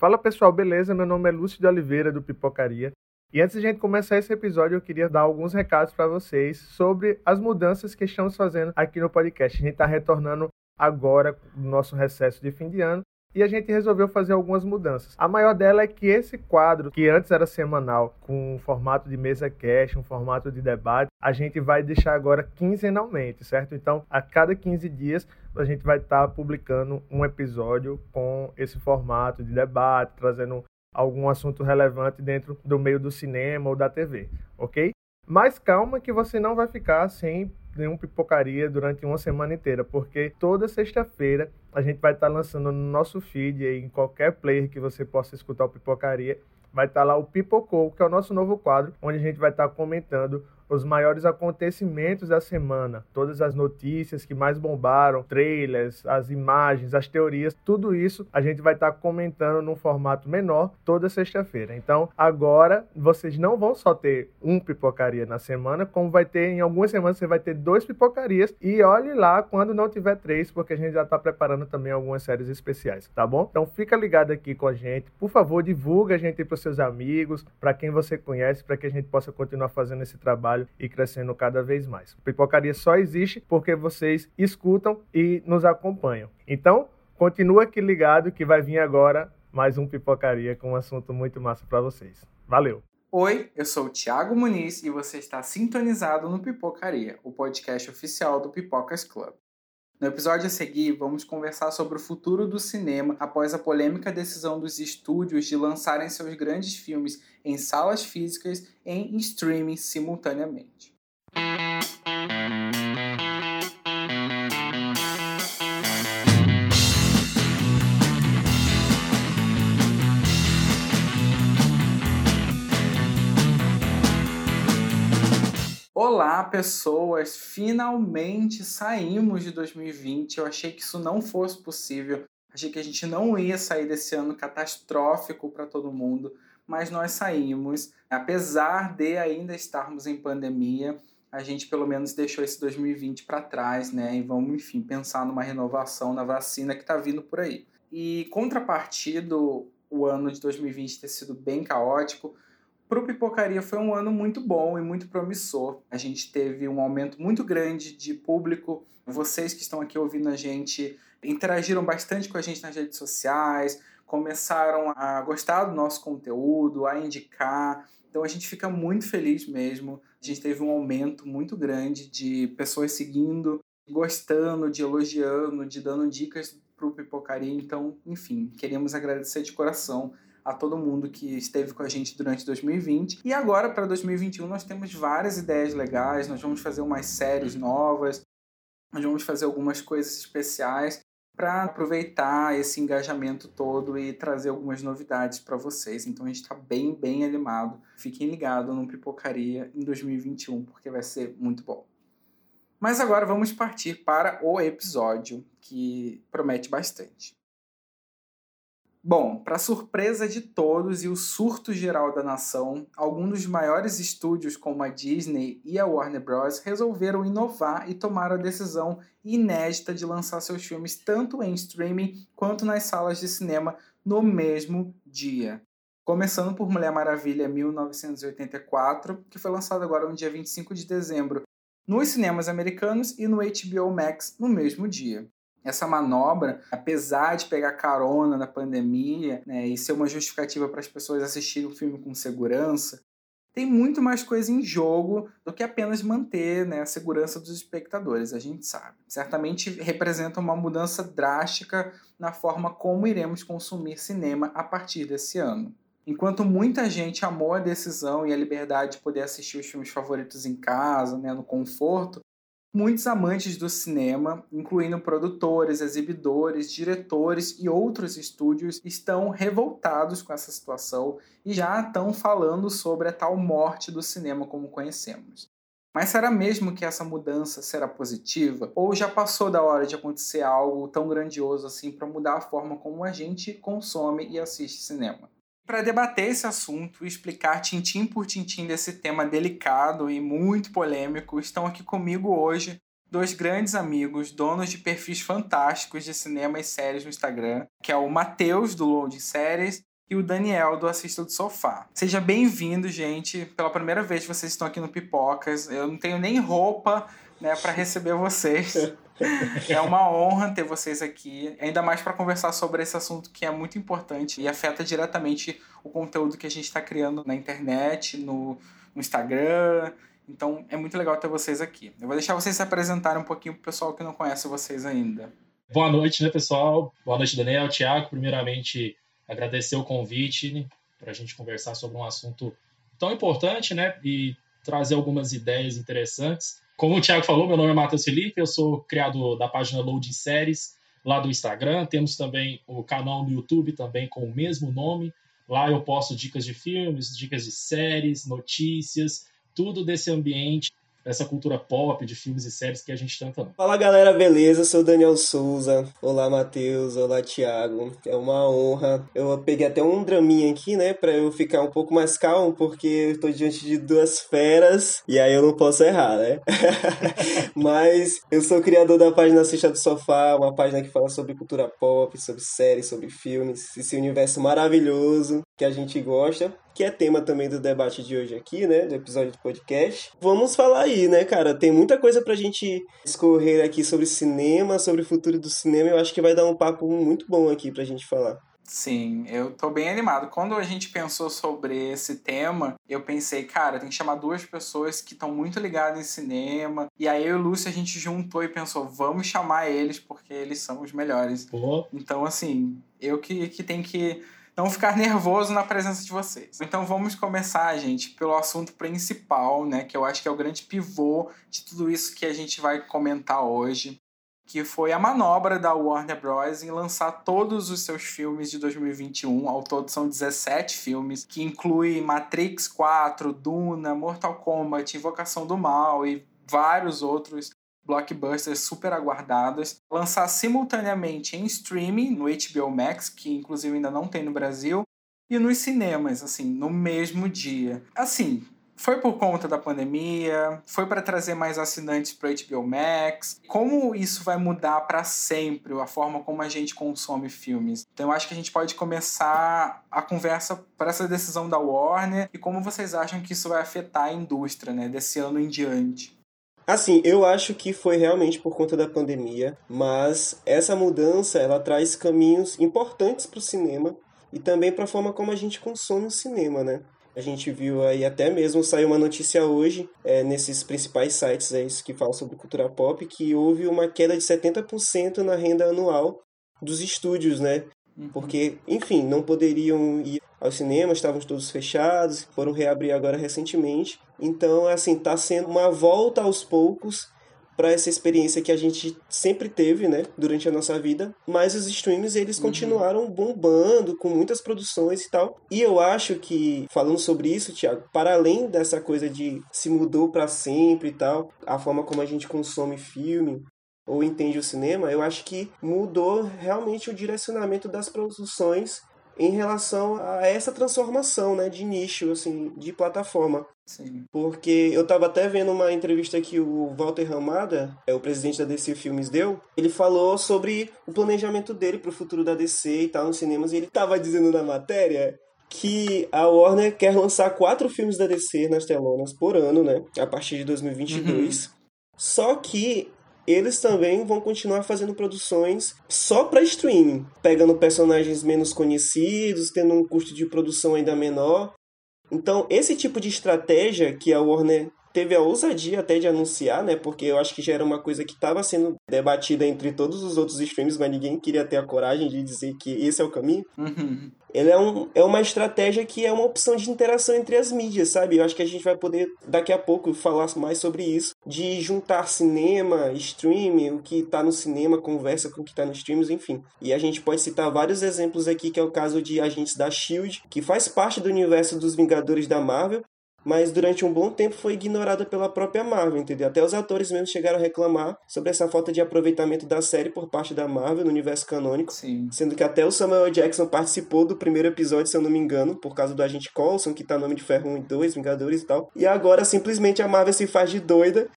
Fala pessoal, beleza? Meu nome é Lúcio de Oliveira do Pipocaria. E antes de a gente começar esse episódio, eu queria dar alguns recados para vocês sobre as mudanças que estamos fazendo aqui no podcast. A gente está retornando agora no nosso recesso de fim de ano e a gente resolveu fazer algumas mudanças. A maior dela é que esse quadro, que antes era semanal, com um formato de mesa cast, um formato de debate, a gente vai deixar agora quinzenalmente, certo? Então, a cada 15 dias, a gente vai estar tá publicando um episódio com esse formato de debate, trazendo algum assunto relevante dentro do meio do cinema ou da TV, ok? Mas calma que você não vai ficar sem nenhum pipocaria durante uma semana inteira, porque toda sexta-feira a gente vai estar lançando no nosso feed em qualquer player que você possa escutar o pipocaria, vai estar lá o Pipocou, que é o nosso novo quadro, onde a gente vai estar comentando os maiores acontecimentos da semana, todas as notícias que mais bombaram, trailers, as imagens, as teorias, tudo isso a gente vai estar comentando num formato menor toda sexta-feira. Então, agora vocês não vão só ter um pipocaria na semana, como vai ter em algumas semanas você vai ter dois pipocarias e olhe lá quando não tiver três, porque a gente já está preparando também algumas séries especiais, tá bom? Então fica ligado aqui com a gente. Por favor, divulga a gente para os seus amigos, para quem você conhece, para que a gente possa continuar fazendo esse trabalho trabalho e crescendo cada vez mais. Pipocaria só existe porque vocês escutam e nos acompanham. Então, continua aqui ligado que vai vir agora mais um Pipocaria com um assunto muito massa para vocês. Valeu! Oi, eu sou o Thiago Muniz e você está sintonizado no Pipocaria, o podcast oficial do Pipocas Club. No episódio a seguir, vamos conversar sobre o futuro do cinema após a polêmica decisão dos estúdios de lançarem seus grandes filmes em salas físicas e em streaming simultaneamente. Olá, pessoas! Finalmente saímos de 2020. Eu achei que isso não fosse possível. Achei que a gente não ia sair desse ano catastrófico para todo mundo, mas nós saímos. Apesar de ainda estarmos em pandemia, a gente pelo menos deixou esse 2020 para trás, né? E vamos, enfim, pensar numa renovação na vacina que está vindo por aí. E contrapartido, o ano de 2020 ter sido bem caótico, para o Pipocaria foi um ano muito bom e muito promissor. A gente teve um aumento muito grande de público. Vocês que estão aqui ouvindo a gente interagiram bastante com a gente nas redes sociais, começaram a gostar do nosso conteúdo, a indicar. Então a gente fica muito feliz mesmo. A gente teve um aumento muito grande de pessoas seguindo, gostando, de elogiando, de dando dicas para o Pipocaria. Então, enfim, queremos agradecer de coração a todo mundo que esteve com a gente durante 2020. E agora, para 2021, nós temos várias ideias legais, nós vamos fazer umas séries novas, nós vamos fazer algumas coisas especiais para aproveitar esse engajamento todo e trazer algumas novidades para vocês. Então a gente está bem, bem animado. Fiquem ligados no Pipocaria em 2021, porque vai ser muito bom. Mas agora vamos partir para o episódio que promete bastante. Bom, para surpresa de todos e o surto geral da nação, alguns dos maiores estúdios como a Disney e a Warner Bros. resolveram inovar e tomar a decisão inédita de lançar seus filmes tanto em streaming quanto nas salas de cinema no mesmo dia. Começando por Mulher Maravilha 1984, que foi lançado agora no dia 25 de dezembro nos cinemas americanos e no HBO Max no mesmo dia essa manobra, apesar de pegar carona na pandemia né, e ser uma justificativa para as pessoas assistirem o filme com segurança, tem muito mais coisa em jogo do que apenas manter né, a segurança dos espectadores, a gente sabe. Certamente representa uma mudança drástica na forma como iremos consumir cinema a partir desse ano. Enquanto muita gente amou a decisão e a liberdade de poder assistir os filmes favoritos em casa, né, no conforto, Muitos amantes do cinema, incluindo produtores, exibidores, diretores e outros estúdios, estão revoltados com essa situação e já estão falando sobre a tal morte do cinema como conhecemos. Mas será mesmo que essa mudança será positiva? Ou já passou da hora de acontecer algo tão grandioso assim para mudar a forma como a gente consome e assiste cinema? Para debater esse assunto e explicar tintim por tintim desse tema delicado e muito polêmico, estão aqui comigo hoje dois grandes amigos, donos de perfis fantásticos de cinema e séries no Instagram, que é o Matheus, do Load Séries, e o Daniel do Assista do Sofá. Seja bem-vindo, gente. Pela primeira vez vocês estão aqui no Pipocas. Eu não tenho nem roupa, né, para receber vocês. É uma honra ter vocês aqui, ainda mais para conversar sobre esse assunto que é muito importante e afeta diretamente o conteúdo que a gente está criando na internet, no, no Instagram. Então é muito legal ter vocês aqui. Eu vou deixar vocês se apresentarem um pouquinho para o pessoal que não conhece vocês ainda. Boa noite, né, pessoal? Boa noite, Daniel, Tiago. Primeiramente, agradecer o convite né, para a gente conversar sobre um assunto tão importante, né? E trazer algumas ideias interessantes. Como o Thiago falou, meu nome é Matheus Felipe, eu sou criador da página Loading Séries lá do Instagram. Temos também o canal no YouTube também com o mesmo nome. Lá eu posto dicas de filmes, dicas de séries, notícias, tudo desse ambiente essa cultura pop de filmes e séries que a gente tanto ama. Fala galera, beleza? Eu sou Daniel Souza. Olá, Matheus. Olá, Thiago. É uma honra. Eu peguei até um draminha aqui, né, pra eu ficar um pouco mais calmo, porque eu tô diante de duas feras e aí eu não posso errar, né? Mas eu sou criador da página Assista do Sofá, uma página que fala sobre cultura pop, sobre séries, sobre filmes, esse universo maravilhoso que a gente gosta que é tema também do debate de hoje aqui, né, do episódio do podcast. Vamos falar aí, né, cara? Tem muita coisa pra gente escorrer aqui sobre cinema, sobre o futuro do cinema. Eu acho que vai dar um papo muito bom aqui pra gente falar. Sim, eu tô bem animado. Quando a gente pensou sobre esse tema, eu pensei, cara, tem que chamar duas pessoas que estão muito ligadas em cinema. E aí eu e o Lúcio a gente juntou e pensou, vamos chamar eles porque eles são os melhores. Pô. Então, assim, eu que, que tenho que não ficar nervoso na presença de vocês. Então vamos começar, gente, pelo assunto principal, né, que eu acho que é o grande pivô de tudo isso que a gente vai comentar hoje, que foi a manobra da Warner Bros. em lançar todos os seus filmes de 2021. Ao todo são 17 filmes, que inclui Matrix 4, Duna, Mortal Kombat, Invocação do Mal e vários outros blockbusters super aguardadas, lançar simultaneamente em streaming no HBO Max, que inclusive ainda não tem no Brasil, e nos cinemas, assim, no mesmo dia. Assim, foi por conta da pandemia, foi para trazer mais assinantes para HBO Max. Como isso vai mudar para sempre a forma como a gente consome filmes? Então eu acho que a gente pode começar a conversa para essa decisão da Warner e como vocês acham que isso vai afetar a indústria, né, desse ano em diante. Assim, eu acho que foi realmente por conta da pandemia, mas essa mudança ela traz caminhos importantes para o cinema e também para a forma como a gente consome o cinema, né? A gente viu aí até mesmo saiu uma notícia hoje é, nesses principais sites aí, que falam sobre cultura pop que houve uma queda de 70% na renda anual dos estúdios, né? Uhum. Porque, enfim, não poderiam ir ao cinema, estavam todos fechados, foram reabrir agora recentemente. Então, assim, está sendo uma volta aos poucos para essa experiência que a gente sempre teve, né, durante a nossa vida, mas os streams eles uhum. continuaram bombando com muitas produções e tal. E eu acho que falando sobre isso, Thiago, para além dessa coisa de se mudou para sempre e tal, a forma como a gente consome filme, ou entende o cinema, eu acho que mudou realmente o direcionamento das produções em relação a essa transformação, né, de nicho, assim, de plataforma. Sim. Porque eu estava até vendo uma entrevista que o Walter Ramada, é o presidente da DC Filmes, deu. Ele falou sobre o planejamento dele para o futuro da DC e tal nos cinemas. E ele estava dizendo na matéria que a Warner quer lançar quatro filmes da DC nas telonas por ano, né? A partir de 2022. Uhum. Só que eles também vão continuar fazendo produções só para streaming, pegando personagens menos conhecidos, tendo um custo de produção ainda menor. Então, esse tipo de estratégia que a Warner teve a ousadia até de anunciar, né? Porque eu acho que já era uma coisa que estava sendo debatida entre todos os outros streams, mas ninguém queria ter a coragem de dizer que esse é o caminho. Uhum ele é, um, é uma estratégia que é uma opção de interação entre as mídias, sabe? Eu acho que a gente vai poder daqui a pouco falar mais sobre isso, de juntar cinema, streaming, o que tá no cinema conversa com o que tá no streams, enfim. E a gente pode citar vários exemplos aqui, que é o caso de Agentes da SHIELD, que faz parte do universo dos Vingadores da Marvel, mas durante um bom tempo foi ignorada pela própria Marvel, entendeu? Até os atores mesmo chegaram a reclamar sobre essa falta de aproveitamento da série por parte da Marvel no universo canônico, Sim. sendo que até o Samuel Jackson participou do primeiro episódio, se eu não me engano, por causa do agente Coulson, que tá no nome de Ferro 1 e 2, Vingadores e tal. E agora simplesmente a Marvel se faz de doida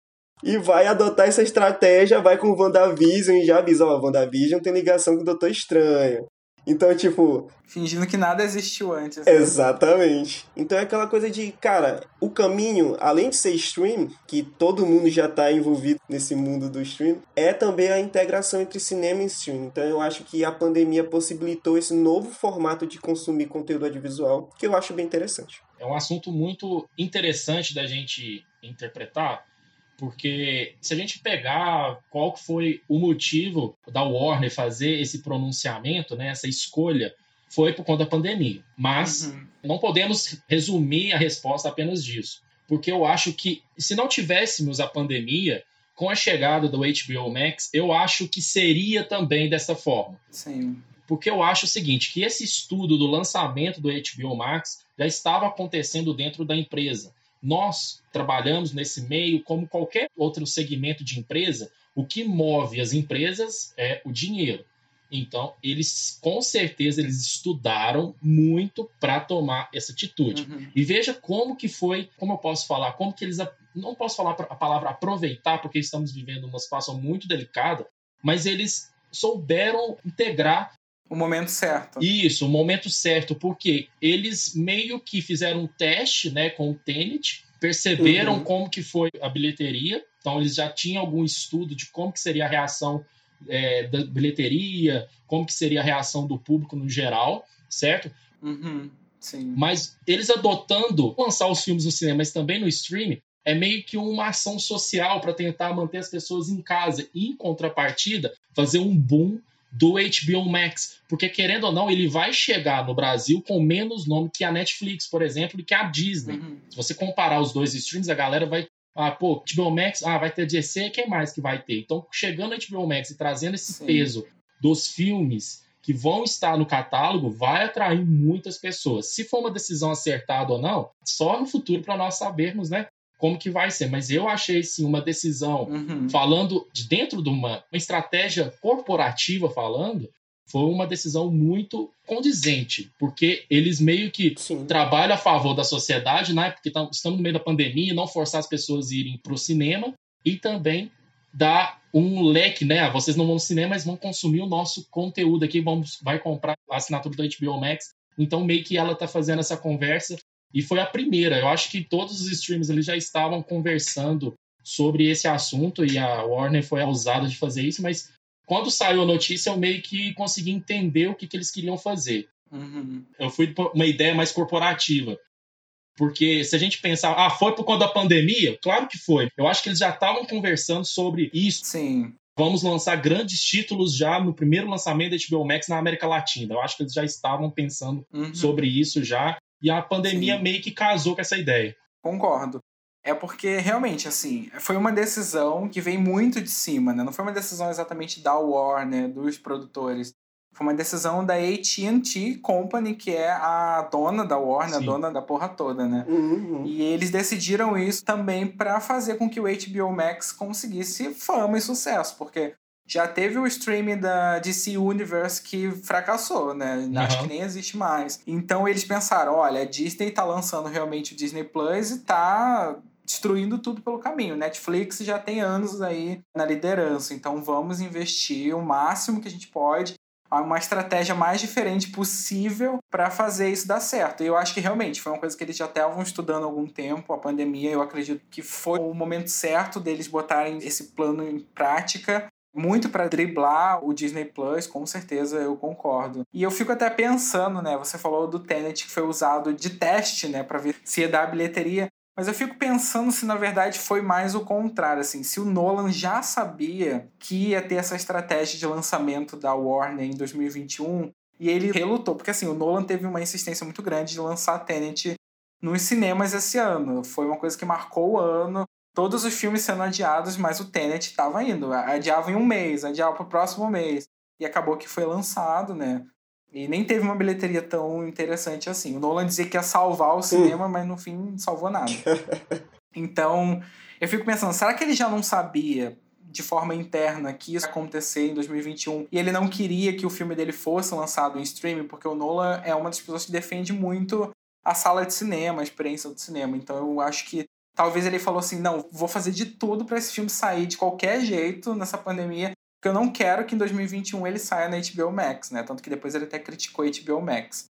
e vai adotar essa estratégia, vai com o WandaVision e já avisa, ó, WandaVision tem ligação com o Doutor Estranho. Então, tipo. Fingindo que nada existiu antes. Né? Exatamente. Então é aquela coisa de, cara, o caminho, além de ser stream, que todo mundo já tá envolvido nesse mundo do stream, é também a integração entre cinema e stream. Então eu acho que a pandemia possibilitou esse novo formato de consumir conteúdo audiovisual, que eu acho bem interessante. É um assunto muito interessante da gente interpretar, porque se a gente pegar qual foi o motivo da Warner fazer esse pronunciamento, né, essa escolha, foi por conta da pandemia. Mas uhum. não podemos resumir a resposta apenas disso, porque eu acho que se não tivéssemos a pandemia, com a chegada do HBO Max, eu acho que seria também dessa forma. Sim. Porque eu acho o seguinte, que esse estudo do lançamento do HBO Max já estava acontecendo dentro da empresa. Nós trabalhamos nesse meio como qualquer outro segmento de empresa. O que move as empresas é o dinheiro. Então, eles com certeza eles estudaram muito para tomar essa atitude. Uhum. E veja como que foi, como eu posso falar, como que eles não posso falar a palavra aproveitar porque estamos vivendo uma situação muito delicada, mas eles souberam integrar o momento certo. Isso, o momento certo, porque eles meio que fizeram um teste, né, com o Tenet, perceberam uhum. como que foi a bilheteria, então eles já tinham algum estudo de como que seria a reação é, da bilheteria, como que seria a reação do público no geral, certo? Uhum. Sim. Mas eles adotando lançar os filmes no cinema, mas também no streaming, é meio que uma ação social para tentar manter as pessoas em casa e, em contrapartida, fazer um boom do HBO Max, porque querendo ou não, ele vai chegar no Brasil com menos nome que a Netflix, por exemplo, e que a Disney. Uhum. Se você comparar os dois streams, a galera vai ah, pô, HBO Max, ah, vai ter DC, quem mais que vai ter? Então, chegando a HBO Max e trazendo esse Sim. peso dos filmes que vão estar no catálogo, vai atrair muitas pessoas. Se for uma decisão acertada ou não, só no futuro para nós sabermos, né? Como que vai ser. Mas eu achei, sim, uma decisão, uhum. falando de dentro de uma, uma estratégia corporativa falando, foi uma decisão muito condizente, porque eles meio que Sim. trabalham a favor da sociedade, né? Porque estamos no meio da pandemia, não forçar as pessoas a irem para o cinema e também dar um leque, né? Vocês não vão no cinema, mas vão consumir o nosso conteúdo aqui, vamos, vai comprar a assinatura da HBO Max. Então, meio que ela está fazendo essa conversa e foi a primeira. Eu acho que todos os streams ali já estavam conversando sobre esse assunto e a Warner foi ousada de fazer isso, mas quando saiu a notícia eu meio que consegui entender o que, que eles queriam fazer. Uhum. Eu fui uma ideia mais corporativa. Porque se a gente pensar, ah, foi por conta da pandemia? Claro que foi. Eu acho que eles já estavam conversando sobre isso. Sim. Vamos lançar grandes títulos já no primeiro lançamento da HBO Max na América Latina. Eu acho que eles já estavam pensando uhum. sobre isso já. E a pandemia Sim. meio que casou com essa ideia. Concordo. É porque realmente, assim, foi uma decisão que vem muito de cima, né? Não foi uma decisão exatamente da Warner, dos produtores. Foi uma decisão da AT&T Company, que é a dona da Warner, Sim. a dona da porra toda, né? Uhum. E eles decidiram isso também para fazer com que o HBO Max conseguisse fama e sucesso, porque já teve o streaming da DC Universe que fracassou, né? Uhum. Acho que nem existe mais. Então eles pensaram: olha, a Disney tá lançando realmente o Disney Plus e tá destruindo tudo pelo caminho. Netflix já tem anos aí na liderança, então vamos investir o máximo que a gente pode uma estratégia mais diferente possível para fazer isso dar certo. E eu acho que realmente foi uma coisa que eles já estavam estudando há algum tempo. A pandemia, eu acredito que foi o momento certo deles botarem esse plano em prática muito para driblar o Disney Plus, com certeza eu concordo. E eu fico até pensando, né? Você falou do Tenet que foi usado de teste, né, para ver se ia dar bilheteria. Mas eu fico pensando se na verdade foi mais o contrário, assim, se o Nolan já sabia que ia ter essa estratégia de lançamento da Warner em 2021 e ele relutou, porque assim, o Nolan teve uma insistência muito grande de lançar Tenet nos cinemas esse ano. Foi uma coisa que marcou o ano todos os filmes sendo adiados, mas o Tenet estava indo. Adiava em um mês, adiava para o próximo mês. E acabou que foi lançado, né? E nem teve uma bilheteria tão interessante assim. O Nolan dizia que ia salvar o cinema, mas no fim não salvou nada. Então, eu fico pensando, será que ele já não sabia de forma interna que isso ia acontecer em 2021 e ele não queria que o filme dele fosse lançado em streaming? Porque o Nolan é uma das pessoas que defende muito a sala de cinema, a experiência do cinema. Então, eu acho que Talvez ele falou assim: não, vou fazer de tudo para esse filme sair de qualquer jeito nessa pandemia, Porque eu não quero que em 2021 ele saia na HBO Max, né? Tanto que depois ele até criticou a HBO Max.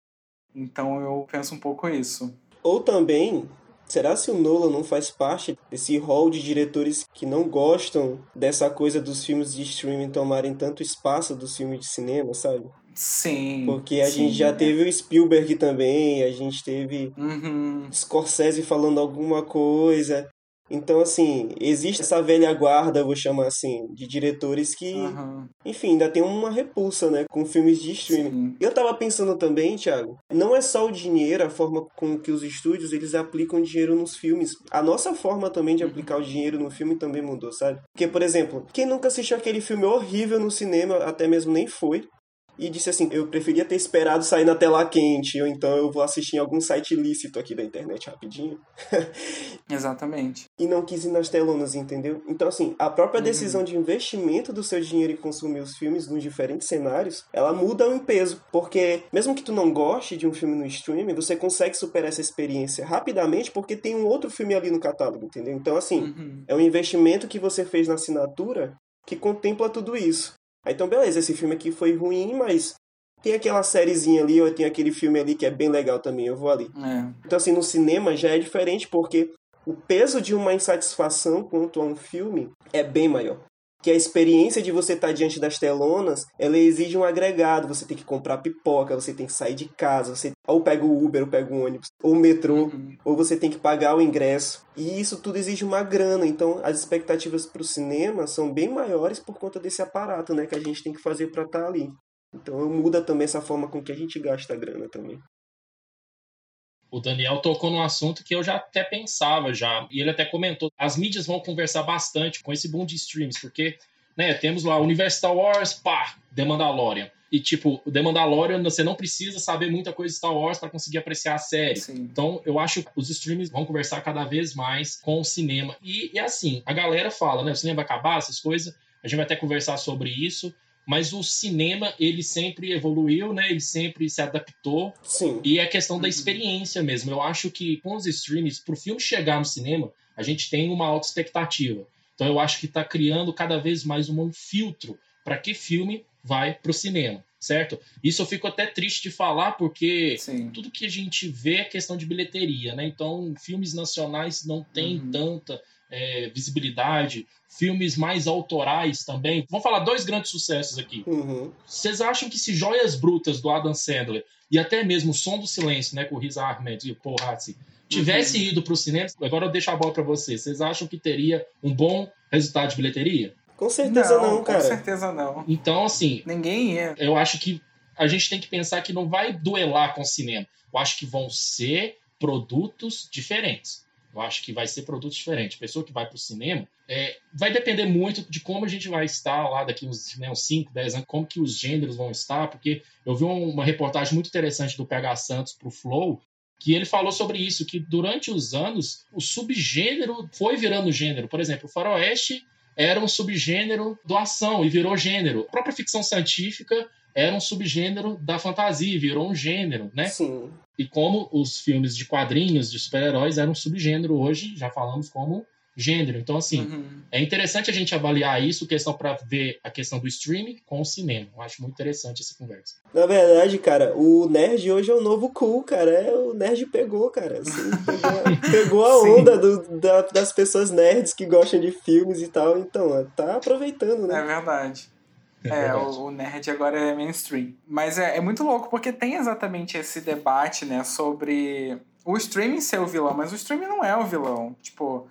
Então eu penso um pouco isso. Ou também, será se o Nolan não faz parte desse hall de diretores que não gostam dessa coisa dos filmes de streaming tomarem tanto espaço dos filmes de cinema, sabe? Sim. Porque a sim, gente já teve o Spielberg também, a gente teve Uhum. Scorsese falando alguma coisa. Então, assim, existe essa velha guarda, vou chamar assim, de diretores que, Uhum. enfim, ainda tem uma repulsa, né, com filmes de streaming. Sim. Eu tava pensando também, Thiago, não é só o dinheiro, a forma com que os estúdios eles aplicam dinheiro nos filmes. A nossa forma também de aplicar o dinheiro no filme também mudou, sabe? Porque, por exemplo, quem nunca assistiu aquele filme horrível no cinema, até mesmo nem foi, e disse assim, eu preferia ter esperado sair na tela quente, ou então eu vou assistir em algum site ilícito aqui da internet rapidinho. Exatamente. e não quis ir nas telonas, entendeu? Então, assim, a própria Uhum. decisão de investimento do seu dinheiro em consumir os filmes nos diferentes cenários, ela muda em peso. Porque, mesmo que tu não goste de um filme no streaming, você consegue superar essa experiência rapidamente porque tem um outro filme ali no catálogo, entendeu? Então, assim, Uhum. é um investimento que você fez na assinatura que contempla tudo isso. Aí, Então, beleza, esse filme aqui foi ruim, mas tem aquela sériezinha ali, ou tem aquele filme ali que é bem legal também, eu vou ali. É. Então, assim, no cinema já é diferente porque o peso de uma insatisfação quanto a um filme é bem maior. Que a experiência de você estar diante das telonas, ela exige um agregado. Você tem que comprar pipoca, você tem que sair de casa, você ou pega o Uber, ou pega o ônibus, ou o metrô, Uhum. ou você tem que pagar o ingresso. E isso tudo exige uma grana. Então, as expectativas para o cinema são bem maiores por conta desse aparato, né, que a gente tem que fazer para estar ali. Então, muda também essa forma com que a gente gasta a grana também. O Daniel tocou num assunto que eu já até pensava já, e ele até comentou, as mídias vão conversar bastante com esse boom de streams, porque, né, temos lá Universal Wars, pá, The Mandalorian. E tipo, The Mandalorian, você não precisa saber muita coisa de Star Wars para conseguir apreciar a série. Sim. Então, eu acho que os streams vão conversar cada vez mais com o cinema. E, e assim, a galera fala, né, o cinema vai acabar, essas coisas, a gente vai até conversar sobre isso, mas o cinema, ele sempre evoluiu, né, ele sempre se adaptou Sim. e é questão da Uhum. experiência mesmo. Eu acho que com os streams, pro filme chegar no cinema, a gente tem uma alta expectativa. Então eu acho que está criando cada vez mais um filtro para que filme vai pro cinema, certo? Isso eu fico até triste de falar porque Sim. tudo que a gente vê é questão de bilheteria, né? Então filmes nacionais não têm Uhum. tanta é, visibilidade. Filmes mais autorais também. Vamos falar dois grandes sucessos aqui. Uhum. Vocês acham que se Joias Brutas do Adam Sandler e até mesmo Som do Silêncio, né, com o Riz Ahmed e o Paul Hatzi, tivesse ido para o cinema, agora eu deixo a bola para vocês. Vocês acham que teria um bom resultado de bilheteria? Com certeza não, com cara. certeza não. Então, assim, Ninguém ia. eu acho que a gente tem que pensar que não vai duelar com o cinema. Eu acho que vão ser produtos diferentes. Eu acho que vai ser produtos diferentes. A pessoa que vai para o cinema é, vai depender muito de como a gente vai estar lá daqui uns, né, uns 5, 10 anos, como que os gêneros vão estar, porque eu vi um- uma reportagem muito interessante do PH Santos para o Flow, que ele falou sobre isso, que durante os anos o subgênero foi virando gênero. Por exemplo, o faroeste era um subgênero do ação e virou gênero. A própria ficção científica era um subgênero da fantasia e virou um gênero, né? Sim. E como os filmes de quadrinhos, de super-heróis, eram um subgênero, hoje já falamos como gênero. Então, assim, Uhum. é interessante a gente avaliar isso, questão para ver a questão do streaming com o cinema. Eu acho muito interessante essa conversa. Na verdade, cara, o nerd hoje é o novo cool, cara. É, o nerd pegou, cara. Assim, pegou, pegou a onda do- da- das pessoas nerds que gostam de filmes e tal. Então, tá aproveitando, É né? verdade. É, verdade. o, o nerd agora é mainstream. Mas é, é muito louco, porque tem exatamente esse debate, né, sobre o streaming ser o vilão, mas o streaming não é o vilão. Tipo,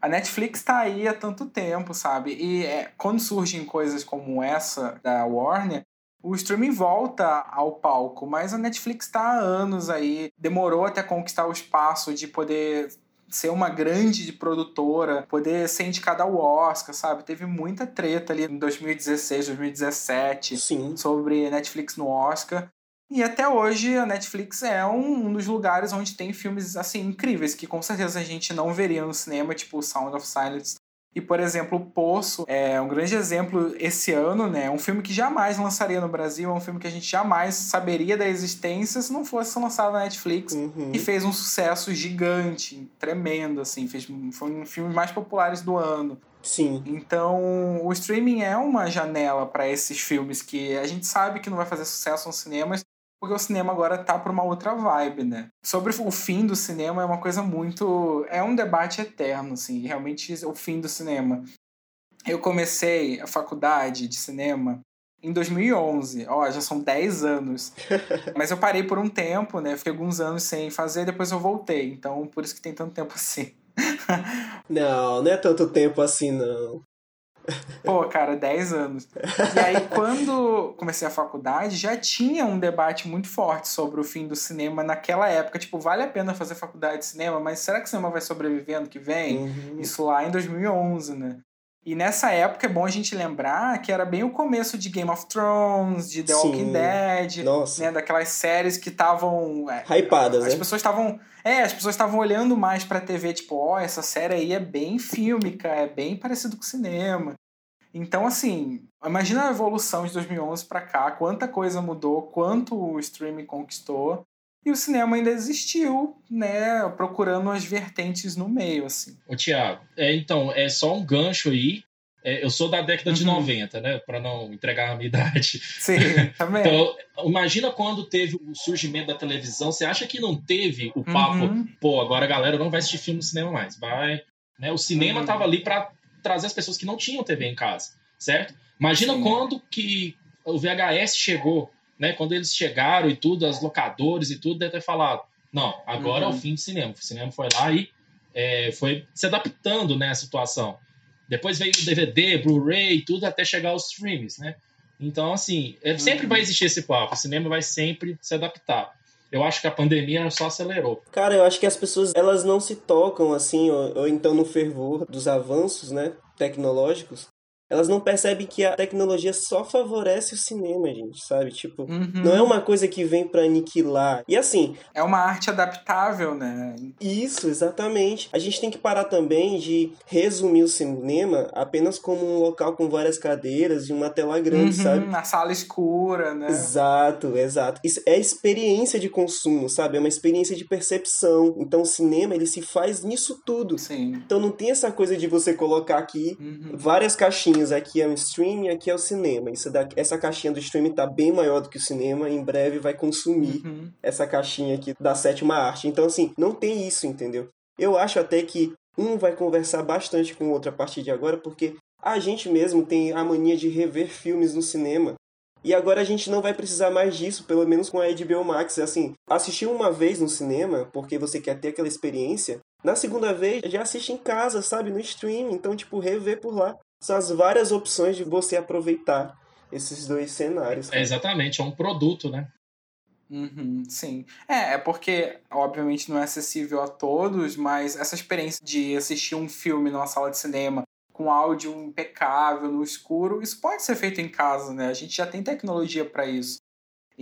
a Netflix tá aí há tanto tempo, sabe? E é, quando surgem coisas como essa da Warner, o streaming volta ao palco, mas a Netflix tá há anos aí, demorou até conquistar o espaço de poder ser uma grande produtora, poder ser indicada ao Oscar, sabe? Teve muita treta ali em 2016, 2017 Sim. sobre Netflix no Oscar. E até hoje a Netflix é um, um dos lugares onde tem filmes assim incríveis que com certeza a gente não veria no cinema, tipo Sound of Silence E, por exemplo, O Poço é um grande exemplo esse ano, né? Um filme que jamais lançaria no Brasil, é um filme que a gente jamais saberia da existência se não fosse lançado na Netflix. Uhum. E fez um sucesso gigante, tremendo, assim. Fez, foi um dos filmes mais populares do ano. Sim. Então, o streaming é uma janela para esses filmes que a gente sabe que não vai fazer sucesso nos cinemas, porque o cinema agora tá para uma outra vibe, né? Sobre o fim do cinema é uma coisa muito. É um debate eterno, assim, realmente o fim do cinema. Eu comecei a faculdade de cinema em 2011, ó, já são 10 anos. Mas eu parei por um tempo, né? Fiquei alguns anos sem fazer, depois eu voltei. Então, por isso que tem tanto tempo assim. Não, não é tanto tempo assim, não. Pô, cara, 10 anos. E aí, quando comecei a faculdade, já tinha um debate muito forte sobre o fim do cinema naquela época. Tipo, vale a pena fazer faculdade de cinema, mas será que o cinema vai sobreviver ano que vem? Uhum. Isso lá em 2011, né? E nessa época é bom a gente lembrar que era bem o começo de Game of Thrones, de The Sim. Walking Dead, Nossa. né? Daquelas séries que estavam. é, Hypadas, as né? pessoas estavam. É, as pessoas estavam olhando mais pra TV, tipo, ó, essa série aí é bem fílmica, é bem parecido com cinema. Então, assim, imagina a evolução de 2011 pra cá, quanta coisa mudou, quanto o streaming conquistou. E o cinema ainda existiu, né, procurando as vertentes no meio, assim. Ô, Tiago, é, então, é só um gancho aí. É, eu sou da década de Uhum. 90, né? Para não entregar a minha idade. Sim, também. Então, imagina quando teve o surgimento da televisão. Você acha que não teve o papo? Uhum. Pô, agora a galera não vai assistir filme no cinema mais. Vai. Né? O cinema Uhum. tava ali para trazer as pessoas que não tinham TV em casa, certo? Imagina Sim. quando que o VHS chegou, né? Quando eles chegaram e tudo, as locadores e tudo, deve ter falado: não, agora Uhum. é o fim do cinema. O cinema foi lá e é, foi se adaptando né, à situação. Depois veio o DVD, Blu-ray e tudo, até chegar aos streams, né? Então, assim, é, sempre Uhum. vai existir esse papo. O cinema vai sempre se adaptar. Eu acho que a pandemia só acelerou. Cara, eu acho que as pessoas elas não se tocam assim, ou, ou então no fervor dos avanços, né, tecnológicos. Elas não percebem que a tecnologia só favorece o cinema, gente, sabe? Tipo, Uhum. não é uma coisa que vem pra aniquilar. E assim, É uma arte adaptável, né? Isso, exatamente. A gente tem que parar também de resumir o cinema apenas como um local com várias cadeiras e uma tela grande, Uhum, sabe? Na sala escura, né? Exato, exato. Isso é experiência de consumo, sabe? É uma experiência de percepção. Então o cinema, ele se faz nisso tudo. Sim. Então não tem essa coisa de você colocar aqui Uhum. várias caixinhas. Aqui é o streaming, aqui é o cinema. Isso daqui, essa caixinha do streaming tá bem maior do que o cinema. Em breve vai consumir Uhum. essa caixinha aqui da sétima arte. Então, assim, não tem isso, entendeu? Eu acho até que um vai conversar bastante com o outro a partir de agora, porque a gente mesmo tem a mania de rever filmes no cinema. E agora a gente não vai precisar mais disso, pelo menos com a HBO Max. Assim, assistir uma vez no cinema, porque você quer ter aquela experiência, na segunda vez já assiste em casa, sabe? No streaming. Então, tipo, rever por lá. São as várias opções de você aproveitar esses dois cenários. É, cara. exatamente, é um produto, né? Uhum, sim. É, é porque, obviamente, não é acessível a todos, mas essa experiência de assistir um filme numa sala de cinema com áudio impecável, no escuro, isso pode ser feito em casa, né? A gente já tem tecnologia para isso.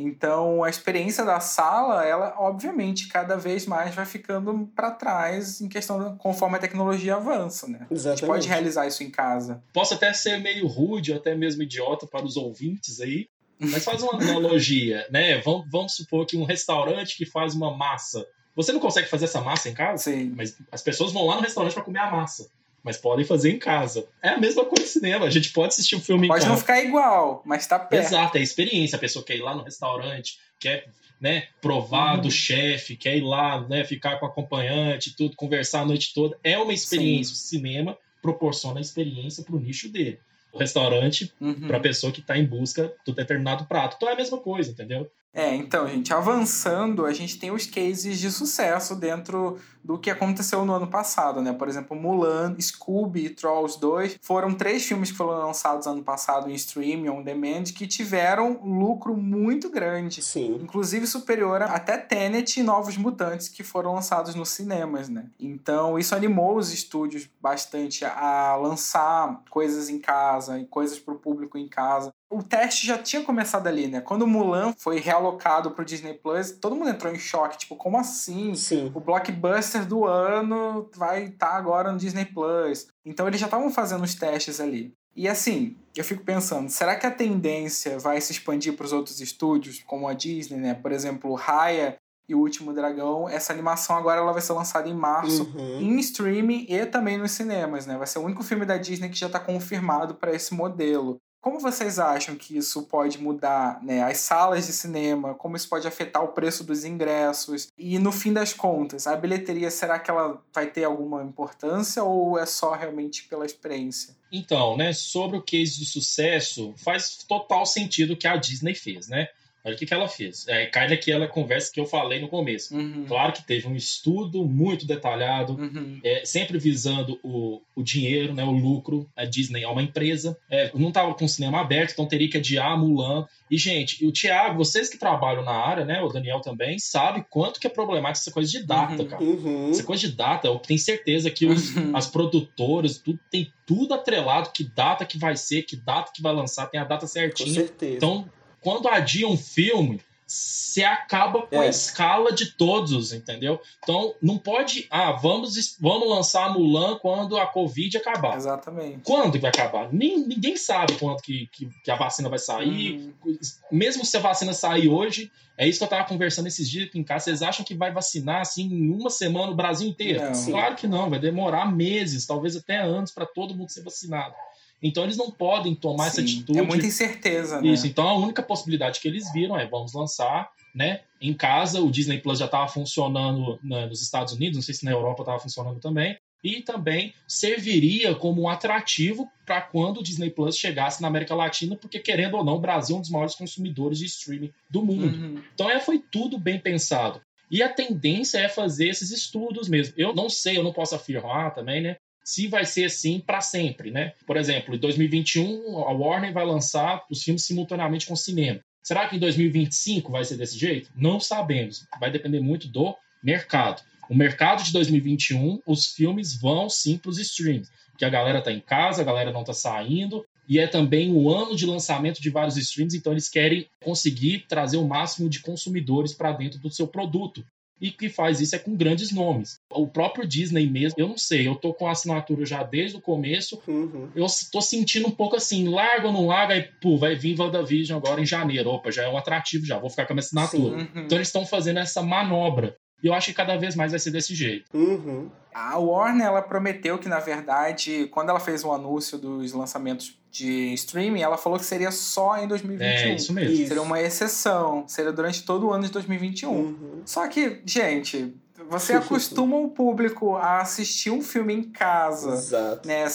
Então, a experiência da sala, ela, obviamente, cada vez mais vai ficando para trás em questão conforme a tecnologia avança, né? A gente Exatamente. pode realizar isso em casa. Posso até ser meio rude ou até mesmo idiota para os ouvintes aí, mas faz uma analogia, né? Vamos, vamos supor que um restaurante que faz uma massa. Você não consegue fazer essa massa em casa? Sim. Mas as pessoas vão lá no restaurante para comer a massa. Mas podem fazer em casa. É a mesma coisa no cinema. A gente pode assistir um filme em Pode casa. não ficar igual, mas tá perto. Exato, é a experiência. A pessoa quer ir lá no restaurante, quer né, provar Uhum. do chefe, quer ir lá, né, ficar com o acompanhante, tudo, conversar a noite toda. É uma experiência. O cinema proporciona a experiência para o nicho dele. O restaurante Uhum. para a pessoa que está em busca do determinado prato. Então é a mesma coisa, entendeu? É, então, gente, avançando, a gente tem os cases de sucesso dentro do que aconteceu no ano passado, né? Por exemplo, Mulan, Scooby e Trolls 2 foram três filmes que foram lançados ano passado em streaming, on demand, que tiveram lucro muito grande. Sim. Inclusive superior a até Tenet e Novos Mutantes, que foram lançados nos cinemas, né? Então, isso animou os estúdios bastante a lançar coisas em casa e coisas para o público em casa. O teste já tinha começado ali, né? Quando o Mulan foi realocado pro Disney Plus, todo mundo entrou em choque. Tipo, como assim? Sim. O blockbuster do ano vai estar tá agora no Disney Plus. Então eles já estavam fazendo os testes ali. E assim, eu fico pensando, será que a tendência vai se expandir para os outros estúdios, como a Disney, né? Por exemplo, Raya e o Último Dragão, essa animação agora ela vai ser lançada em março Uhum. em streaming e também nos cinemas, né? Vai ser o único filme da Disney que já está confirmado para esse modelo. Como vocês acham que isso pode mudar né, as salas de cinema? Como isso pode afetar o preço dos ingressos? E no fim das contas, a bilheteria será que ela vai ter alguma importância ou é só realmente pela experiência? Então, né, sobre o case de sucesso, faz total sentido o que a Disney fez, né? Olha o que, que ela fez. É, cai naquela conversa que eu falei no começo. Uhum. Claro que teve um estudo muito detalhado, Uhum. é, sempre visando o, o dinheiro, né, o lucro. A Disney é uma empresa. É, não estava com o cinema aberto, então teria que adiar Mulan. E, gente, o Thiago, vocês que trabalham na área, né, o Daniel também, sabe quanto que é problemático essa coisa de data, Uhum. cara. Uhum. Essa coisa de data, eu tenho certeza que os, Uhum. as produtoras, tudo tem tudo atrelado, que data que vai ser, que data que vai lançar, tem a data Com certinha. certeza. Então, quando adia um filme, você acaba com a É. escala de todos, entendeu? Então, não pode, ah, vamos, vamos lançar Mulan quando a Covid acabar. Exatamente. Quando que vai acabar? Nem, ninguém sabe quando que, que, que a vacina vai sair. Uhum. Mesmo se a vacina sair hoje, é isso que eu tava conversando esses dias aqui em casa. Vocês acham que vai vacinar assim em uma semana o Brasil inteiro? Não. Claro que não, vai demorar meses, talvez até anos para todo mundo ser vacinado. Então eles não podem tomar essa Sim, atitude. É muita incerteza, né? Isso, então a única possibilidade que eles viram é vamos lançar, né? Em casa, o Disney Plus já estava funcionando na- nos Estados Unidos, não sei se na Europa estava funcionando também, e também serviria como um atrativo para quando o Disney Plus chegasse na América Latina, porque querendo ou não, o Brasil é um dos maiores consumidores de streaming do mundo. Uhum. Então é, foi tudo bem pensado. E a tendência é fazer esses estudos mesmo. Eu não sei, eu não posso afirmar também, né? Se vai ser assim para sempre, né? Por exemplo, em 2021 a Warner vai lançar os filmes simultaneamente com o cinema. Será que em 2025 vai ser desse jeito? Não sabemos. Vai depender muito do mercado. O mercado de 2021, os filmes vão sim para os streams, porque a galera tá em casa, a galera não tá saindo, e é também o ano de lançamento de vários streams, então eles querem conseguir trazer o máximo de consumidores para dentro do seu produto. E que faz isso é com grandes nomes. O próprio Disney mesmo, eu não sei, eu tô com a assinatura já desde o começo, Uhum. eu tô sentindo um pouco assim, larga ou não larga, aí, pô, vai vir WandaVision agora em janeiro. Opa, já é um atrativo, já vou ficar com a minha assinatura. Uhum. Então eles estão fazendo essa manobra. E eu acho que cada vez mais vai ser desse jeito. Uhum. A Warner ela prometeu que, na verdade, quando ela fez o anúncio dos lançamentos de streaming, ela falou que seria só em 2021. É, isso mesmo. Isso. Seria uma exceção, seria durante todo o ano de 2021. Uhum. Só que, gente, você acostuma o público a assistir um filme em casa. Exato. Né?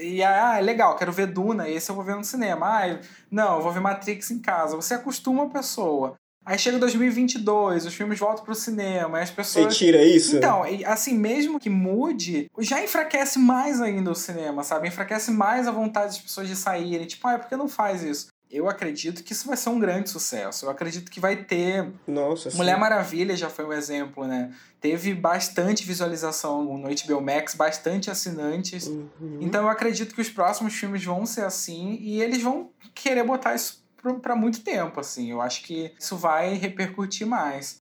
E ah, é legal, quero ver Duna, esse eu vou ver no cinema. Ah, não, eu vou ver Matrix em casa. Você acostuma a pessoa. Aí chega 2022, os filmes voltam pro cinema, as Você pessoas tira isso? então, assim, mesmo que mude, já enfraquece mais ainda o cinema, sabe? Enfraquece mais a vontade das pessoas de saírem. Tipo, ah, por que não faz isso? Eu acredito que isso vai ser um grande sucesso. Eu acredito que vai ter. Nossa, sim. Mulher Maravilha já foi um exemplo, né? Teve bastante visualização no HBO Max, bastante assinantes. Uhum. Então eu acredito que os próximos filmes vão ser assim e eles vão querer botar isso para muito tempo, assim. Eu acho que isso vai repercutir mais.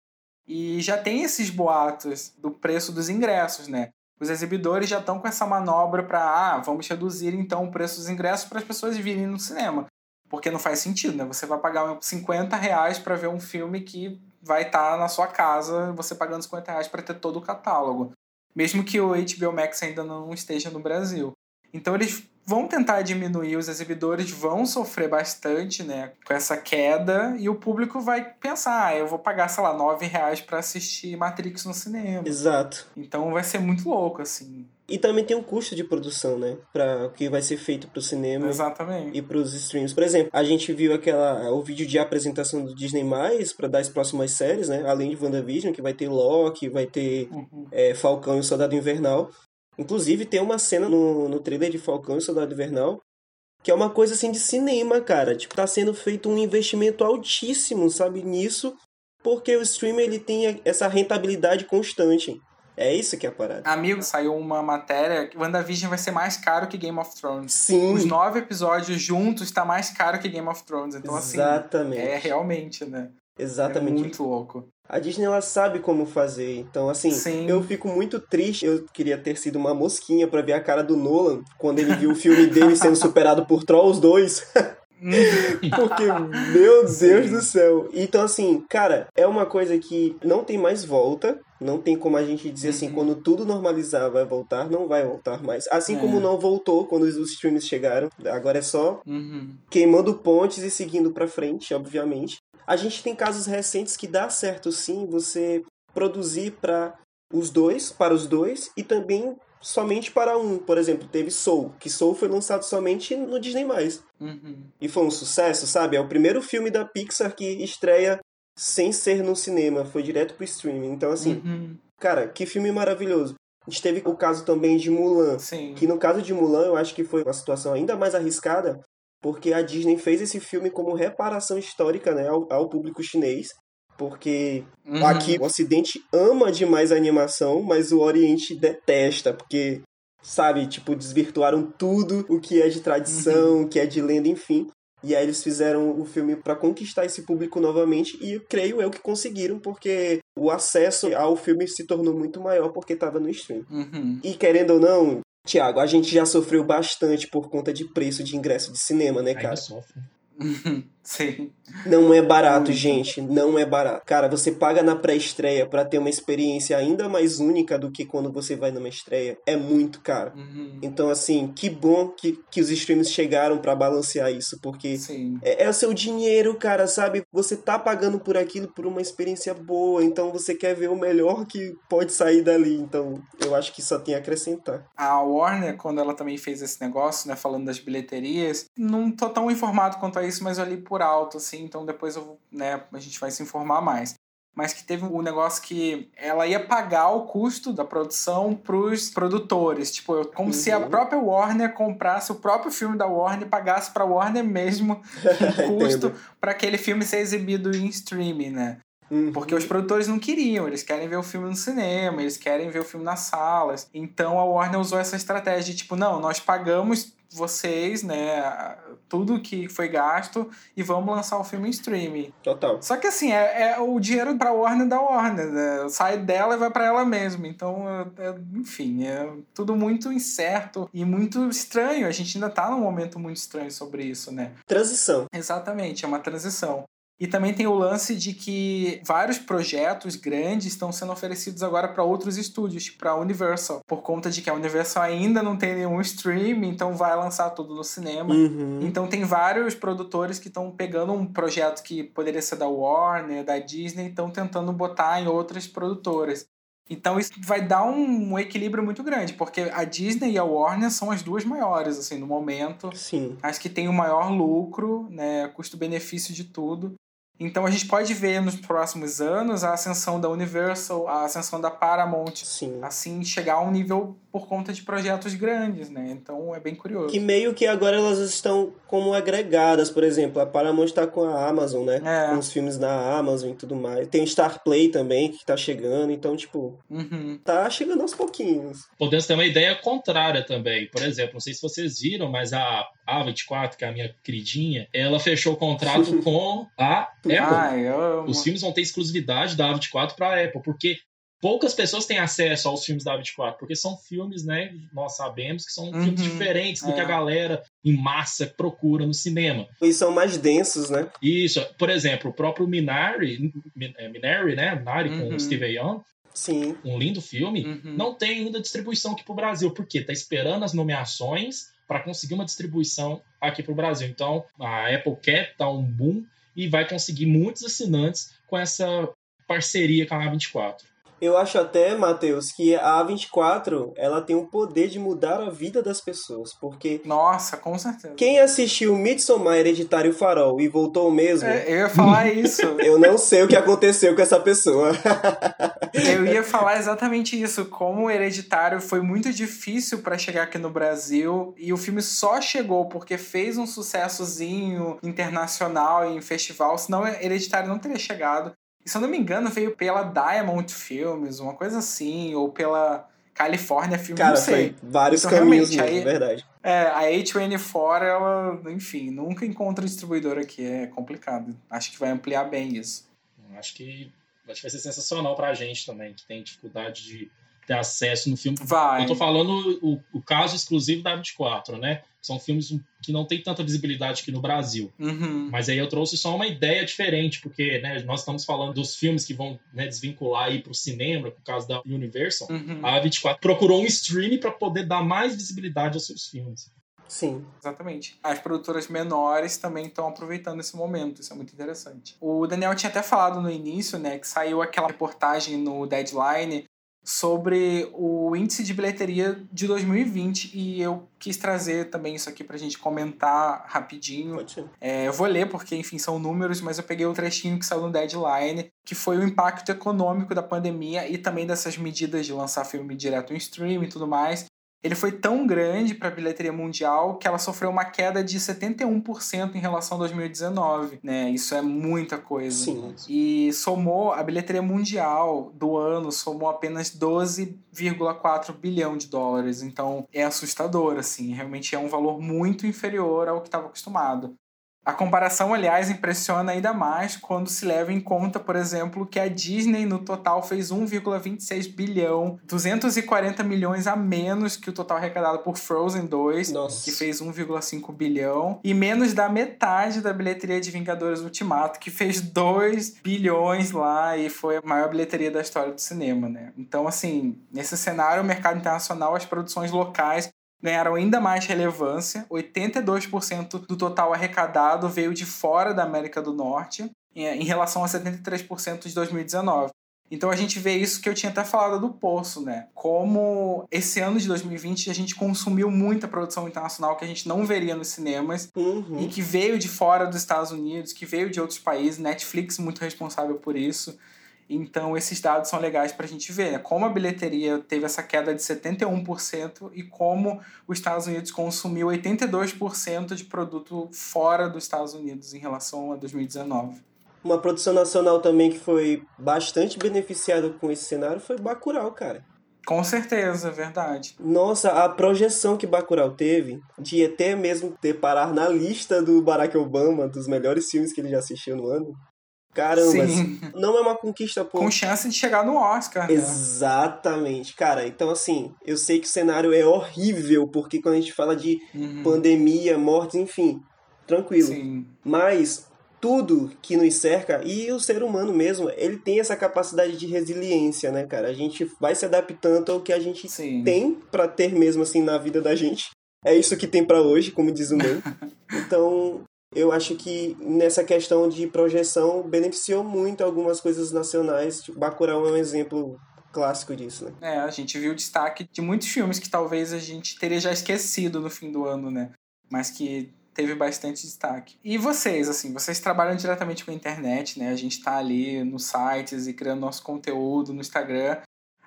E já tem esses boatos do preço dos ingressos, né? Os exibidores já estão com essa manobra para, ah, vamos reduzir então o preço dos ingressos para as pessoas virem no cinema. Porque não faz sentido, né? Você vai pagar 50 reais para ver um filme que vai estar na sua casa, você pagando 50 reais para ter todo o catálogo. Mesmo que o HBO Max ainda não esteja no Brasil. Então eles vão tentar diminuir, os exibidores vão sofrer bastante, né, com essa queda, e o público vai pensar, ah, eu vou pagar, sei lá, 9 reais pra assistir Matrix no cinema. Exato. Então vai ser muito louco, assim. E também tem um custo de produção, né? Para o que vai ser feito pro cinema Exatamente. e pros streams. Por exemplo, a gente viu aquela o vídeo de apresentação do Disney+, para dar as próximas séries, né? Além de WandaVision, que vai ter Loki, vai ter Uhum. é, Falcão e o Soldado Invernal. Inclusive, tem uma cena no, no trailer de Falcão e Soldado Invernal que é uma coisa assim de cinema, cara. Tipo, tá sendo feito um investimento altíssimo, sabe, nisso, porque o streamer ele tem essa rentabilidade constante. É isso que é a parada. Amigo, saiu uma matéria que WandaVision vai ser mais caro que Game of Thrones. Sim. Os nove episódios juntos tá mais caro que Game of Thrones. Então, Exatamente. assim, é realmente, né? Exatamente. É muito louco. A Disney ela sabe como fazer. Então, assim, Sim. eu fico muito triste. Eu queria ter sido uma mosquinha pra ver a cara do Nolan quando ele viu o filme dele sendo superado por Trolls 2. Porque, meu Deus do céu. Então, assim, cara, é uma coisa que não tem mais volta. Não tem como a gente dizer assim, Uhum. quando tudo normalizar, vai voltar. Não vai voltar mais. Assim É. como não voltou quando os streams chegaram. Agora é só Uhum. queimando pontes e seguindo pra frente, obviamente. A gente tem casos recentes que dá certo sim você produzir para os dois, para os dois e também somente para um. Por exemplo, teve Soul, que Soul foi lançado somente no Disney+. Uhum. E foi um sucesso, sabe? É o primeiro filme da Pixar que estreia sem ser no cinema, foi direto pro streaming. Então assim, Uhum. cara, que filme maravilhoso. A gente teve o caso também de Mulan, Sim. que no caso de Mulan, eu acho que foi uma situação ainda mais arriscada, porque a Disney fez esse filme como reparação histórica né, ao, ao público chinês. Porque Uhum. aqui o Ocidente ama demais a animação, mas o Oriente detesta, porque, sabe, tipo, desvirtuaram tudo o que é de tradição, o que é de lenda, enfim. E aí eles fizeram o filme para conquistar esse público novamente e creio eu que conseguiram, porque o acesso ao filme se tornou muito maior porque estava no stream. Uhum. E querendo ou não, Tiago, a gente já sofreu bastante por conta de preço de ingresso de cinema, né, Ainda cara? sofre. Uhum. Sim. Não é barato, Muito. gente. Não é barato. Cara, você paga na pré-estreia pra ter uma experiência ainda mais única do que quando você vai numa estreia. É muito caro. Uhum. Então, assim, que bom que, que os streams chegaram pra balancear isso, porque é, é o seu dinheiro, cara, sabe? Você tá pagando por aquilo por uma experiência boa, então você quer ver o melhor que pode sair dali. Então, eu acho que só tem a acrescentar. A Warner, quando ela também fez esse negócio, né, falando das bilheterias, não tô tão informado quanto a isso, mas eu li por alto, assim, então depois eu, né, a gente vai se informar mais. Mas que teve um negócio que ela ia pagar o custo da produção pros produtores. Tipo, como se a Uhum. própria Warner comprasse o próprio filme da Warner e pagasse pra Warner mesmo o custo para aquele filme ser exibido em streaming, né? Uhum. Porque os produtores não queriam, eles querem ver o filme no cinema, eles querem ver o filme nas salas. Então a Warner usou essa estratégia de tipo, não, nós pagamos vocês, né, tudo que foi gasto e vamos lançar o filme em streaming. Total. Só que assim, é, é o dinheiro pra Warner da Warner, né? sai dela e vai pra ela mesma. Então, é- é- enfim, é tudo muito incerto e muito estranho. A gente ainda tá num momento muito estranho sobre isso, né? Transição. Exatamente, é uma transição. E também tem o lance de que vários projetos grandes estão sendo oferecidos agora para outros estúdios, para a Universal, por conta de que a Universal ainda não tem nenhum stream, então vai lançar tudo no cinema. Uhum. Então tem vários produtores que estão pegando um projeto que poderia ser da Warner, da Disney, e estão tentando botar em outras produtoras. Então isso vai dar um equilíbrio muito grande, porque a Disney e a Warner são as duas maiores assim no momento Sim. as que têm o maior lucro, né, custo-benefício de tudo. Então a gente pode ver nos próximos anos a ascensão da Universal, a ascensão da Paramount, Sim. assim chegar a um nível por conta de projetos grandes, né? Então é bem curioso. Que meio que agora elas estão como agregadas, por exemplo, a Paramount tá com a Amazon, né? É. Com os filmes na Amazon e tudo mais. Tem o Star Play também, que tá chegando, então, tipo, Uhum. tá chegando aos pouquinhos. Podemos ter uma ideia contrária também. Por exemplo, não sei se vocês viram, mas a A24, que é a minha queridinha, ela fechou o contrato com a Apple. Ai, eu amo. Os filmes vão ter exclusividade da A24 para a Apple, porque poucas pessoas têm acesso aos filmes da A24, porque são filmes, né, nós sabemos que são Uhum, filmes diferentes do é. que a galera em massa procura no cinema. E são mais densos, né? Isso, por exemplo, o próprio Minari, Min- é, Minari, né, Minari com Uhum. o Steven Yeun, Sim. um lindo filme, Uhum. não tem ainda distribuição aqui pro Brasil, porque tá esperando as nomeações para conseguir uma distribuição aqui pro Brasil. Então, a Apple quer dar um boom e vai conseguir muitos assinantes com essa parceria com a A24. Eu acho até, Matheus, que a A24, ela tem o poder de mudar a vida das pessoas, porque Nossa, com certeza. quem assistiu Midsommar Hereditário Farol e voltou mesmo, É, eu ia falar isso. eu não sei o que aconteceu com essa pessoa. Eu ia falar exatamente isso. Como o Hereditário foi muito difícil para chegar aqui no Brasil e o filme só chegou porque fez um sucessozinho internacional em festival, senão Hereditário não teria chegado. Se eu não me engano, veio pela Diamond Films, uma coisa assim, ou pela California Films, Cara, não sei. foi vários Então, caminhos mesmo, aí- verdade. É, a A24, ela, enfim, nunca encontra distribuidor aqui, é complicado. Acho que vai ampliar bem isso. Acho que, acho que vai ser sensacional pra gente também, que tem dificuldade de ter acesso no filme. Vai. Eu tô falando o, o caso exclusivo da 24, né? São filmes que não tem tanta visibilidade aqui no Brasil. Uhum. Mas aí eu trouxe só uma ideia diferente, porque né, nós estamos falando dos filmes que vão né, desvincular aí para o cinema, por causa da Universal. Uhum. A 24 procurou um streaming para poder dar mais visibilidade aos seus filmes. Sim. Exatamente. As produtoras menores também estão aproveitando esse momento, isso é muito interessante. O Daniel tinha até falado no início, né, que saiu aquela reportagem no Deadline sobre o índice de bilheteria de 2020 e eu quis trazer também isso aqui pra gente comentar rapidinho. É, eu vou ler porque, enfim, são números, mas eu peguei o trechinho que saiu no Deadline, que foi o impacto econômico da pandemia e também dessas medidas de lançar filme direto em stream e tudo mais. Ele foi tão grande para a bilheteria mundial que ela sofreu uma queda de 71% em relação a 2019, né? Isso é muita coisa. Sim. E somou a bilheteria mundial do ano somou apenas 12,4 bilhão de dólares. Então é assustador, assim. Realmente é um valor muito inferior ao que estava acostumado. A comparação, aliás, impressiona ainda mais quando se leva em conta, por exemplo, que a Disney no total fez 1,26 bilhão, 240 milhões a menos que o total arrecadado por Frozen 2, Nossa. que fez 1,5 bilhão, e menos da metade da bilheteria de Vingadores Ultimato, que fez 2 bilhões lá e foi a maior bilheteria da história do cinema, né? Então, assim, nesse cenário, o mercado internacional, as produções locais ganharam ainda mais relevância. 82% do total arrecadado veio de fora da América do Norte, em relação a 73% de 2019. Então a gente vê isso que eu tinha até falado do Poço, né? Como esse ano de 2020 a gente consumiu muita produção internacional que a gente não veria nos cinemas Uhum. e que veio de fora dos Estados Unidos, que veio de outros países, Netflix muito responsável por isso. Então esses dados são legais para a gente ver, né? como a bilheteria teve essa queda de 71% e como os Estados Unidos consumiu 82% de produto fora dos Estados Unidos em relação a 2019. Uma produção nacional também que foi bastante beneficiada com esse cenário foi Bacurau, cara. Com certeza, é verdade. Nossa, a projeção que Bacurau teve de até mesmo ter parar na lista do Barack Obama, dos melhores filmes que ele já assistiu no ano. Caramba, Sim. não é uma conquista por... Com chance de chegar no Oscar. né? Exatamente, cara. Então, assim, eu sei que o cenário é horrível, porque quando a gente fala de Uhum. pandemia, mortes, enfim, tranquilo. Sim. Mas tudo que nos cerca, e o ser humano mesmo, ele tem essa capacidade de resiliência, né, cara? A gente vai se adaptando ao que a gente Sim. tem pra ter mesmo, assim, na vida da gente. É isso que tem pra hoje, como diz o meu. Então, eu acho que nessa questão de projeção beneficiou muito algumas coisas nacionais. Tipo, Bacurau é um exemplo clássico disso, né? É, a gente viu o destaque de muitos filmes que talvez a gente teria já esquecido no fim do ano, né? Mas que teve bastante destaque. E vocês, assim, vocês trabalham diretamente com a internet, né? A gente tá ali nos sites e criando nosso conteúdo no Instagram.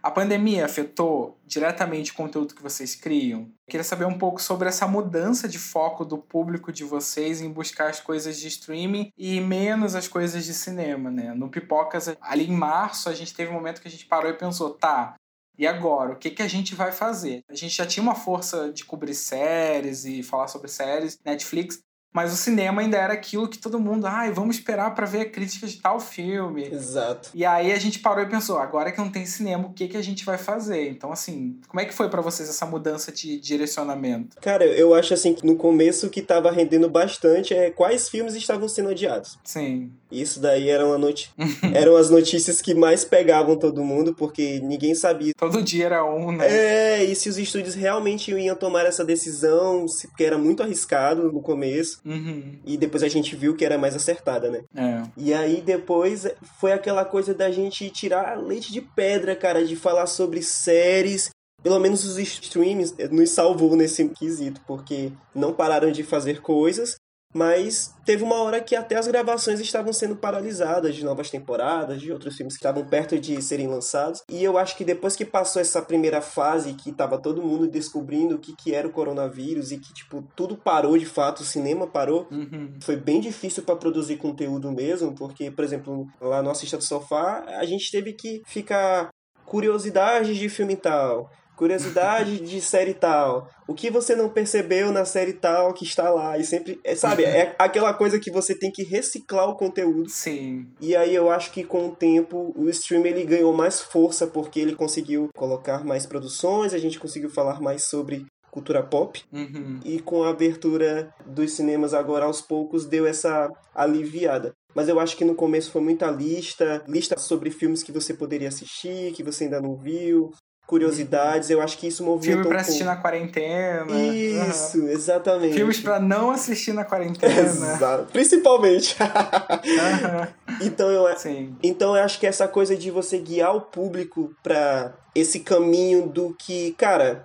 A pandemia afetou diretamente o conteúdo que vocês criam? Eu queria saber um pouco sobre essa mudança de foco do público de vocês em buscar as coisas de streaming e menos as coisas de cinema, né? No Pipocas, ali em março, a gente teve um momento que a gente parou e pensou, tá, e agora, o que, que a gente vai fazer? A gente já tinha uma força de cobrir séries e falar sobre séries, Netflix, mas o cinema ainda era aquilo que todo mundo, ai, vamos esperar para ver a crítica de tal filme. Exato. E aí a gente parou e pensou, agora que não tem cinema, o que, que a gente vai fazer? Então, assim, como é que foi para vocês essa mudança de direcionamento? Cara, eu acho assim que no começo o que tava rendendo bastante é quais filmes estavam sendo adiados. Sim. Isso daí era uma noti eram as notícias que mais pegavam todo mundo, porque ninguém sabia. Todo dia era um, né? É, e se os estúdios realmente iam tomar essa decisão, porque era muito arriscado no começo, Uhum. e depois a gente viu que era mais acertada, né? É. E aí depois foi aquela coisa da gente tirar leite de pedra, cara, de falar sobre séries. Pelo menos os streams nos salvou nesse quesito, porque não pararam de fazer coisas Mas teve uma hora que até as gravações estavam sendo paralisadas de novas temporadas, de outros filmes que estavam perto de serem lançados. E eu acho que depois que passou essa primeira fase, que tava todo mundo descobrindo o que, que era o coronavírus e que, tipo, tudo parou de fato, o cinema parou, Uhum. foi bem difícil para produzir conteúdo mesmo, porque, por exemplo, lá no Assista do Sofá, a gente teve que ficar curiosidades de filme tal, curiosidade de série tal, o que você não percebeu na série tal que está lá, e sempre, é, sabe, é aquela coisa que você tem que reciclar o conteúdo. Sim. E aí eu acho que com o tempo o stream ele ganhou mais força porque ele conseguiu colocar mais produções, a gente conseguiu falar mais sobre cultura pop Uhum. e com a abertura dos cinemas agora aos poucos deu essa aliviada. Mas eu acho que no começo foi muita lista, lista sobre filmes que você poderia assistir, que você ainda não viu, curiosidades. Eu acho que isso movimentou Filme pra um assistir pouco. na quarentena. Isso, exatamente. Uhum. Filmes pra não assistir na quarentena. Exato. Principalmente. Aham. então eu Sim. então eu acho que essa coisa de você guiar o público pra esse caminho do que, cara,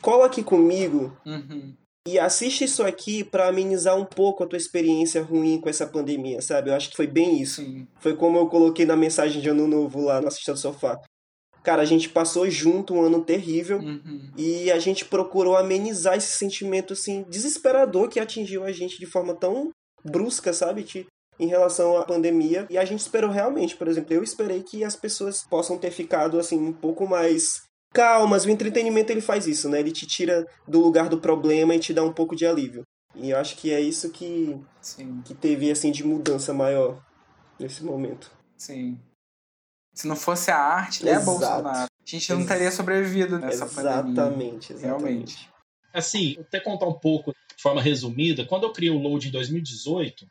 cola aqui comigo Uhum. e assiste isso aqui pra amenizar um pouco a tua experiência ruim com essa pandemia, sabe? Eu acho que foi bem isso. Sim. Foi como eu coloquei na mensagem de ano novo lá no Assista do Sofá. Cara, a gente passou junto um ano terrível Uhum. e a gente procurou amenizar esse sentimento assim desesperador que atingiu a gente de forma tão brusca, sabe? Que- em relação à pandemia. E a gente esperou realmente, por exemplo, eu esperei que as pessoas possam ter ficado assim um pouco mais calmas. O entretenimento ele faz isso, né? Ele te tira do lugar do problema e te dá um pouco de alívio. E eu acho que é isso que, Sim. que teve assim de mudança maior nesse momento. Sim. Se não fosse a arte, né, Exato. Bolsonaro? A gente não teria sobrevivido nessa pandemia. exatamente, exatamente. Realmente. Assim, vou até contar um pouco de forma resumida. Quando eu criei o Load em 2018,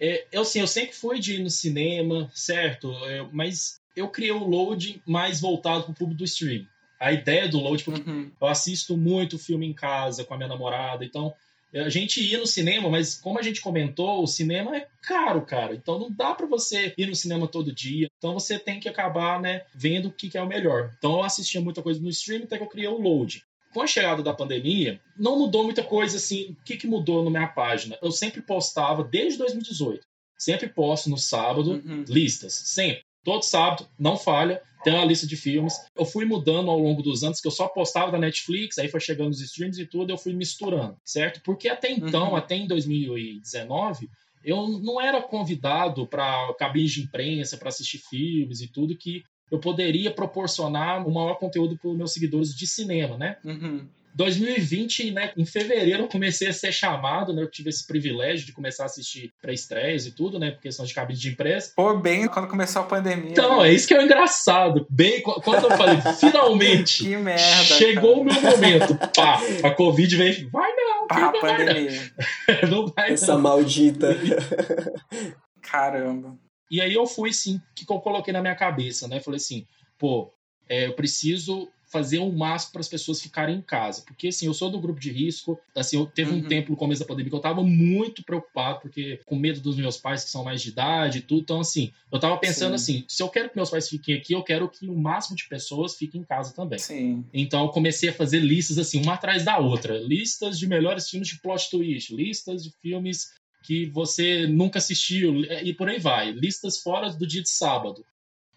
é, eu, assim, eu sempre fui de ir no cinema, certo? É, mas eu criei o Load mais voltado para o público do stream. A ideia do Load, porque Uhum. eu assisto muito filme em casa com a minha namorada, então a gente ia no cinema, mas como a gente comentou, o cinema é caro, cara. Então não dá para você ir no cinema todo dia. Então você tem que acabar, né, vendo o que, é o melhor. Então eu assistia muita coisa no stream, até que eu criei o Load. Com a chegada da pandemia, não mudou muita coisa assim. O que, que mudou na minha página? Eu sempre postava desde 2018. Sempre posto no sábado Uhum. listas, sempre. Todo sábado, não falha, tem uma lista de filmes. Eu fui mudando ao longo dos anos, que eu só postava da Netflix, aí foi chegando os streams e tudo, eu fui misturando, certo? Porque até então, Uhum. até em 2019, eu não era convidado para cabines de imprensa, para assistir filmes e tudo, que eu poderia proporcionar o maior conteúdo para os meus seguidores de cinema, né? Uhum. 2020, né, em fevereiro eu comecei a ser chamado, né, eu tive esse privilégio de começar a assistir pré-estreias e tudo, né, por questão de cabine de imprensa. Pô, bem quando começou a pandemia. Então, né? é isso que é o engraçado. Bem, qu- quando eu falei, finalmente, Que merda. chegou o meu momento, pá, a Covid veio, vai não, cara. Pá, não vai pandemia. não, não vai Essa não. maldita. Caramba. E aí eu fui, sim, o que que eu coloquei na minha cabeça, né, falei assim, pô, é, eu preciso fazer um máximo para as pessoas ficarem em casa, porque assim, eu sou do grupo de risco, assim, eu teve um Uhum. tempo no começo da pandemia que eu tava muito preocupado, porque com medo dos meus pais que são mais de idade e tudo, então assim, eu tava pensando Sim. assim, se eu quero que meus pais fiquem aqui, eu quero que o máximo de pessoas fiquem em casa também. Sim. Então eu comecei a fazer listas assim, uma atrás da outra. Listas de melhores filmes de plot twist, listas de filmes que você nunca assistiu e por aí vai. Listas fora do dia de sábado.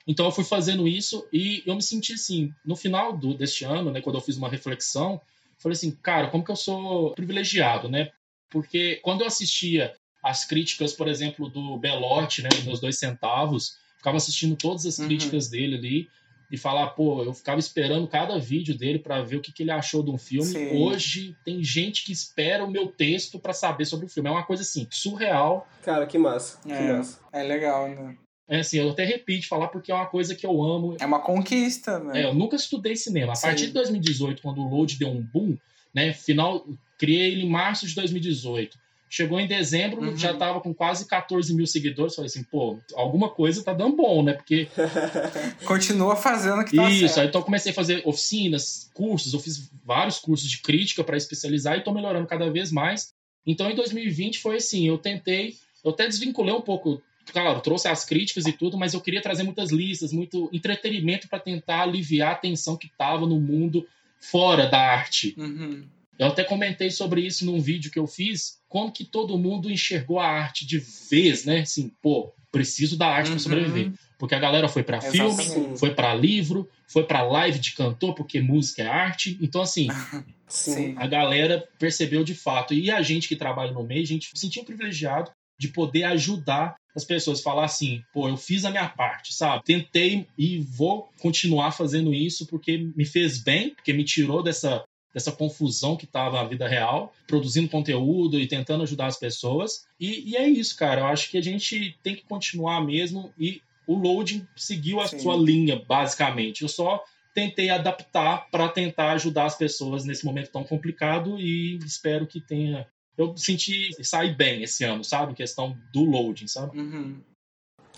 Então eu fui fazendo isso e eu me senti assim, no final do, deste ano, né, quando eu fiz uma reflexão, falei assim, cara, como que eu sou privilegiado, né? Porque quando eu assistia as críticas, por exemplo, do Belotti, né, dos meus dois centavos, ficava assistindo todas as Uhum. críticas dele ali e falar, pô, eu ficava esperando cada vídeo dele para ver o que, que ele achou de um filme. Sim. Hoje tem gente que espera o meu texto para saber sobre o filme. É uma coisa assim, surreal. Cara, que massa. Que É. massa. É legal, né? É assim, eu até repito falar porque é uma coisa que eu amo. É uma conquista, né? É, eu nunca estudei cinema. A Sim. partir de 2018, quando o Load deu um boom, né? Final, criei ele em março de 2018. Chegou em dezembro, Uhum. já tava com quase 14 mil seguidores. Falei assim, pô, alguma coisa tá dando bom, né? Porque Continua fazendo o que tá Isso, aí certo. então eu comecei a fazer oficinas, cursos, eu fiz vários cursos de crítica para especializar e estou melhorando cada vez mais. Então em 2020 foi assim, eu tentei, eu até desvinculei um pouco, claro, trouxe as críticas e tudo, mas eu queria trazer muitas listas, muito entretenimento para tentar aliviar a tensão que estava no mundo fora da arte. Uhum. Eu até comentei sobre isso num vídeo que eu fiz, como que todo mundo enxergou a arte de vez, né? Assim, pô, preciso da arte uhum. para sobreviver. Porque a galera foi para filme, foi para livro, foi para live de cantor, porque música é arte. Então, assim, Sim. a galera percebeu de fato. E a gente que trabalha no meio, a gente se sentiu privilegiado de poder ajudar as pessoas. Falar assim, pô, eu fiz a minha parte, sabe? Tentei e vou continuar fazendo isso porque me fez bem, porque me tirou dessa dessa confusão que estava na vida real, produzindo conteúdo e tentando ajudar as pessoas. E, e, é isso, cara. Eu acho que a gente tem que continuar mesmo e o loading seguiu a Sim. sua linha, basicamente. Eu só tentei adaptar para tentar ajudar as pessoas nesse momento tão complicado e espero que tenha. Eu senti sair bem esse ano, sabe? Questão do loading, sabe? Uhum.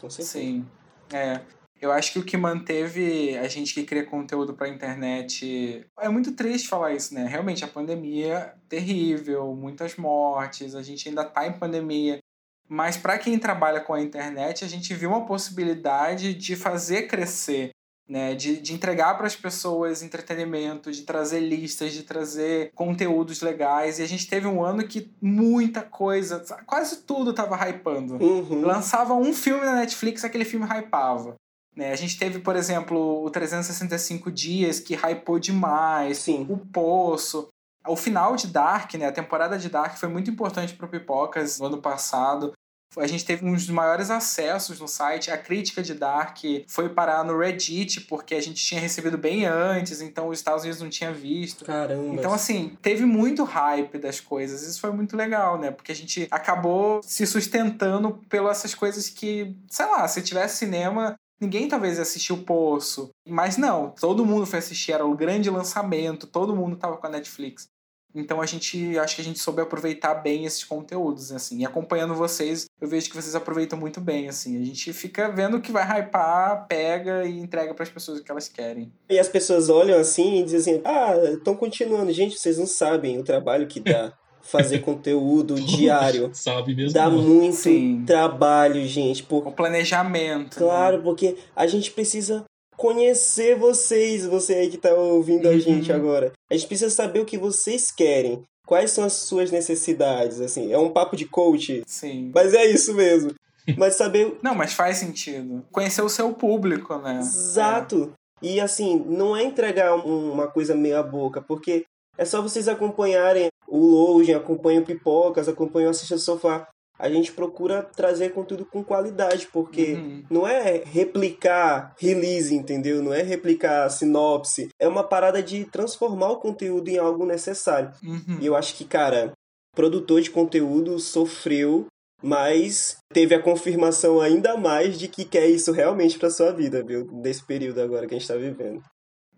Sim. É. Eu acho que o que manteve a gente que cria conteúdo para a internet. É muito triste falar isso, né? Realmente, a pandemia terrível, muitas mortes, a gente ainda tá em pandemia. Mas para quem trabalha com a internet, a gente viu uma possibilidade de fazer crescer, né? de, de entregar para as pessoas entretenimento, de trazer listas, de trazer conteúdos legais. E a gente teve um ano que muita coisa, quase tudo estava hypando. Uhum. Lançava um filme na Netflix, aquele filme hypava. Né? A gente teve, por exemplo, o 365 Dias, que hypou demais, Sim. o Poço. O final de Dark, né? A temporada de Dark foi muito importante para o Pipocas no ano passado. A gente teve um dos maiores acessos no site. A crítica de Dark foi parar no Reddit, porque a gente tinha recebido bem antes, então os Estados Unidos não tinha visto. Caramba. Então, assim, teve muito hype das coisas. Isso foi muito legal, né? Porque a gente acabou se sustentando pelas essas coisas que, sei lá, se tivesse cinema, Ninguém talvez assistiu o Poço, mas não, todo mundo foi assistir, era o grande lançamento, todo mundo tava com a Netflix. Então a gente, acho que a gente soube aproveitar bem esses conteúdos, assim. E acompanhando vocês, eu vejo que vocês aproveitam muito bem, assim. A gente fica vendo o que vai hypar, pega e entrega para as pessoas o que elas querem. E as pessoas olham assim e dizem: "Ah, estão continuando, gente, vocês não sabem o trabalho que dá". fazer conteúdo diário. Sabe mesmo. Dá muito Sim. trabalho, gente. Por... O planejamento. Claro, né? porque a gente precisa conhecer vocês, você aí que tá ouvindo uhum. a gente agora. A gente precisa saber o que vocês querem. Quais são as suas necessidades, assim. É um papo de coach. Sim. Mas é isso mesmo. Mas saber... Não, mas faz sentido. Conhecer o seu público, né? Exato. É. E assim, não é entregar uma coisa meia boca, porque é só vocês acompanharem o Loading, acompanham Pipocas, acompanham Assista do Sofá. A gente procura trazer conteúdo com qualidade, porque uhum. não é replicar release, entendeu? Não é replicar sinopse. É uma parada de transformar o conteúdo em algo necessário. Uhum. E eu acho que, cara, produtor de conteúdo sofreu, mas teve a confirmação ainda mais de que quer isso realmente para sua vida, viu? Nesse período agora que a gente tá vivendo.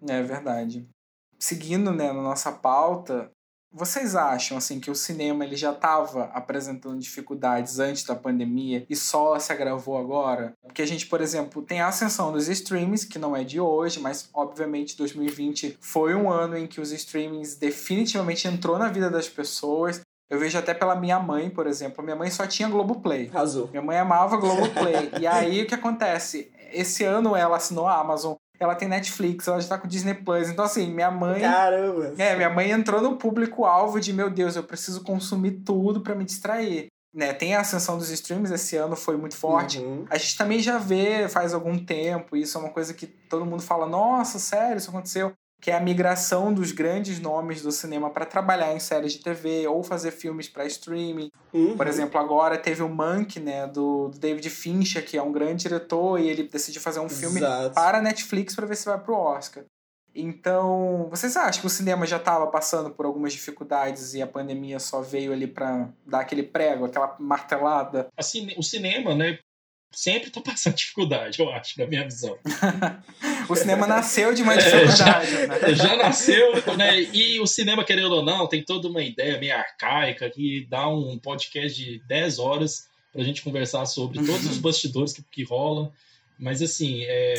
É verdade seguindo né, na nossa pauta, vocês acham assim que o cinema ele já estava apresentando dificuldades antes da pandemia e só se agravou agora? Porque a gente, por exemplo, tem a ascensão dos streamings, que não é de hoje, mas obviamente 2020 foi um ano em que os streamings definitivamente entrou na vida das pessoas. Eu vejo até pela minha mãe, por exemplo. Minha mãe só tinha Globoplay. Razou. Minha mãe amava Globoplay. e aí o que acontece? Esse ano ela assinou a Amazon ela tem Netflix, ela já tá com Disney Plus. Então, assim, minha mãe. Caramba! É, minha mãe entrou no público-alvo de, meu Deus, eu preciso consumir tudo para me distrair. Né, tem a ascensão dos streams esse ano, foi muito forte. Uhum. A gente também já vê faz algum tempo, isso é uma coisa que todo mundo fala: nossa, sério, isso aconteceu que é a migração dos grandes nomes do cinema para trabalhar em séries de TV ou fazer filmes para streaming. Uhum. Por exemplo, agora teve o Monk, né, do, do, David Fincher, que é um grande diretor, e ele decidiu fazer um filme Exato. para a Netflix para ver se vai pro Oscar. Então, vocês acham que o cinema já estava passando por algumas dificuldades e a pandemia só veio ali para dar aquele prego, aquela martelada? Assim, o cinema, né, sempre tá passando dificuldade, eu acho, na minha visão. o cinema nasceu de uma dificuldade. É, já, né? já nasceu, né? E o cinema, querendo ou não, tem toda uma ideia meio arcaica que dá um podcast de 10 horas pra gente conversar sobre todos os bastidores que, que rolam. Mas assim, é,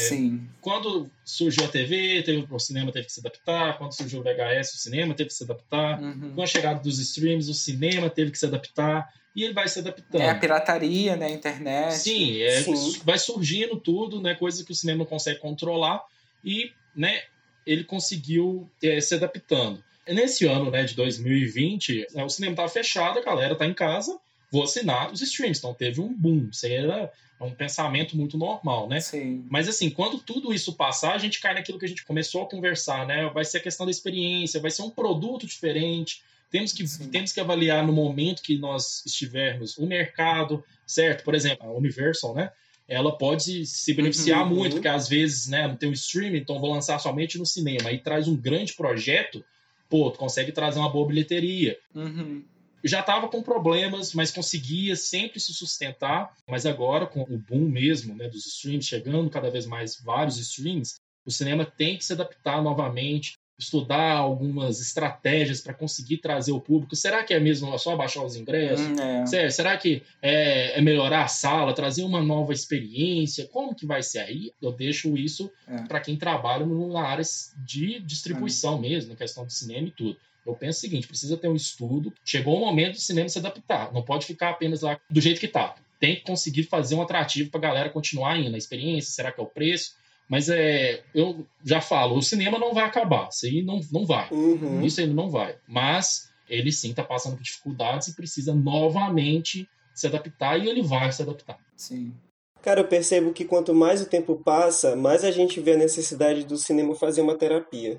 quando surgiu a TV, teve, o cinema teve que se adaptar. Quando surgiu o VHS, o cinema teve que se adaptar. Uhum. Com a chegada dos streams, o cinema teve que se adaptar e ele vai se adaptando. É a pirataria, né? A internet. Sim, é, Sim. vai surgindo tudo, né? Coisas que o cinema consegue controlar e, né? Ele conseguiu é, se adaptando. Nesse ano né, de 2020, né, o cinema estava fechado, a galera tá em casa, vou assinar os streams. Então teve um boom. Isso era um pensamento muito normal, né? Sim. Mas assim, quando tudo isso passar, a gente cai naquilo que a gente começou a conversar, né? Vai ser a questão da experiência, vai ser um produto diferente. Temos que, temos que avaliar no momento que nós estivermos o mercado, certo? Por exemplo, a Universal, né? Ela pode se beneficiar uhum, muito, uhum. porque às vezes né, não tem o streaming, então vou lançar somente no cinema. Aí traz um grande projeto, pô, tu consegue trazer uma boa bilheteria. Uhum já estava com problemas, mas conseguia sempre se sustentar. Mas agora, com o boom mesmo né, dos streams, chegando cada vez mais vários streams, o cinema tem que se adaptar novamente, estudar algumas estratégias para conseguir trazer o público. Será que é mesmo só baixar os ingressos? Hum, é. Será que é, é, melhorar a sala, trazer uma nova experiência? Como que vai ser aí? Eu deixo isso é. para quem trabalha na área de distribuição é. mesmo, na questão do cinema e tudo. Eu penso o seguinte: precisa ter um estudo. Chegou o momento do cinema se adaptar. Não pode ficar apenas lá do jeito que está. Tem que conseguir fazer um atrativo para a galera continuar indo. A experiência, será que é o preço? Mas é, eu já falo, o cinema não vai acabar. Isso aí não, não vai. Uhum. Isso aí não vai. Mas ele sim está passando por dificuldades e precisa novamente se adaptar e ele vai se adaptar. Sim. Cara, eu percebo que quanto mais o tempo passa, mais a gente vê a necessidade do cinema fazer uma terapia.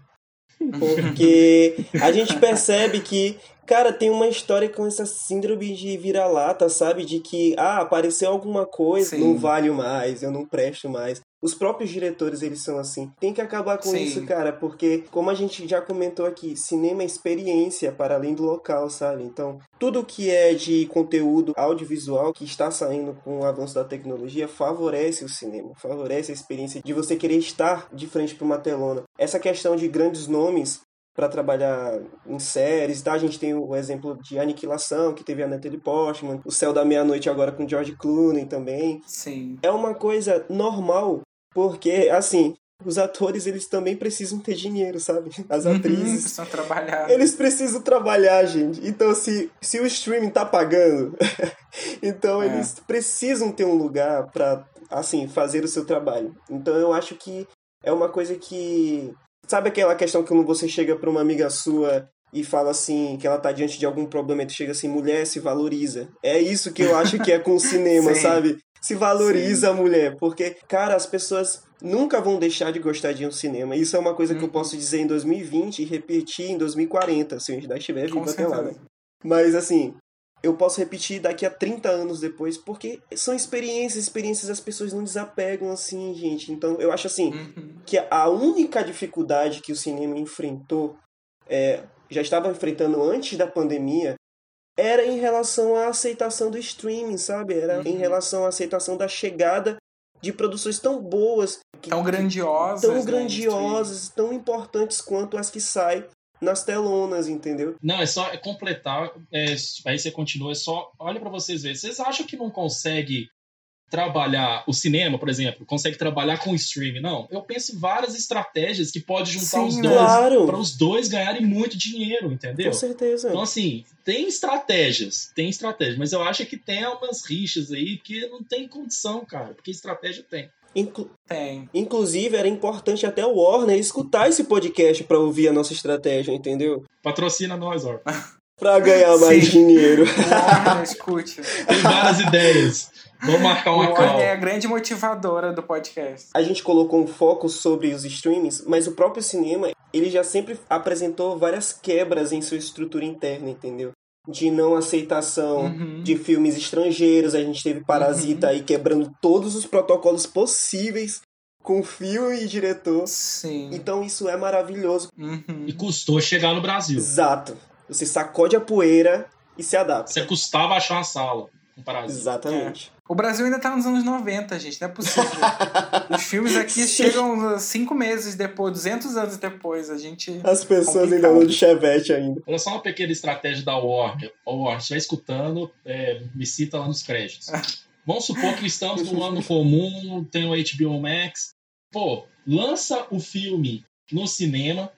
Porque a gente percebe que, cara, tem uma história com essa síndrome de vira-lata, sabe? De que, ah, apareceu alguma coisa, Sim. não vale mais, eu não presto mais. Os próprios diretores, eles são assim. Tem que acabar com Sim. isso, cara, porque, como a gente já comentou aqui, cinema é experiência para além do local, sabe? Então, tudo que é de conteúdo audiovisual que está saindo com o avanço da tecnologia favorece o cinema, favorece a experiência de você querer estar de frente para uma telona. Essa questão de grandes nomes para trabalhar em séries, tá? A gente tem o exemplo de Aniquilação, que teve a Natalie Portman, O Céu da Meia-Noite agora com George Clooney também. Sim. É uma coisa normal porque, assim, os atores, eles também precisam ter dinheiro, sabe? As uhum, atrizes. precisam trabalhar. Eles precisam trabalhar, gente. Então, se, se o streaming tá pagando, então é. eles precisam ter um lugar para assim, fazer o seu trabalho. Então, eu acho que é uma coisa que. Sabe aquela questão que quando você chega para uma amiga sua e fala assim, que ela tá diante de algum problema e tu chega assim, mulher, se valoriza. É isso que eu acho que é com o cinema, sabe? se valoriza Sim. a mulher, porque, cara, as pessoas nunca vão deixar de gostar de um cinema. Isso é uma coisa que eu uhum. posso dizer em 2020 e repetir em 2040, se a gente ainda estiver vivo até lá, né? Mas, assim, eu posso repetir daqui a 30 anos depois, porque são experiências, experiências as pessoas não desapegam assim, gente. Então, eu acho assim, uhum. que a única dificuldade que o cinema enfrentou, é, já estava enfrentando antes da pandemia, era em relação à aceitação do streaming, sabe? Era uhum. em relação à aceitação da chegada de produções tão boas, tão grandiosas, tão né, grandiosas, tão importantes quanto as que saem nas telonas, entendeu? Não, é só é completar, é, aí você continua, é só olha para vocês verem. Vocês acham que não consegue trabalhar o cinema, por exemplo, consegue trabalhar com o streaming. Não, eu penso em várias estratégias que pode juntar Sim, os dois claro. para os dois ganharem muito dinheiro, entendeu? Com certeza. Então assim, tem estratégias, tem estratégias, mas eu acho que tem umas rixas aí que não tem condição, cara, porque estratégia tem. Inclu tem. Inclusive, era importante até o Warner escutar esse podcast para ouvir a nossa estratégia, entendeu? Patrocina nós, Warner. para ganhar mais Sim. dinheiro. Warner, escute. Tem várias ideias. Vamos marcar uma call. é a grande motivadora do podcast. A gente colocou um foco sobre os streamings, mas o próprio cinema, ele já sempre apresentou várias quebras em sua estrutura interna, entendeu? De não aceitação uhum. de filmes estrangeiros, a gente teve Parasita uhum. aí quebrando todos os protocolos possíveis com filme e diretor. Sim. Então isso é maravilhoso. Uhum. E custou chegar no Brasil. Exato. Você sacode a poeira e se adapta. Você custava achar uma sala. Um parasita. Exatamente. É. O Brasil ainda tá nos anos 90, gente, não é possível. Os filmes aqui chegam cinco meses depois, 200 anos depois, a gente... As pessoas ainda andam de chevette ainda. Olha só uma pequena estratégia da Warner. Warner, se estiver escutando, é, me cita lá nos créditos. Vamos supor que estamos num ano comum, tem o HBO Max. Pô, lança o filme no cinema,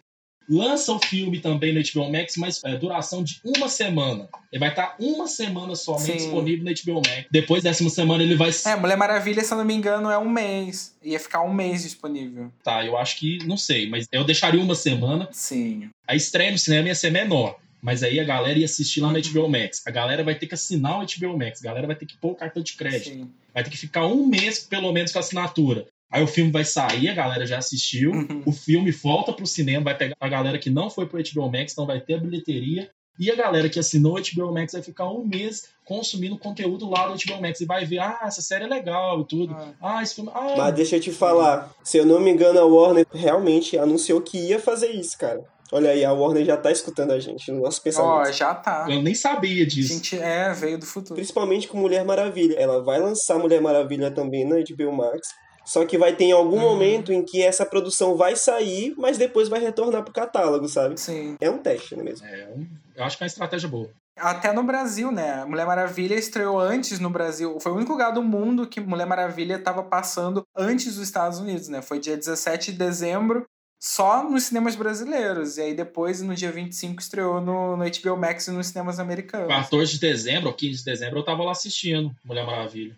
lança o filme também no HBO Max, mas é, duração de uma semana. Ele vai estar uma semana somente Sim. disponível no HBO Max. Depois dessa semana ele vai É, Mulher Maravilha, se eu não me engano, é um mês. Ia ficar um mês disponível. Tá, eu acho que, não sei, mas eu deixaria uma semana. Sim. A estreia no cinema ia ser menor. Mas aí a galera ia assistir lá no HBO Max. A galera vai ter que assinar o HBO Max. A galera vai ter que pôr o cartão de crédito. Sim. Vai ter que ficar um mês, pelo menos, com a assinatura. Aí o filme vai sair, a galera já assistiu. Uhum. O filme volta pro cinema, vai pegar a galera que não foi pro HBO Max, então vai ter a bilheteria. E a galera que assinou o HBO Max vai ficar um mês consumindo conteúdo lá do HBO Max. E vai ver, ah, essa série é legal e tudo. Ah. Ah, esse filme. Ah, Mas deixa eu te falar, se eu não me engano, a Warner realmente anunciou que ia fazer isso, cara. Olha aí, a Warner já tá escutando a gente no nosso Ó, pensamento. já tá. eu nem sabia A disso. gente é, veio do futuro. Principalmente com Mulher Maravilha. Ela vai lançar Mulher Maravilha também na HBO Max. Só que vai ter em algum Uhum. momento em que essa produção vai sair, mas depois vai retornar pro catálogo, sabe? Sim. É um teste, não é mesmo? É, um- eu acho que é uma estratégia boa. Até no Brasil, né? Mulher Maravilha estreou antes no Brasil. Foi o único lugar do mundo que Mulher Maravilha estava passando antes dos Estados Unidos, né? Foi dia 17 de dezembro, só nos cinemas brasileiros. E aí depois, no dia 25, estreou no, no HBO Max e nos cinemas americanos. 14 de dezembro ou 15 de dezembro eu tava lá assistindo Mulher Maravilha.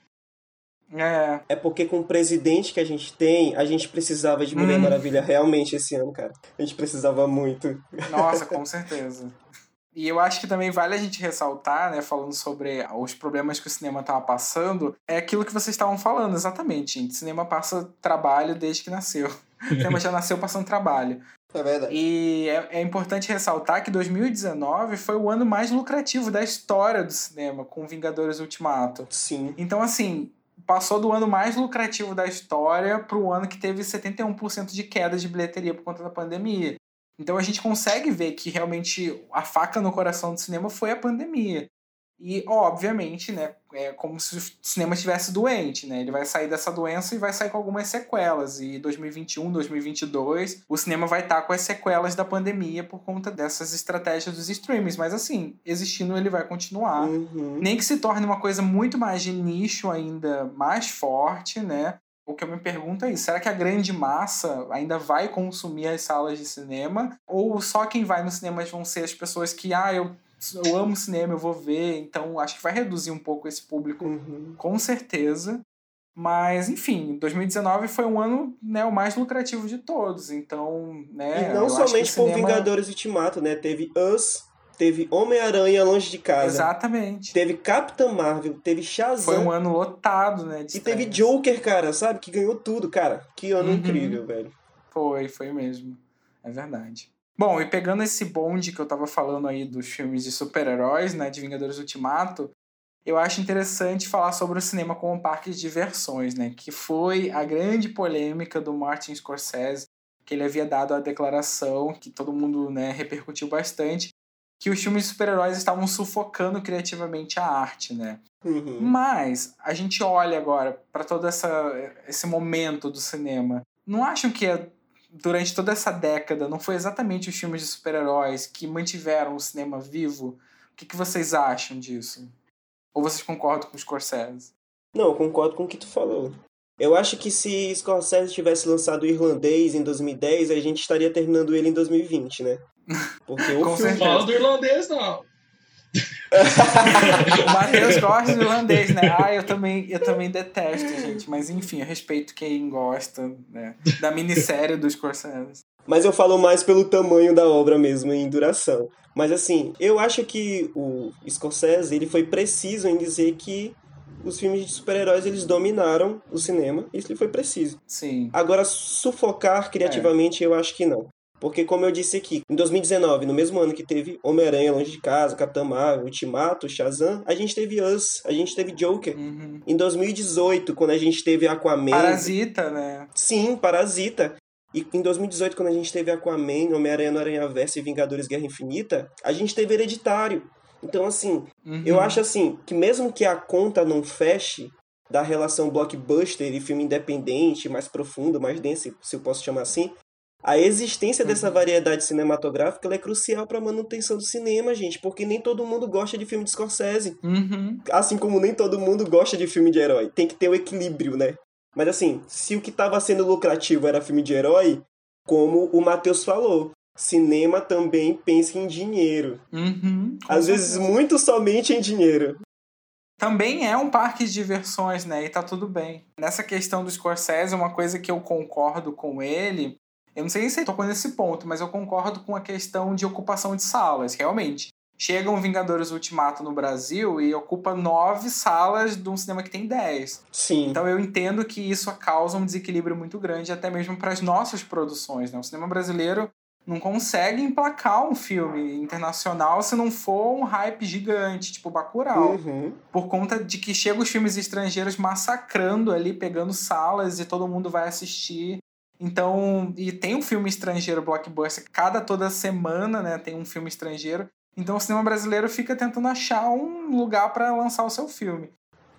É, É porque com o presidente que a gente tem, a gente precisava de Mulher Hum. Maravilha realmente esse ano, cara. A gente precisava muito. nossa, com certeza. E eu acho que também vale a gente ressaltar, né, falando sobre os problemas que o cinema estava passando, é aquilo que vocês estavam falando, exatamente, gente. O cinema passa trabalho desde que nasceu. O cinema já nasceu passando trabalho. É verdade. E é, é importante ressaltar que 2019 foi o ano mais lucrativo da história do cinema, com Vingadores Ultimato. Sim. Então, assim, passou do ano mais lucrativo da história para o ano que teve 71% de queda de bilheteria por conta da pandemia. Então a gente consegue ver que realmente a faca no coração do cinema foi a pandemia. E, obviamente, né, é como se o cinema estivesse doente, né? Ele vai sair dessa doença e vai sair com algumas sequelas. E 2021, 2022, o cinema vai estar com as sequelas da pandemia por conta dessas estratégias dos streamings. Mas, assim, existindo, ele vai continuar Uhum. nem que se torne uma coisa muito mais de nicho ainda mais forte, né? O que eu me pergunto é isso: será que a grande massa ainda vai consumir as salas de cinema? Ou só quem vai nos cinemas vão ser as pessoas que, ah, eu, eu amo cinema, eu vou ver, então acho que vai reduzir um pouco esse público, Uhum. com certeza. Mas, enfim, 2019 foi um ano né, o mais lucrativo de todos, então, né? e não somente por cinema- Vingadores Ultimato, né? Teve Us, teve Homem-Aranha Longe de Casa, Exatamente. teve Capitã Marvel, teve Shazam. Foi um ano lotado, né? E teve. Joker, cara, sabe? Que ganhou tudo, cara. Que ano Uhum. incrível, velho. Foi, foi mesmo. É verdade. Bom, e pegando esse bonde que eu tava falando aí dos filmes de super-heróis, né, de Vingadores Ultimato, eu acho interessante falar sobre o cinema como parque de diversões, né, que foi a grande polêmica do Martin Scorsese, que ele havia dado a declaração, que todo mundo, né, repercutiu bastante, que os filmes de super-heróis estavam sufocando criativamente a arte, né? Uhum. Mas a gente olha agora para todo essa, esse momento do cinema. Não acham que é- durante toda essa década não foi exatamente os filmes de super-heróis que mantiveram o cinema vivo? O que, que vocês acham disso? Ou vocês concordam com os Scorsese? Não, eu concordo com o que tu falou. Eu acho que se Scorsese tivesse lançado o Irlandês em 2010, a gente estaria terminando ele em 2020, né? Porque o filme... Não fala do irlandês, não. O Matheus gosta de irlandês, né? Ah, eu também, eu também detesto, gente. Mas enfim, eu respeito quem gosta né, da minissérie dos Scorsese. Mas eu falo mais pelo tamanho da obra mesmo, em duração. Mas assim, eu acho que o Scorsese, ele foi preciso em dizer que os filmes de super-heróis, eles dominaram o cinema. Isso ele foi preciso. Sim. Agora, sufocar criativamente, eu acho que não. Porque, como eu disse aqui, em 2019, no mesmo ano que teve Homem-Aranha Longe de Casa, Capitã Marvel, Ultimato, Shazam, a gente teve Us, a gente teve Joker. Uhum. Em 2018, quando a gente teve Aquaman... Parasita, né? Sim, Parasita. E em 2018, quando a gente teve Aquaman, Homem-Aranha no Aranha-Verso e Vingadores Guerra Infinita, a gente teve Hereditário. Então, assim, Uhum. eu acho assim, que mesmo que a conta não feche da relação blockbuster e filme independente, mais profundo, mais denso, se eu posso chamar assim, a existência dessa Uhum. variedade cinematográfica é crucial para a manutenção do cinema, gente, porque nem todo mundo gosta de filme de Scorsese. Uhum. Assim como nem todo mundo gosta de filme de herói. Tem que ter o equilíbrio, né? Mas assim, se o que estava sendo lucrativo era filme de herói, como o Matheus falou, cinema também pensa em dinheiro. Uhum, Às vezes, muito somente em dinheiro. Também é um parque de diversões, né? E tá tudo bem. Nessa questão do Scorsese, uma coisa que eu concordo com ele, eu não sei se tocou nesse ponto, mas eu concordo com a questão de ocupação de salas, realmente. Chega um Vingadores Ultimato no Brasil e ocupa nove salas de um cinema que tem dez. Sim. Então eu entendo que isso causa um desequilíbrio muito grande, até mesmo para as nossas produções. Né? O cinema brasileiro não consegue emplacar um filme internacional se não for um hype gigante, tipo Bacurau. Uhum. Por conta de que chegam os filmes estrangeiros massacrando ali, pegando salas e todo mundo vai assistir. Então, e tem um filme estrangeiro blockbuster, cada toda semana, né, tem um filme estrangeiro. Então o cinema brasileiro fica tentando achar um lugar para lançar o seu filme.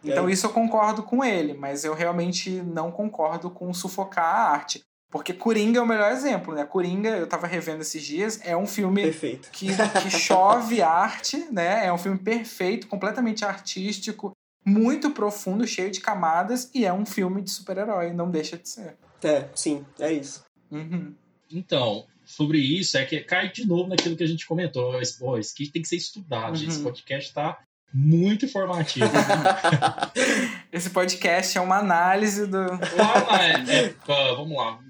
Então É. isso eu concordo com ele, mas eu realmente não concordo com sufocar a arte. Porque Coringa é o melhor exemplo, né? Coringa, eu tava revendo esses dias, é um filme Perfeito. que, que chove arte, né? É um filme perfeito, completamente artístico, muito profundo, cheio de camadas, e é um filme de super-herói, não deixa de ser. É, sim, é isso. Uhum. Então, sobre isso, é que cai de novo naquilo que a gente comentou. Esse, pô, isso aqui tem que ser estudado, gente. Esse Uhum. podcast tá muito informativo. Esse podcast é uma análise do. lá na época, vamos lá,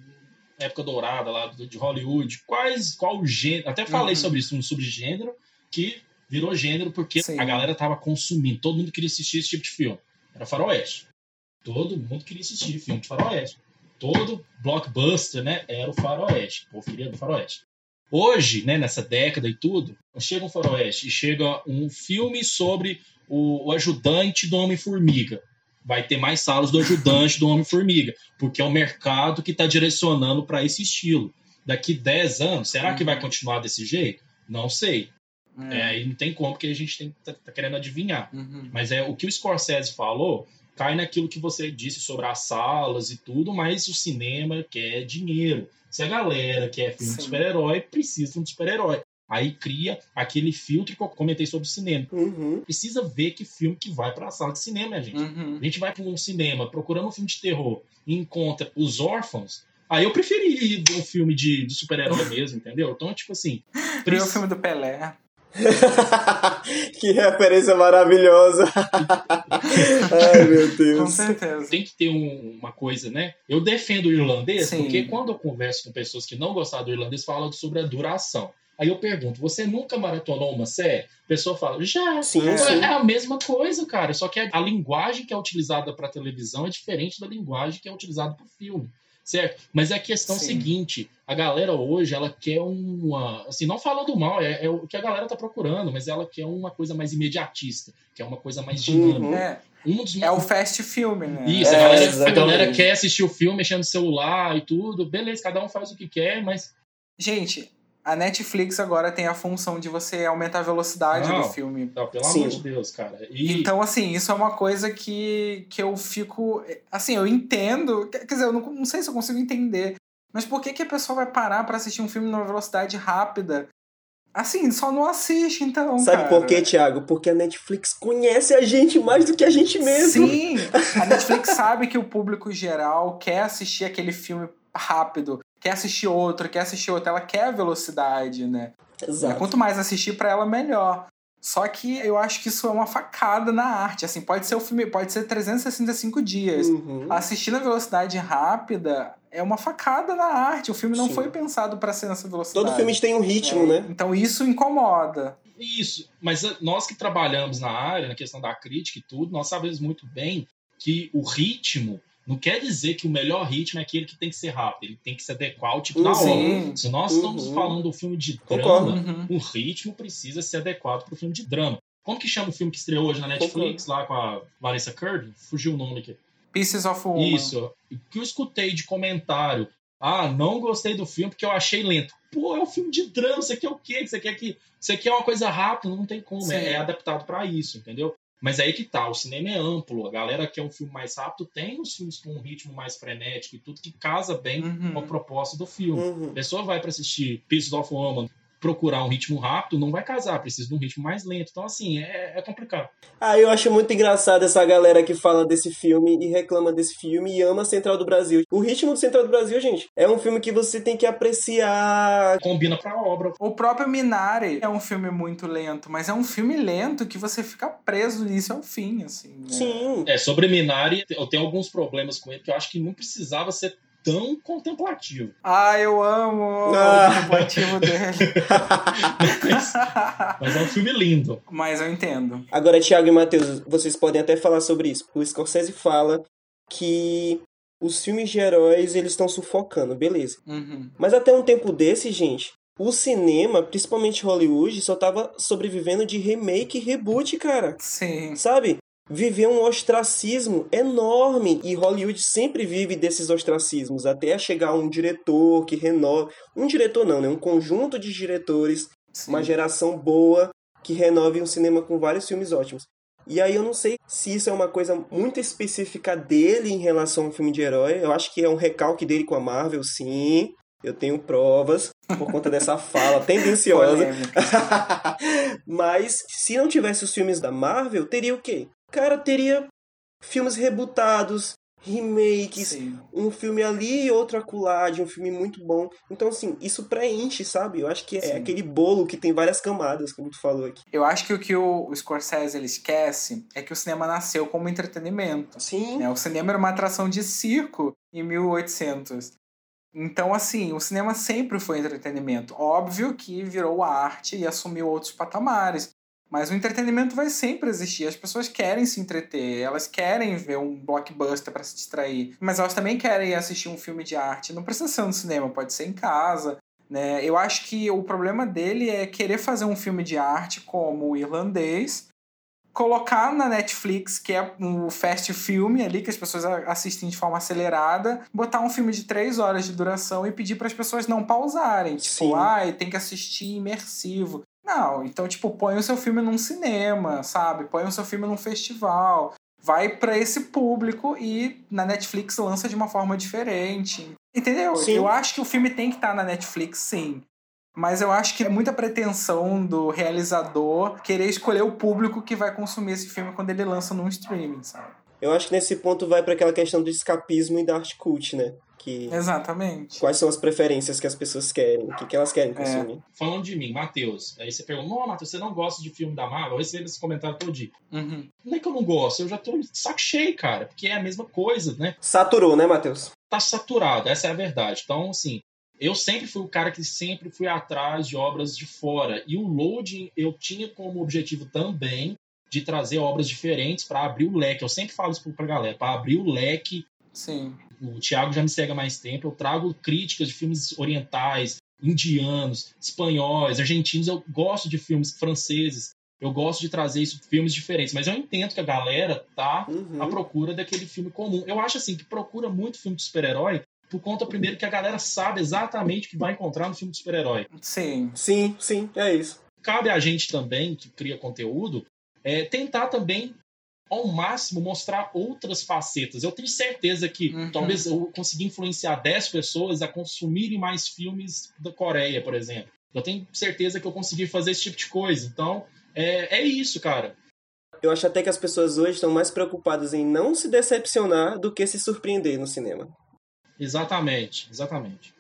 época dourada lá do- de Hollywood, quais, qual gênero, até falei Uhum. sobre isso, um subgênero que virou gênero porque Sim. a galera tava consumindo, todo mundo queria assistir esse tipo de filme. Era faroeste. Todo mundo queria assistir filme de faroeste. Todo blockbuster, né, era o faroeste. O povo queria do faroeste. Hoje, né, nessa década e tudo, chega um faroeste e chega um filme sobre o, o ajudante do Homem-Formiga. Vai ter mais salas do ajudante do Homem-Formiga, porque é o mercado que está direcionando para esse estilo. Daqui 10 anos, será que vai continuar desse jeito? Não sei. É, aí não tem como, porque a gente tem, tá, tá querendo adivinhar. Uhum. Mas é o que o Scorsese falou cai naquilo que você disse sobre as salas e tudo, mas o cinema quer dinheiro. Se a galera quer filme de Sim. super-herói, precisa de um super-herói. Aí cria aquele filtro que eu comentei sobre o cinema. Uhum. Precisa ver que filme que vai para a sala de cinema, gente. Uhum. A gente vai para um cinema procurando um filme de terror e encontra Os Órfãos. Aí eu preferi um filme de, de super-herói mesmo, entendeu? Então, tipo assim. Viu o preci- filme do Pelé. que referência maravilhosa. Ai, meu Com Deus. certeza. tem que ter um- uma coisa, né? Eu defendo o irlandês Sim. porque quando eu converso com pessoas que não gostaram do irlandês, falam sobre a duração. Aí eu pergunto, você nunca maratonou uma série? A pessoa fala, já. Sim, É. É, sim. a mesma coisa, cara. Só que a linguagem que é utilizada para televisão é diferente da linguagem que é utilizada para filme. Certo? Mas é a questão Sim. seguinte: a galera hoje, ela quer uma. Assim, não falando mal, é, é o que a galera tá procurando, mas ela quer uma coisa mais imediatista, quer uma coisa mais dinâmica. Uhum. É, Um dos é o fast filme, né? isso, É, a, galera, a galera quer assistir o filme mexendo no celular e tudo. Beleza, cada um faz o que quer, mas. Gente, a Netflix agora tem a função de você aumentar a velocidade Não. do filme. Não, pelo Sim. amor de Deus, cara. E Então, assim, isso é uma coisa que, que eu fico. Assim, eu entendo. Quer dizer, eu não, não sei se eu consigo entender. Mas por que, que a pessoa vai parar pra assistir um filme numa velocidade rápida? Assim, só não assiste, então. Sabe cara. por quê, Thiago? Porque a Netflix conhece a gente mais do que a gente mesmo. Sim! A Netflix sabe que o público geral quer assistir aquele filme rápido, quer assistir outro, quer assistir outro. Ela quer a velocidade, né? Exato. Quanto mais assistir pra ela, melhor. Só que eu acho que isso é uma facada na arte. Assim, pode ser o filme, pode ser 365 dias. Uhum. Assistir na velocidade rápida é uma facada na arte. O filme não Sim. foi pensado pra ser nessa velocidade. Todo filme tem um ritmo, É, né? Então isso incomoda. Isso, mas a- nós que trabalhamos na área, na questão da crítica e tudo, nós sabemos muito bem que o ritmo não quer dizer que o melhor ritmo é aquele que tem que ser rápido, ele tem que se adequar ao tipo da Uhum. obra. Sim. Se nós estamos Uhum. falando do filme de drama, Uhum. o ritmo precisa ser adequado para o filme de drama. Como que chama o filme que estreou hoje na Netflix, lá com a Vanessa Kirby? Fugiu o nome aqui. Pieces of Woman. Isso. O que eu escutei de comentário. Ah, não gostei do filme porque eu achei lento. Pô, é um filme de drama. Você quer o quê? Você quer que. Você quer uma coisa rápida? Não tem como. Sim. É, é adaptado para isso, entendeu? Mas aí que tá, o cinema é amplo. A galera quer um filme mais rápido, tem os filmes com um ritmo mais frenético e tudo que casa bem Uhum. com a proposta do filme. Uhum. A pessoa vai para assistir Pieces of Woman procurar um ritmo rápido, não vai casar, precisa de um ritmo mais lento. Então, assim, é, é complicado. Ah, eu acho muito engraçado essa galera que fala desse filme e reclama desse filme e ama Central do Brasil. O ritmo do Central do Brasil, gente, é um filme que você tem que apreciar. Combina pra obra. O próprio Minari é um filme muito lento, mas é um filme lento que você fica preso nisso ao fim, assim. Né? Sim. É, sobre Minari, eu tenho alguns problemas com ele que eu acho que não precisava ser tão contemplativo. Ah, eu amo ah. o contemplativo dele. mas, mas, é um filme lindo. Mas eu entendo. Agora, Thiago e Matheus, vocês podem até falar sobre isso. O Scorsese fala que os filmes de heróis eles estão sufocando, beleza. Uhum. Mas até um tempo desse, gente, o cinema, principalmente Hollywood, só tava sobrevivendo de remake e reboot, cara. Sim. Sabe? Viveu um ostracismo enorme e Hollywood sempre vive desses ostracismos até chegar um diretor que renova, um diretor não, né, um conjunto de diretores, Sim. uma geração boa que renove um cinema com vários filmes ótimos. E aí eu não sei se isso é uma coisa muito específica dele em relação ao filme de herói. Eu acho que é um recalque dele com a Marvel, sim. Eu tenho provas por conta dessa fala tendenciosa. Mas se não tivesse os filmes da Marvel, teria o quê? Cara teria filmes rebutados, remakes, Sim. um filme ali e outro acolá, de um filme muito bom. Então, assim, isso preenche, sabe? Eu acho que é Sim. aquele bolo que tem várias camadas, como tu falou aqui. Eu acho que o que o Scorsese ele esquece é que o cinema nasceu como entretenimento. Sim. Né? O cinema era uma atração de circo em 1800. Então, assim, o cinema sempre foi entretenimento. Óbvio que virou arte e assumiu outros patamares. Mas o entretenimento vai sempre existir. As pessoas querem se entreter, elas querem ver um blockbuster para se distrair, mas elas também querem assistir um filme de arte. Não precisa ser no cinema, pode ser em casa. Né? Eu acho que o problema dele é querer fazer um filme de arte como o irlandês, colocar na Netflix, que é um fast filme ali, que as pessoas assistem de forma acelerada, botar um filme de três horas de duração e pedir para as pessoas não pausarem. Tipo, ah, tem que assistir imersivo. Não, então, tipo, põe o seu filme num cinema, sabe? Põe o seu filme num festival. Vai para esse público e na Netflix lança de uma forma diferente. Entendeu? Sim. Eu acho que o filme tem que estar tá na Netflix, sim. Mas eu acho que é muita pretensão do realizador querer escolher o público que vai consumir esse filme quando ele lança num streaming, sabe? Eu acho que nesse ponto vai para aquela questão do escapismo e da arte cult, né? Que... Exatamente. Quais são as preferências que as pessoas querem, o que, que elas querem é. consumir. É. Falando de mim, Matheus, aí você pergunta, não, Matheus, você não gosta de filme da Marvel? Eu recebo esse comentário todo dia. Uhum. Não é que eu não gosto, eu já tô de saco cheio, cara, porque é a mesma coisa, né? Saturou, né, Matheus? Tá saturado, essa é a verdade. Então, assim, eu sempre fui o cara que sempre fui atrás de obras de fora. E o loading eu tinha como objetivo também de trazer obras diferentes para abrir o leque. Eu sempre falo isso para galera, para abrir o leque. Sim. O Thiago já me segue há mais tempo. Eu trago críticas de filmes orientais, indianos, espanhóis, argentinos. Eu gosto de filmes franceses. Eu gosto de trazer isso, filmes diferentes, mas eu entendo que a galera tá uhum. à procura daquele filme comum. Eu acho assim que procura muito filme de super-herói por conta primeiro que a galera sabe exatamente o que vai encontrar no filme de super-herói. Sim. Sim, sim, é isso. Cabe a gente também que cria conteúdo é, tentar também ao máximo mostrar outras facetas. Eu tenho certeza que uhum. talvez eu consiga influenciar 10 pessoas a consumirem mais filmes da Coreia, por exemplo. Eu tenho certeza que eu consegui fazer esse tipo de coisa. Então, é, é isso, cara. Eu acho até que as pessoas hoje estão mais preocupadas em não se decepcionar do que se surpreender no cinema. Exatamente, exatamente.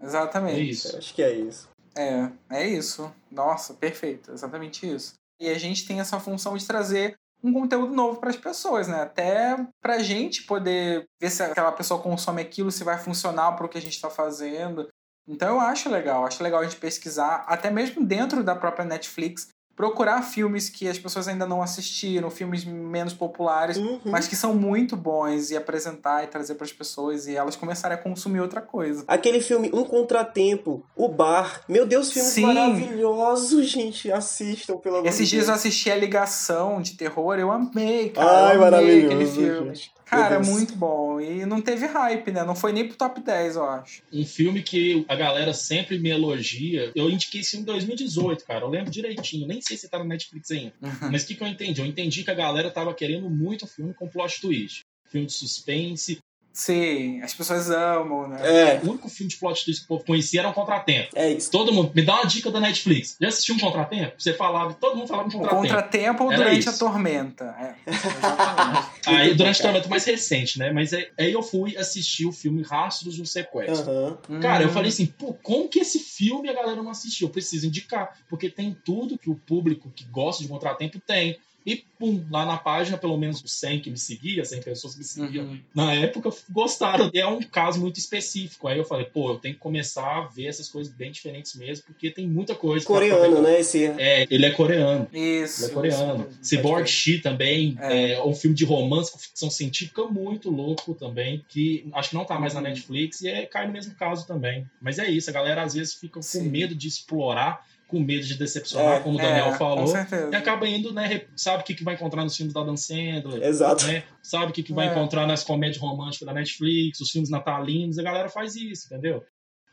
Exatamente. É isso. Eu acho que é isso. É, é isso. Nossa, perfeito. Exatamente isso. E a gente tem essa função de trazer um conteúdo novo para as pessoas, né? Até para a gente poder ver se aquela pessoa consome aquilo, se vai funcionar para o que a gente está fazendo. Então eu acho legal, acho legal a gente pesquisar, até mesmo dentro da própria Netflix, procurar filmes que as pessoas ainda não assistiram, filmes menos populares, uhum. mas que são muito bons e apresentar e trazer para as pessoas e elas começarem a consumir outra coisa. Aquele filme Um Contratempo, O Bar, meu Deus, filmes Sim. maravilhosos, gente, assistam pelo amor Esses dias eu assisti A Ligação de Terror, eu amei, cara. Ai, eu amei aquele filme. Gente. Cara, muito bom. E não teve hype, né? Não foi nem pro top 10, eu acho. Um filme que a galera sempre me elogia. Eu indiquei esse filme em 2018, cara. Eu lembro direitinho. Nem sei se tá no Netflix ainda. Uhum. Mas o que, que eu entendi? Eu entendi que a galera tava querendo muito filme com plot twist. Filme de suspense. Sim, as pessoas amam, né? É, O único filme de plot twist que o povo conhecia era um contratempo. é isso. Todo mundo, me dá uma dica da Netflix. Já assistiu um contratempo? Você falava, todo mundo falava um O contratempo. contratempo ou durante isso. a tormenta. É, exatamente. Aí Muito durante o bom, tormento mais recente, né? Mas aí aí eu fui assistir o filme Rastros de um Sequestro. Aham. Cara, eu Hum, falei assim, pô, como que esse filme a galera não assistiu? Eu preciso indicar, porque tem tudo que o público que gosta de contratempo tem. E, pum, lá na página, pelo menos os 100 que me seguia, 100 pessoas que me seguiam, Uhum. na época gostaram. É um caso muito específico. Aí eu falei, pô, eu tenho que começar a ver essas coisas bem diferentes mesmo, porque tem muita coisa. Coreano, né? Esse É, ele é coreano. Isso. Ele é coreano. isso. Cyborg She também É. é. um filme de romance com ficção científica muito louco também, que acho que não tá mais na Uhum. Netflix e é, cai no mesmo caso também. Mas é isso, a galera às vezes fica com Sim. medo de explorar, com medo de decepcionar, É, como o É, Daniel Com falou. E acaba indo, né? Sabe o que, que vai encontrar nos filmes da Dan Sandler, Exato. né? Sabe o que, que vai É. encontrar nas comédias românticas da Netflix, os filmes natalinos, a galera faz isso, entendeu?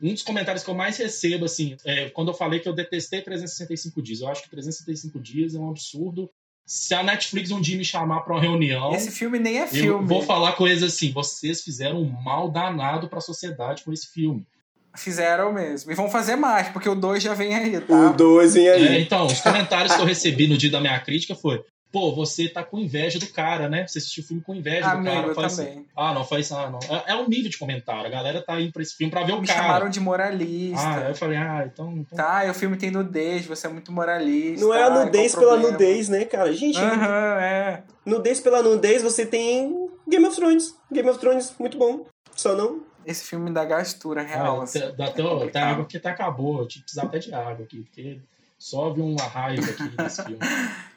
Um dos comentários que eu mais recebo, assim, é quando eu falei que eu detestei 365 dias. Eu acho que 365 dias é um absurdo. Se a Netflix um dia me chamar pra uma reunião, Esse filme nem é eu filme. vou falar eles assim: vocês fizeram um mal danado pra sociedade com esse filme. Fizeram mesmo. E vão fazer mais, porque o 2 já vem aí, tá? O 2 vem É, aí. então, os comentários que eu recebi no dia da minha crítica foi: pô, você tá com inveja do cara, né? Você assistiu o filme com inveja do Amigo, cara. eu falei assim, também. ah, não, faz ah, não. É, é um nível de comentário. A galera tá indo pra esse filme pra ver o Me cara. chamaram de moralista. Ah, eu falei, ah, então. então... Tá, o filme tem nudez, você é muito moralista. Não é a ai, nudez o pela problema? nudez, né, cara? Gente, Aham, é. nudez pela nudez você tem Game of Thrones. Game of Thrones, muito bom. Só não. Esse filme dá gastura real. Ah, assim. dá- até, É até complicado. água porque até acabou. Eu tinha que precisar até de água aqui, porque só vi uma raiva aqui nesse filme.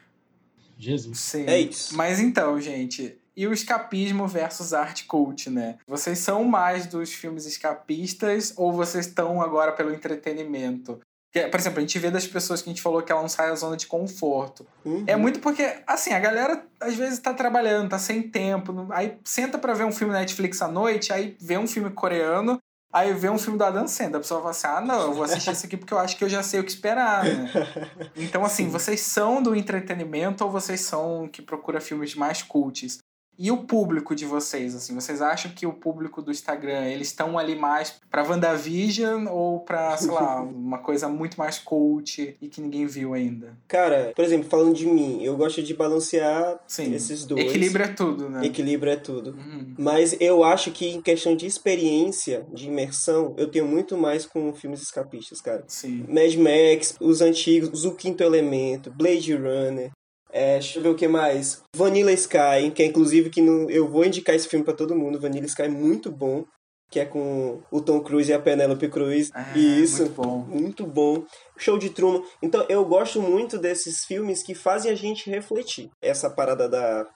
Jesus. Sim. É isso. Mas então, gente, e o escapismo versus arte cult, né? Vocês são mais dos filmes escapistas ou vocês estão agora pelo entretenimento? Porque, por exemplo, a gente vê das pessoas que a gente falou que ela não sai da zona de conforto. Uhum. É muito porque, assim, a galera às vezes tá trabalhando, tá sem tempo, aí senta pra ver um filme Netflix à noite, aí vê um filme coreano, aí vê um filme do Adam Sandler. A pessoa fala assim: ah, não, eu vou assistir isso aqui porque eu acho que eu já sei o que esperar, né? Então, assim, vocês são do entretenimento ou vocês são que procura filmes mais cults? E o público de vocês, assim, vocês acham que o público do Instagram, eles estão ali mais pra WandaVision ou pra, sei lá, uma coisa muito mais cult e que ninguém viu ainda? Cara, por exemplo, falando de mim, eu gosto de balancear Sim. esses dois. Equilíbrio é tudo, né? Equilíbrio é tudo. Uhum. Mas eu acho que em questão de experiência, de imersão, eu tenho muito mais com filmes escapistas, cara. Sim. Mad Max, os antigos, O Quinto Elemento, Blade Runner. É, deixa eu ver o que mais. Vanilla Sky, que é inclusive que no, eu vou indicar esse filme pra todo mundo. Vanilla Sky é muito bom, que é com o Tom Cruise e a Penélope Cruz. É, Isso. Muito bom. Muito bom. Show de Truman. Então, eu gosto muito desses filmes que fazem a gente refletir. Essa parada da.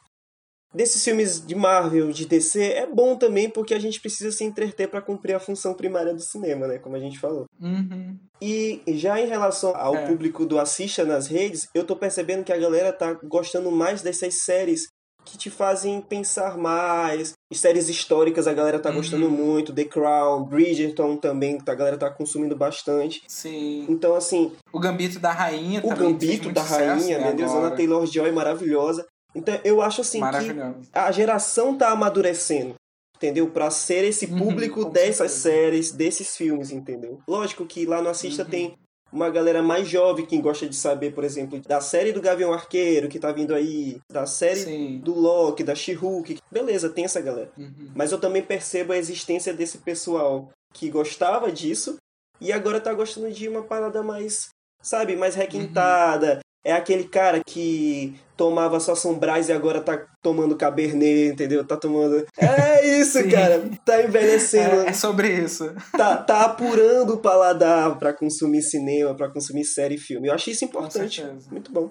Desses filmes de Marvel, de DC, é bom também porque a gente precisa se entreter para cumprir a função primária do cinema, né? Como a gente falou. Uhum. E já em relação ao É. público do Assista nas redes, eu tô percebendo que a galera tá gostando mais dessas séries que te fazem pensar mais. Séries históricas a galera tá Uhum. gostando muito. The Crown, Bridgerton também, a galera tá consumindo bastante. Sim. Então, assim, O Gambito da Rainha o também. fez Gambito da Rainha, né, meu Deus. Ana Taylor-Joy maravilhosa. Então, eu acho assim que a geração tá amadurecendo, entendeu? Pra ser esse Uhum, público com dessas certeza. séries, desses filmes, entendeu? Lógico que lá no Assista Uhum. tem uma galera mais jovem que gosta de saber, por exemplo, da série do Gavião Arqueiro que tá vindo aí, da série Sim. do Loki, da She-Hulk. Beleza, tem essa galera. Uhum. Mas eu também percebo a existência desse pessoal que gostava disso e agora tá gostando de uma parada mais, sabe, mais requintada. É aquele cara que tomava só Sombrais e agora tá tomando Cabernet, entendeu? Tá tomando. É isso, cara. Tá envelhecendo. É, é sobre isso. Tá, tá apurando o paladar pra consumir cinema, pra consumir série e filme. Eu achei isso importante. Muito bom.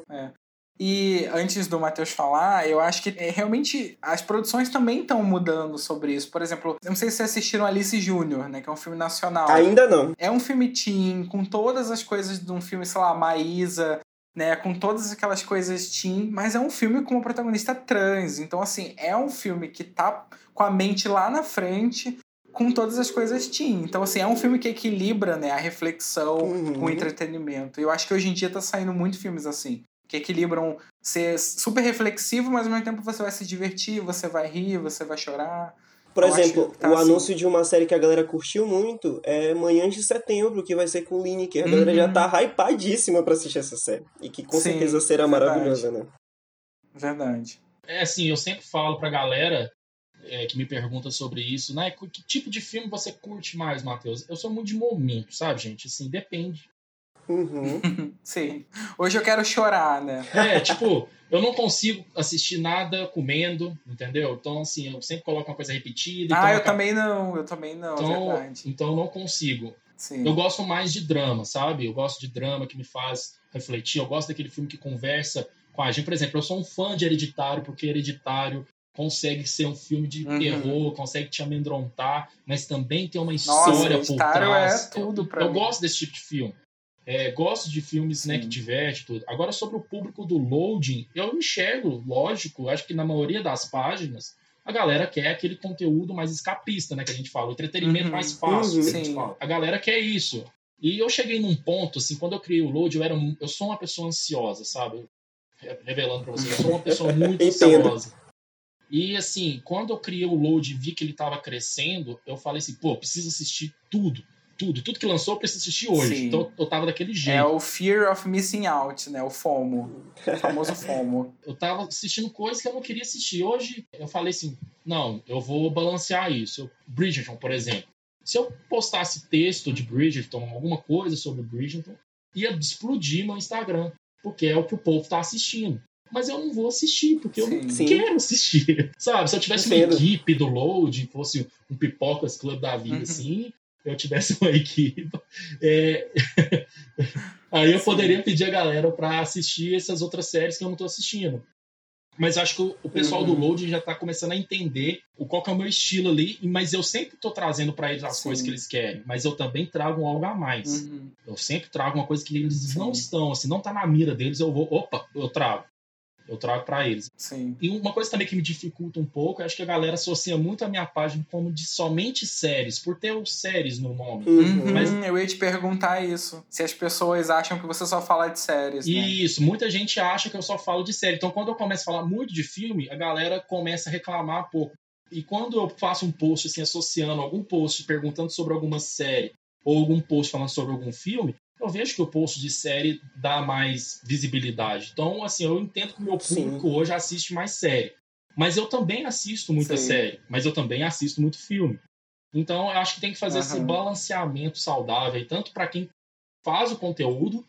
E antes do Matheus falar, eu acho que é, realmente as produções também estão mudando sobre isso. Por exemplo, eu não sei se vocês assistiram Alice Júnior, né? Que é um filme nacional. Ainda não. É um filme teen, com todas as coisas de um filme, sei lá, Maísa, né? Com todas aquelas coisas teen, mas é um filme com uma protagonista trans. Então, assim, é um filme que tá com a mente lá na frente, com todas as coisas teen. Então, assim, é um filme que equilibra, né? A reflexão Uhum. com o entretenimento. E eu acho que hoje em dia tá saindo muito filmes assim. Que equilibram ser super reflexivo, mas ao mesmo tempo você vai se divertir, você vai rir, você vai chorar. Por exemplo, tá o assim. anúncio de uma série que a galera curtiu muito é Manhã de Setembro, que vai ser com Lineker. A uhum. galera já tá hypadíssima pra assistir essa série. E que com Sim, certeza será verdade. maravilhosa, né? Verdade. É assim, eu sempre falo pra galera é, que me pergunta sobre isso, né? Que tipo de filme você curte mais, Matheus? Eu sou muito de momento, sabe, gente? Assim, depende. Uhum. Sim. Hoje eu quero chorar, né? É, tipo, eu não consigo assistir nada comendo, entendeu? Então, assim, eu sempre coloco uma coisa repetida. Ah, eu também não, eu também não, então, verdade. Então eu não consigo. Sim. Eu gosto mais de drama, sabe? Eu gosto de drama que me faz refletir. Eu gosto daquele filme que conversa com a gente. Por exemplo, eu sou um fã de Hereditário, porque Hereditário consegue ser um filme de uhum. terror, consegue te amedrontar, mas também tem uma história Nossa, por trás. É tudo pra eu, eu gosto desse tipo de filme. É, gosto de filmes né, que diverte tudo. Agora, sobre o público do loading, eu enxergo, lógico, acho que na maioria das páginas, a galera quer aquele conteúdo mais escapista, né? Que a gente fala, o entretenimento uhum, mais fácil, uhum, a gente fala. A galera quer isso. E eu cheguei num ponto, assim, quando eu criei o load, eu, era, eu sou uma pessoa ansiosa, sabe? Revelando pra vocês, eu sou uma pessoa muito ansiosa. E assim, quando eu criei o load e vi que ele estava crescendo, eu falei assim, pô, preciso assistir tudo tudo. Tudo que lançou eu preciso assistir hoje. Sim. Então eu tava daquele jeito. É o Fear of Missing Out, né? O FOMO. O famoso FOMO. eu tava assistindo coisas que eu não queria assistir. Hoje eu falei assim: não, eu vou balancear isso. Bridgerton, por exemplo. Se eu postasse texto de Bridgerton, alguma coisa sobre Bridgerton, ia explodir meu Instagram. Porque é o que o povo tá assistindo mas eu não vou assistir, porque eu não Sim. quero assistir. Sabe? Se eu tivesse uma equipe do Load, fosse um Pipocas Club da vida, uhum. assim, eu tivesse uma equipe, é... aí eu Sim. poderia pedir a galera para assistir essas outras séries que eu não estou assistindo. Mas acho que o pessoal uhum. do Load já está começando a entender o qual é o meu estilo ali, mas eu sempre estou trazendo para eles as Sim. coisas que eles querem, mas eu também trago algo a mais. Uhum. Eu sempre trago uma coisa que eles Sim. não estão, assim, não está na mira deles, eu vou, opa, eu trago eu trago para eles. Sim. E uma coisa também que me dificulta um pouco, acho que a galera associa muito a minha página como de somente séries, por ter os séries no nome. Uhum. Mas... Eu ia te perguntar isso. Se as pessoas acham que você só fala de séries. Né? Isso, muita gente acha que eu só falo de série. Então, quando eu começo a falar muito de filme, a galera começa a reclamar um pouco. E quando eu faço um post assim, associando algum post perguntando sobre alguma série ou algum post falando sobre algum filme, eu vejo que o post de série dá mais visibilidade. Então, assim, eu entendo que o meu público Sim. hoje assiste mais série. Mas eu também assisto muita Sim. série. Mas eu também assisto muito filme. Então, eu acho que tem que fazer uhum. esse balanceamento saudável, tanto para quem faz o conteúdo,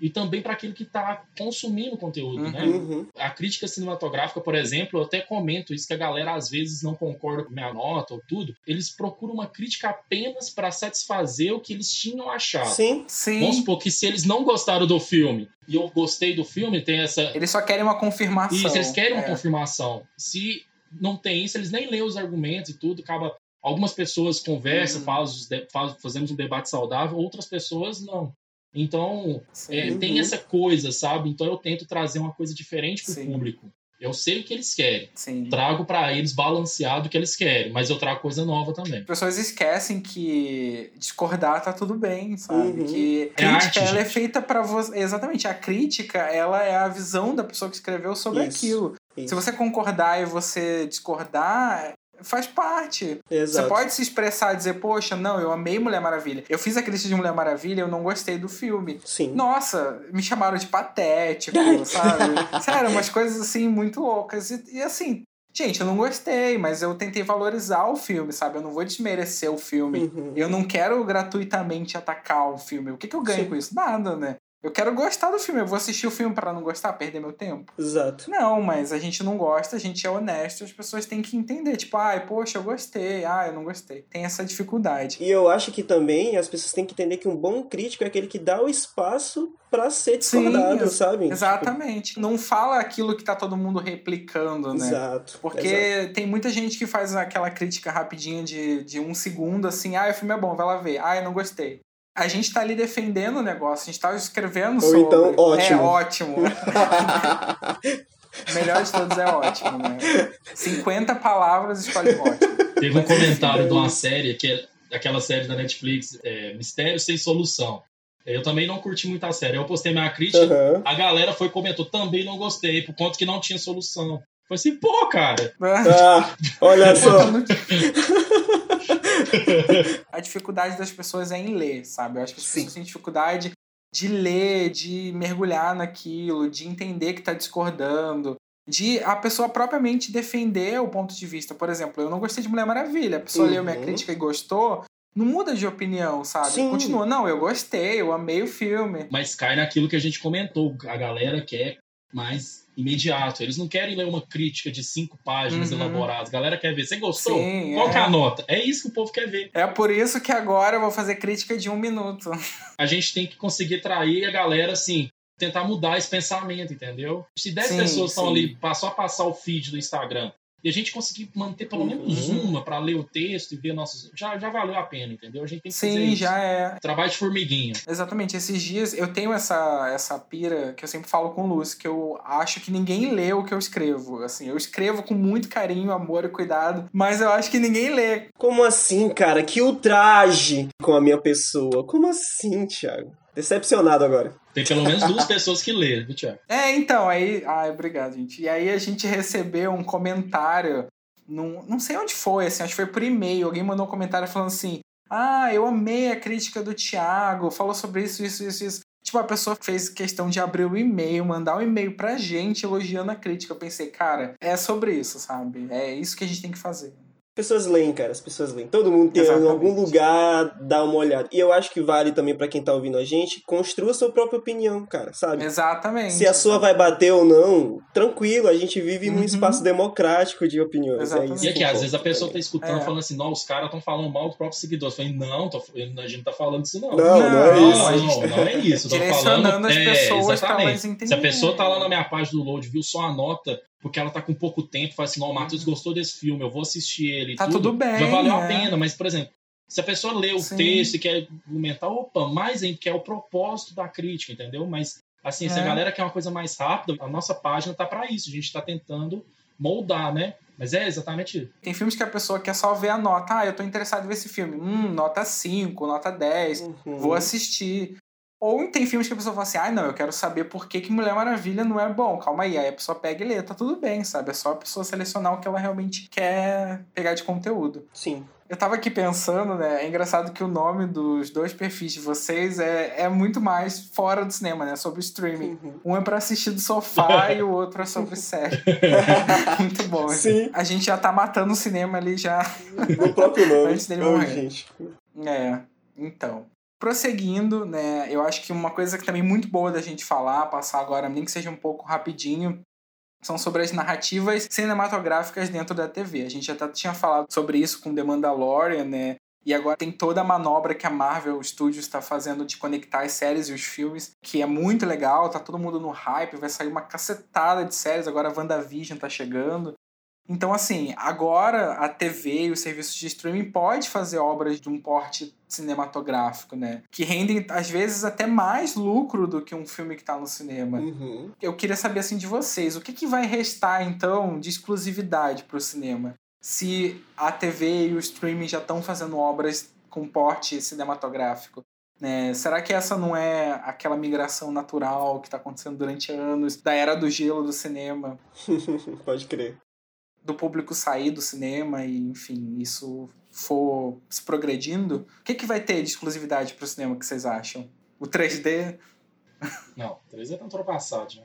e também para aquele que está consumindo conteúdo, uhum. né? Uhum. A crítica cinematográfica, por exemplo, eu até comento isso que a galera às vezes não concorda com minha nota ou tudo. Eles procuram uma crítica apenas para satisfazer o que eles tinham achado. Sim, sim. Vamos supor que se eles não gostaram do filme e eu gostei do filme, tem essa. Eles só querem uma confirmação. Isso, eles querem é. uma confirmação. Se não tem isso, eles nem leem os argumentos e tudo, acaba. Algumas pessoas conversam, uhum. faz, faz, fazemos um debate saudável, outras pessoas não. Então, é, tem essa coisa, sabe? Então, eu tento trazer uma coisa diferente para o público. Eu sei o que eles querem. Sim. Trago para eles balanceado o que eles querem, mas eu trago coisa nova também. As pessoas esquecem que discordar tá tudo bem, sabe? Uhum. Que é crítica arte, ela é feita para você. Exatamente, a crítica, ela é a visão da pessoa que escreveu sobre Isso. aquilo. Isso. Se você concordar e você discordar, faz parte. Exato. Você pode se expressar e dizer, poxa, não, eu amei Mulher Maravilha. Eu fiz a crítica de Mulher Maravilha, eu não gostei do filme. Sim. Nossa, me chamaram de patético, sabe? Sério, umas coisas assim muito loucas. E, e, assim, gente, eu não gostei, mas eu tentei valorizar o filme, sabe? Eu não vou desmerecer o filme. Uhum. Eu não quero gratuitamente atacar o filme. O que, que eu ganho Sim. com isso? Nada, né? Eu quero gostar do filme. Eu vou assistir o filme para não gostar, perder meu tempo? Exato. Não, mas a gente não gosta, a gente é honesto, as pessoas têm que entender. Tipo, ai, poxa, eu gostei, ah, eu não gostei. Tem essa dificuldade. E eu acho que também as pessoas têm que entender que um bom crítico é aquele que dá o espaço para ser discordado, Sim, sabe? Exatamente. Tipo... Não fala aquilo que tá todo mundo replicando, né? Exato. Porque exato. tem muita gente que faz aquela crítica rapidinha de, de um segundo, assim, ah, o filme é bom, vai lá ver. Ah, eu não gostei a gente tá ali defendendo o negócio, a gente tá escrevendo Ou sobre. então, ótimo. É ótimo. melhor de todos é ótimo, né? 50 palavras escolhe ótimo. Teve um comentário de uma série, que é aquela série da Netflix, é, Mistério Sem Solução. Eu também não curti muito a série. Eu postei minha crítica, uhum. a galera foi comentou, também não gostei, por conta que não tinha solução. Falei assim, pô, cara. Ah, olha só. a dificuldade das pessoas é em ler, sabe? Eu acho que as pessoas têm dificuldade de ler, de mergulhar naquilo, de entender que está discordando, de a pessoa propriamente defender o ponto de vista. Por exemplo, eu não gostei de Mulher Maravilha. A pessoa uhum. leu minha crítica e gostou, não muda de opinião, sabe? Sim. Continua, não, eu gostei, eu amei o filme. Mas cai naquilo que a gente comentou, a galera quer mais imediato. Eles não querem ler uma crítica de cinco páginas uhum. elaboradas. A galera quer ver. Você gostou? Sim, Qual é. é a nota? É isso que o povo quer ver. É por isso que agora eu vou fazer crítica de um minuto. A gente tem que conseguir trair a galera assim. Tentar mudar esse pensamento, entendeu? Se 10 pessoas estão ali só passar o feed do Instagram e a gente conseguir manter pelo menos uhum. uma para ler o texto e ver nossos. Já, já valeu a pena, entendeu? A gente tem que Sim, fazer isso. já é. Trabalho de formiguinha. Exatamente. Esses dias eu tenho essa, essa pira que eu sempre falo com o Lúcio, que eu acho que ninguém lê o que eu escrevo. Assim, eu escrevo com muito carinho, amor e cuidado, mas eu acho que ninguém lê. Como assim, cara? Que ultraje com a minha pessoa. Como assim, Thiago? Decepcionado agora. Tem pelo menos duas pessoas que leram, viu, Thiago? É, então, aí. Ai, obrigado, gente. E aí a gente recebeu um comentário. Num, não sei onde foi, assim, acho que foi por e-mail. Alguém mandou um comentário falando assim: Ah, eu amei a crítica do Thiago, falou sobre isso, isso, isso, isso. Tipo, a pessoa fez questão de abrir o e-mail, mandar um e-mail pra gente elogiando a crítica. Eu pensei, cara, é sobre isso, sabe? É isso que a gente tem que fazer pessoas leem, cara, as pessoas leem. Todo mundo tem Exatamente. em algum lugar dar uma olhada. E eu acho que vale também para quem tá ouvindo a gente, construa sua própria opinião, cara, sabe? Exatamente. Se a sua vai bater ou não, tranquilo, a gente vive uhum. num espaço democrático de opiniões. É Exatamente. É isso e aqui, às vezes a pessoa tá escutando é. falando assim, não, os caras estão falando mal dos próprios seguidores. Eu falei, não, tô, a gente não tá falando isso não. Não, não, não é isso. Não, não, é isso. Tô falando, as é, pessoas é, Se a pessoa tá lá na minha página do Load, viu só a nota porque ela tá com pouco tempo, fala assim, não, o Matheus uhum. gostou desse filme, eu vou assistir ele. Tá tudo, tudo bem. Já valeu é. a pena, mas, por exemplo, se a pessoa lê o Sim. texto e quer argumentar, opa, mais em que é o propósito da crítica, entendeu? Mas, assim, é. se a é. galera quer uma coisa mais rápida, a nossa página tá para isso, a gente tá tentando moldar, né? Mas é exatamente Tem filmes que a pessoa quer só ver a nota. Ah, eu tô interessado em ver esse filme. Hum, nota 5, nota 10. Uhum. Vou assistir. Ou tem filmes que a pessoa fala assim, ah, não, eu quero saber por que, que Mulher Maravilha não é bom. Calma aí. Aí a pessoa pega e lê, tá tudo bem, sabe? É só a pessoa selecionar o que ela realmente quer pegar de conteúdo. Sim. Eu tava aqui pensando, né? É engraçado que o nome dos dois perfis de vocês é, é muito mais fora do cinema, né? Sobre streaming. Uhum. Um é pra assistir do sofá e o outro é sobre série. muito bom. Sim. A gente já tá matando o cinema ali já. No próprio nome. Antes dele morrer. Gente. É. Então. Prosseguindo, né, eu acho que uma coisa que também muito boa da gente falar, passar agora, nem que seja um pouco rapidinho, são sobre as narrativas cinematográficas dentro da TV. A gente até tinha falado sobre isso com The Mandalorian, né? E agora tem toda a manobra que a Marvel Studios está fazendo de conectar as séries e os filmes, que é muito legal, tá todo mundo no hype, vai sair uma cacetada de séries, agora a WandaVision tá chegando. Então, assim, agora a TV e os serviços de streaming pode fazer obras de um porte cinematográfico, né? Que rendem, às vezes, até mais lucro do que um filme que está no cinema. Uhum. Eu queria saber, assim, de vocês, o que, que vai restar, então, de exclusividade para o cinema? Se a TV e o streaming já estão fazendo obras com porte cinematográfico. Né? Será que essa não é aquela migração natural que está acontecendo durante anos da era do gelo do cinema? Pode crer do público sair do cinema e, enfim, isso for se progredindo, o que, que vai ter de exclusividade para o cinema que vocês acham? O 3D? Não, 3D tá ultrapassado já.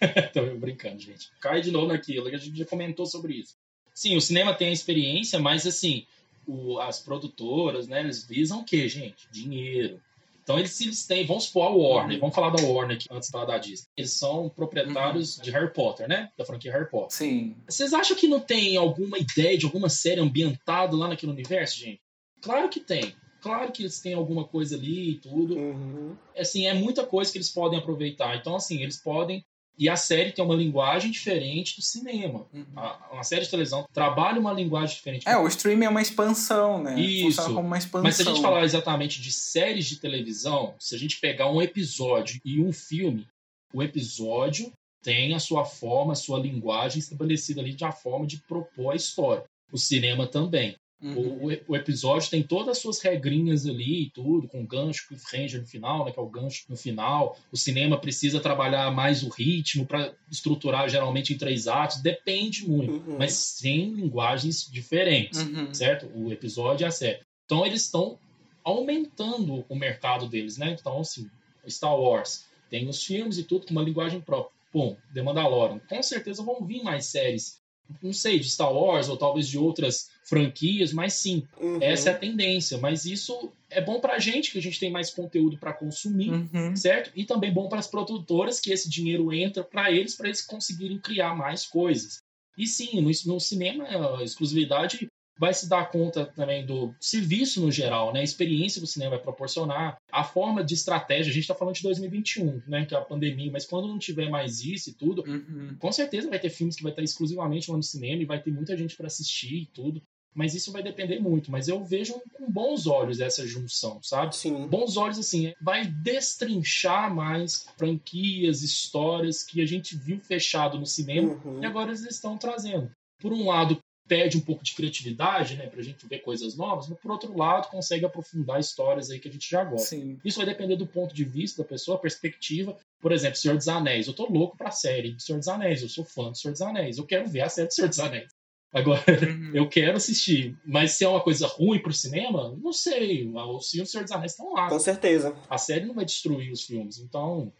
Tô brincando, gente. Cai de novo naquilo que a gente já comentou sobre isso. Sim, o cinema tem a experiência, mas assim, o, as produtoras, né, eles visam o quê, gente? Dinheiro. Então eles, eles têm, vamos supor a Warner, vamos falar da Warner aqui, antes de falar da Disney. Eles são proprietários uhum. de Harry Potter, né? Da franquia Harry Potter. Sim. Vocês acham que não tem alguma ideia de alguma série ambientada lá naquele universo, gente? Claro que tem. Claro que eles têm alguma coisa ali e tudo. Uhum. Assim, é muita coisa que eles podem aproveitar. Então, assim, eles podem e a série tem uma linguagem diferente do cinema. Uhum. A, uma série de televisão trabalha uma linguagem diferente. É, o streaming é uma expansão, né? Isso. Funciona como uma expansão. Mas se a gente falar exatamente de séries de televisão, se a gente pegar um episódio e um filme, o episódio tem a sua forma, a sua linguagem estabelecida ali de a forma de propor a história. O cinema também. Uhum. O, o, episódio tem todas as suas regrinhas ali e tudo, com gancho, cliffhanger no final, né, que é o gancho no final. O cinema precisa trabalhar mais o ritmo para estruturar geralmente em três atos. Depende muito, uhum. mas tem linguagens diferentes, uhum. certo? O episódio e a série. Então eles estão aumentando o mercado deles, né? Então, assim, Star Wars tem os filmes e tudo com uma linguagem própria. Bom, The Mandalorian. Com certeza vão vir mais séries não sei, de Star Wars ou talvez de outras franquias, mas sim, uhum. essa é a tendência. Mas isso é bom pra gente, que a gente tem mais conteúdo para consumir, uhum. certo? E também bom para as produtoras, que esse dinheiro entra para eles, para eles conseguirem criar mais coisas. E sim, no, no cinema, a exclusividade vai se dar conta também do serviço no geral, né? A experiência que o cinema vai proporcionar, a forma de estratégia. A gente está falando de 2021, né? Que é a pandemia, mas quando não tiver mais isso e tudo, uhum. com certeza vai ter filmes que vai estar exclusivamente lá no cinema e vai ter muita gente para assistir e tudo. Mas isso vai depender muito. Mas eu vejo com bons olhos essa junção, sabe? Sim. Bons olhos, assim, vai destrinchar mais franquias, histórias que a gente viu fechado no cinema uhum. e agora eles estão trazendo. Por um lado, perde um pouco de criatividade, né, pra gente ver coisas novas, mas por outro lado consegue aprofundar histórias aí que a gente já gosta. Sim. Isso vai depender do ponto de vista da pessoa, perspectiva. Por exemplo, Senhor dos Anéis. Eu tô louco pra série do Senhor dos Anéis, eu sou fã do Senhor dos Anéis. Eu quero ver a série do Senhor dos Anéis. Agora, uhum. eu quero assistir. Mas se é uma coisa ruim pro cinema, não sei. Os filmes do Senhor dos Anéis estão lá. Com certeza. A série não vai destruir os filmes. Então,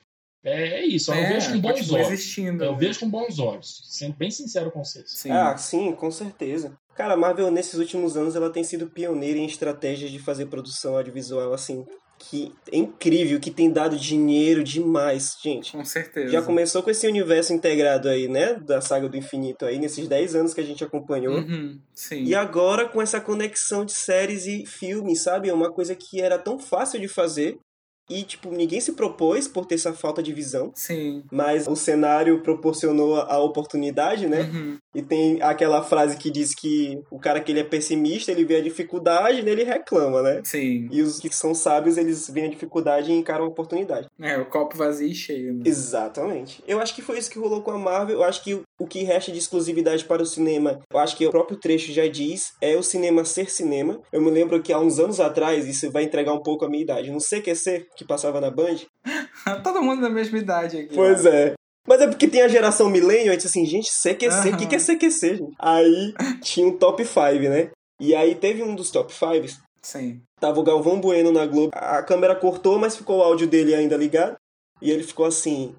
é, é isso, é, eu vejo com bons olhos. Existindo, eu né? vejo com bons olhos, sendo bem sincero com vocês. Sim. Ah, sim, com certeza. Cara, a Marvel nesses últimos anos ela tem sido pioneira em estratégias de fazer produção audiovisual assim, que é incrível, que tem dado dinheiro demais, gente. Com certeza. Já começou com esse universo integrado aí, né, da saga do infinito aí, nesses 10 anos que a gente acompanhou. Uhum, sim. E agora com essa conexão de séries e filmes, sabe? É uma coisa que era tão fácil de fazer e, tipo, ninguém se propôs por ter essa falta de visão. Sim. Mas o cenário proporcionou a oportunidade, né? Uhum. E tem aquela frase que diz que o cara que ele é pessimista, ele vê a dificuldade, né? ele reclama, né? Sim. E os que são sábios, eles veem a dificuldade e encaram a oportunidade. É, o copo vazio e cheio, né? Exatamente. Eu acho que foi isso que rolou com a Marvel. Eu acho que o que resta de exclusividade para o cinema, eu acho que o próprio trecho já diz, é o cinema ser cinema. Eu me lembro que há uns anos atrás, isso vai entregar um pouco a minha idade, no CQC, que passava na Band. Todo mundo da mesma idade aqui. Pois ó. é. Mas é porque tem a geração millennial, e disse assim, gente, CQC, o uhum. que, que é CQC, gente? Aí tinha um top 5, né? E aí teve um dos top 5. Sim. Tava o Galvão Bueno na Globo. A câmera cortou, mas ficou o áudio dele ainda ligado. E ele ficou assim,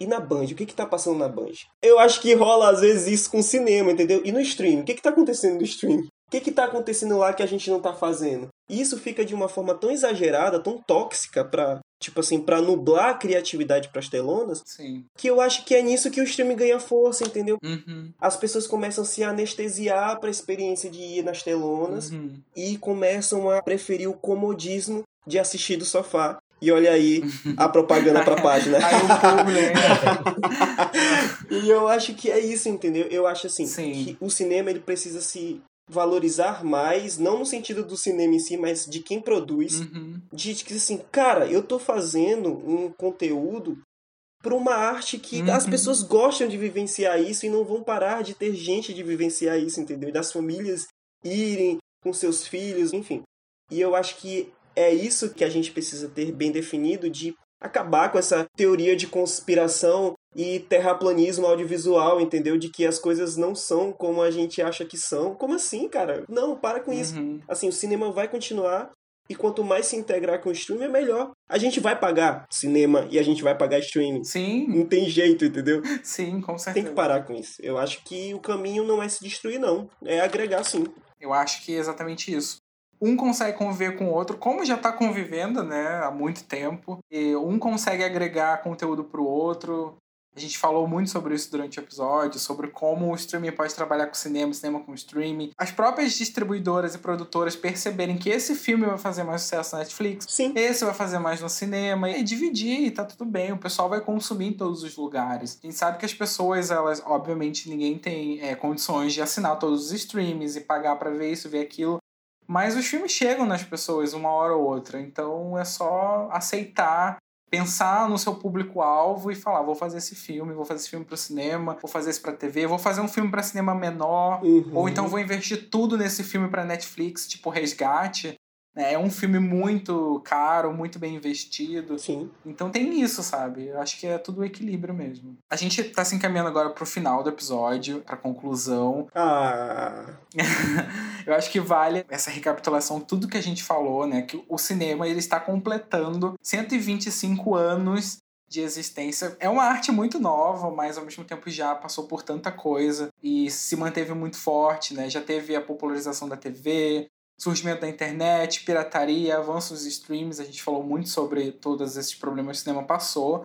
e na Band? O que que tá passando na Band? Eu acho que rola às vezes isso com o cinema, entendeu? E no stream? O que que tá acontecendo no stream? O que que tá acontecendo lá que a gente não tá fazendo? E isso fica de uma forma tão exagerada, tão tóxica pra, tipo assim, para nublar a criatividade pras telonas, Sim. que eu acho que é nisso que o streaming ganha força, entendeu? Uhum. As pessoas começam a se anestesiar pra experiência de ir nas telonas uhum. e começam a preferir o comodismo de assistir do sofá e olha aí a propaganda pra página. aí o E eu acho que é isso, entendeu? Eu acho assim, Sim. que o cinema ele precisa se valorizar mais, não no sentido do cinema em si, mas de quem produz. Uhum. De que assim, cara, eu tô fazendo um conteúdo para uma arte que uhum. as pessoas gostam de vivenciar isso e não vão parar de ter gente de vivenciar isso, entendeu? E das famílias irem com seus filhos, enfim. E eu acho que é isso que a gente precisa ter bem definido de acabar com essa teoria de conspiração e terraplanismo audiovisual, entendeu? De que as coisas não são como a gente acha que são. Como assim, cara? Não, para com isso. Uhum. Assim, o cinema vai continuar e quanto mais se integrar com o streaming, é melhor. A gente vai pagar cinema e a gente vai pagar streaming. Sim. Não tem jeito, entendeu? Sim, com certeza. Tem que parar com isso. Eu acho que o caminho não é se destruir, não. É agregar, sim. Eu acho que é exatamente isso um consegue conviver com o outro, como já está convivendo, né, há muito tempo. E um consegue agregar conteúdo para o outro. A gente falou muito sobre isso durante o episódio, sobre como o streaming pode trabalhar com cinema, cinema com streaming. As próprias distribuidoras e produtoras perceberem que esse filme vai fazer mais sucesso na Netflix, Sim. esse vai fazer mais no cinema, e dividir, e tá tudo bem. O pessoal vai consumir em todos os lugares. A gente sabe que as pessoas, elas, obviamente, ninguém tem é, condições de assinar todos os streams e pagar para ver isso, ver aquilo. Mas os filmes chegam nas pessoas uma hora ou outra, então é só aceitar pensar no seu público-alvo e falar: vou fazer esse filme, vou fazer esse filme para o cinema, vou fazer esse para TV, vou fazer um filme para cinema menor, Uhum. ou então vou investir tudo nesse filme para Netflix, tipo Resgate. Né? É um filme muito caro, muito bem investido. Sim. Então tem isso, sabe? Eu acho que é tudo equilíbrio mesmo. A gente tá se encaminhando agora pro final do episódio, pra conclusão. Ah, Eu acho que vale essa recapitulação, tudo que a gente falou, né? Que o cinema ele está completando 125 anos de existência. É uma arte muito nova, mas ao mesmo tempo já passou por tanta coisa e se manteve muito forte, né? Já teve a popularização da TV, surgimento da internet, pirataria, avanços dos streams, a gente falou muito sobre todos esses problemas que o cinema passou.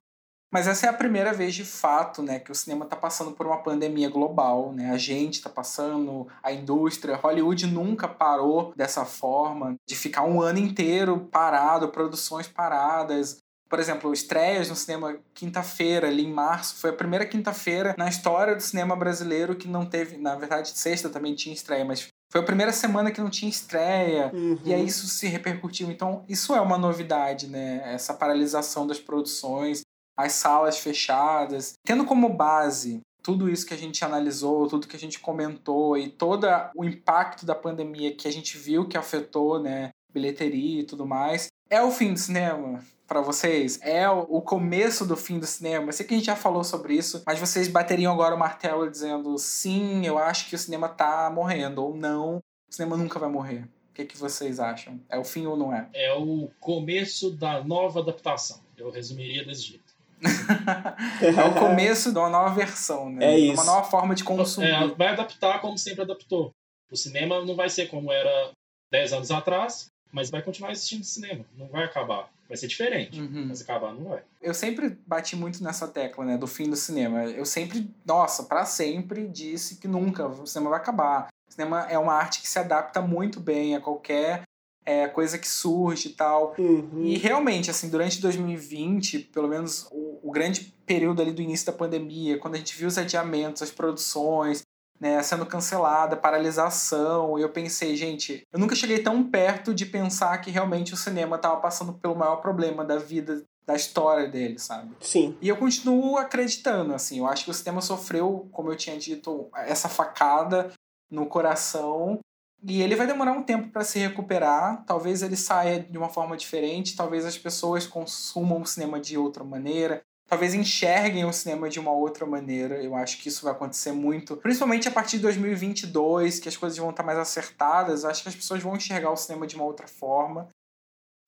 Mas essa é a primeira vez de fato, né, que o cinema está passando por uma pandemia global, né? A gente está passando, a indústria, Hollywood nunca parou dessa forma de ficar um ano inteiro parado, produções paradas. Por exemplo, estreias no cinema quinta-feira, ali em março, foi a primeira quinta-feira na história do cinema brasileiro que não teve, na verdade, sexta também tinha estreia, mas foi a primeira semana que não tinha estreia. uhum. E aí isso se repercutiu. Então, isso é uma novidade, né? Essa paralisação das produções, as salas fechadas. Tendo como base tudo isso que a gente analisou, tudo que a gente comentou e todo o impacto da pandemia que a gente viu que afetou, né? Bilheteria e tudo mais. É o fim do cinema para vocês? É o começo do fim do cinema? Eu sei que a gente já falou sobre isso, mas vocês bateriam agora o martelo dizendo sim, eu acho que o cinema tá morrendo, ou não, o cinema nunca vai morrer. O que, que vocês acham? É o fim ou não é? É o começo da nova adaptação. Eu resumiria desse jeito. é o começo de uma nova versão, né? É isso. Uma nova forma de consumir. É, vai adaptar como sempre adaptou. O cinema não vai ser como era 10 anos atrás, mas vai continuar existindo cinema. Não vai acabar. Vai ser diferente. Uhum. Mas acabar não vai. Eu sempre bati muito nessa tecla, né, do fim do cinema. Eu sempre, nossa, para sempre disse que nunca o cinema vai acabar. O cinema é uma arte que se adapta muito bem a qualquer é, coisa que surge e tal. Uhum. E realmente, assim, durante 2020, pelo menos o, o, grande período ali do início da pandemia, quando a gente viu os adiamentos, as produções, né, sendo cancelada, paralisação, eu pensei, gente, eu nunca cheguei tão perto de pensar que realmente o cinema estava passando pelo maior problema da vida, da história dele, sabe? Sim. E eu continuo acreditando, assim, eu acho que o cinema sofreu, como eu tinha dito, essa facada no coração e ele vai demorar um tempo para se recuperar. Talvez ele saia de uma forma diferente, talvez as pessoas consumam o cinema de outra maneira, talvez enxerguem o cinema de uma outra maneira. Eu acho que isso vai acontecer muito, principalmente a partir de 2022, que as coisas vão estar mais acertadas. Acho que as pessoas vão enxergar o cinema de uma outra forma.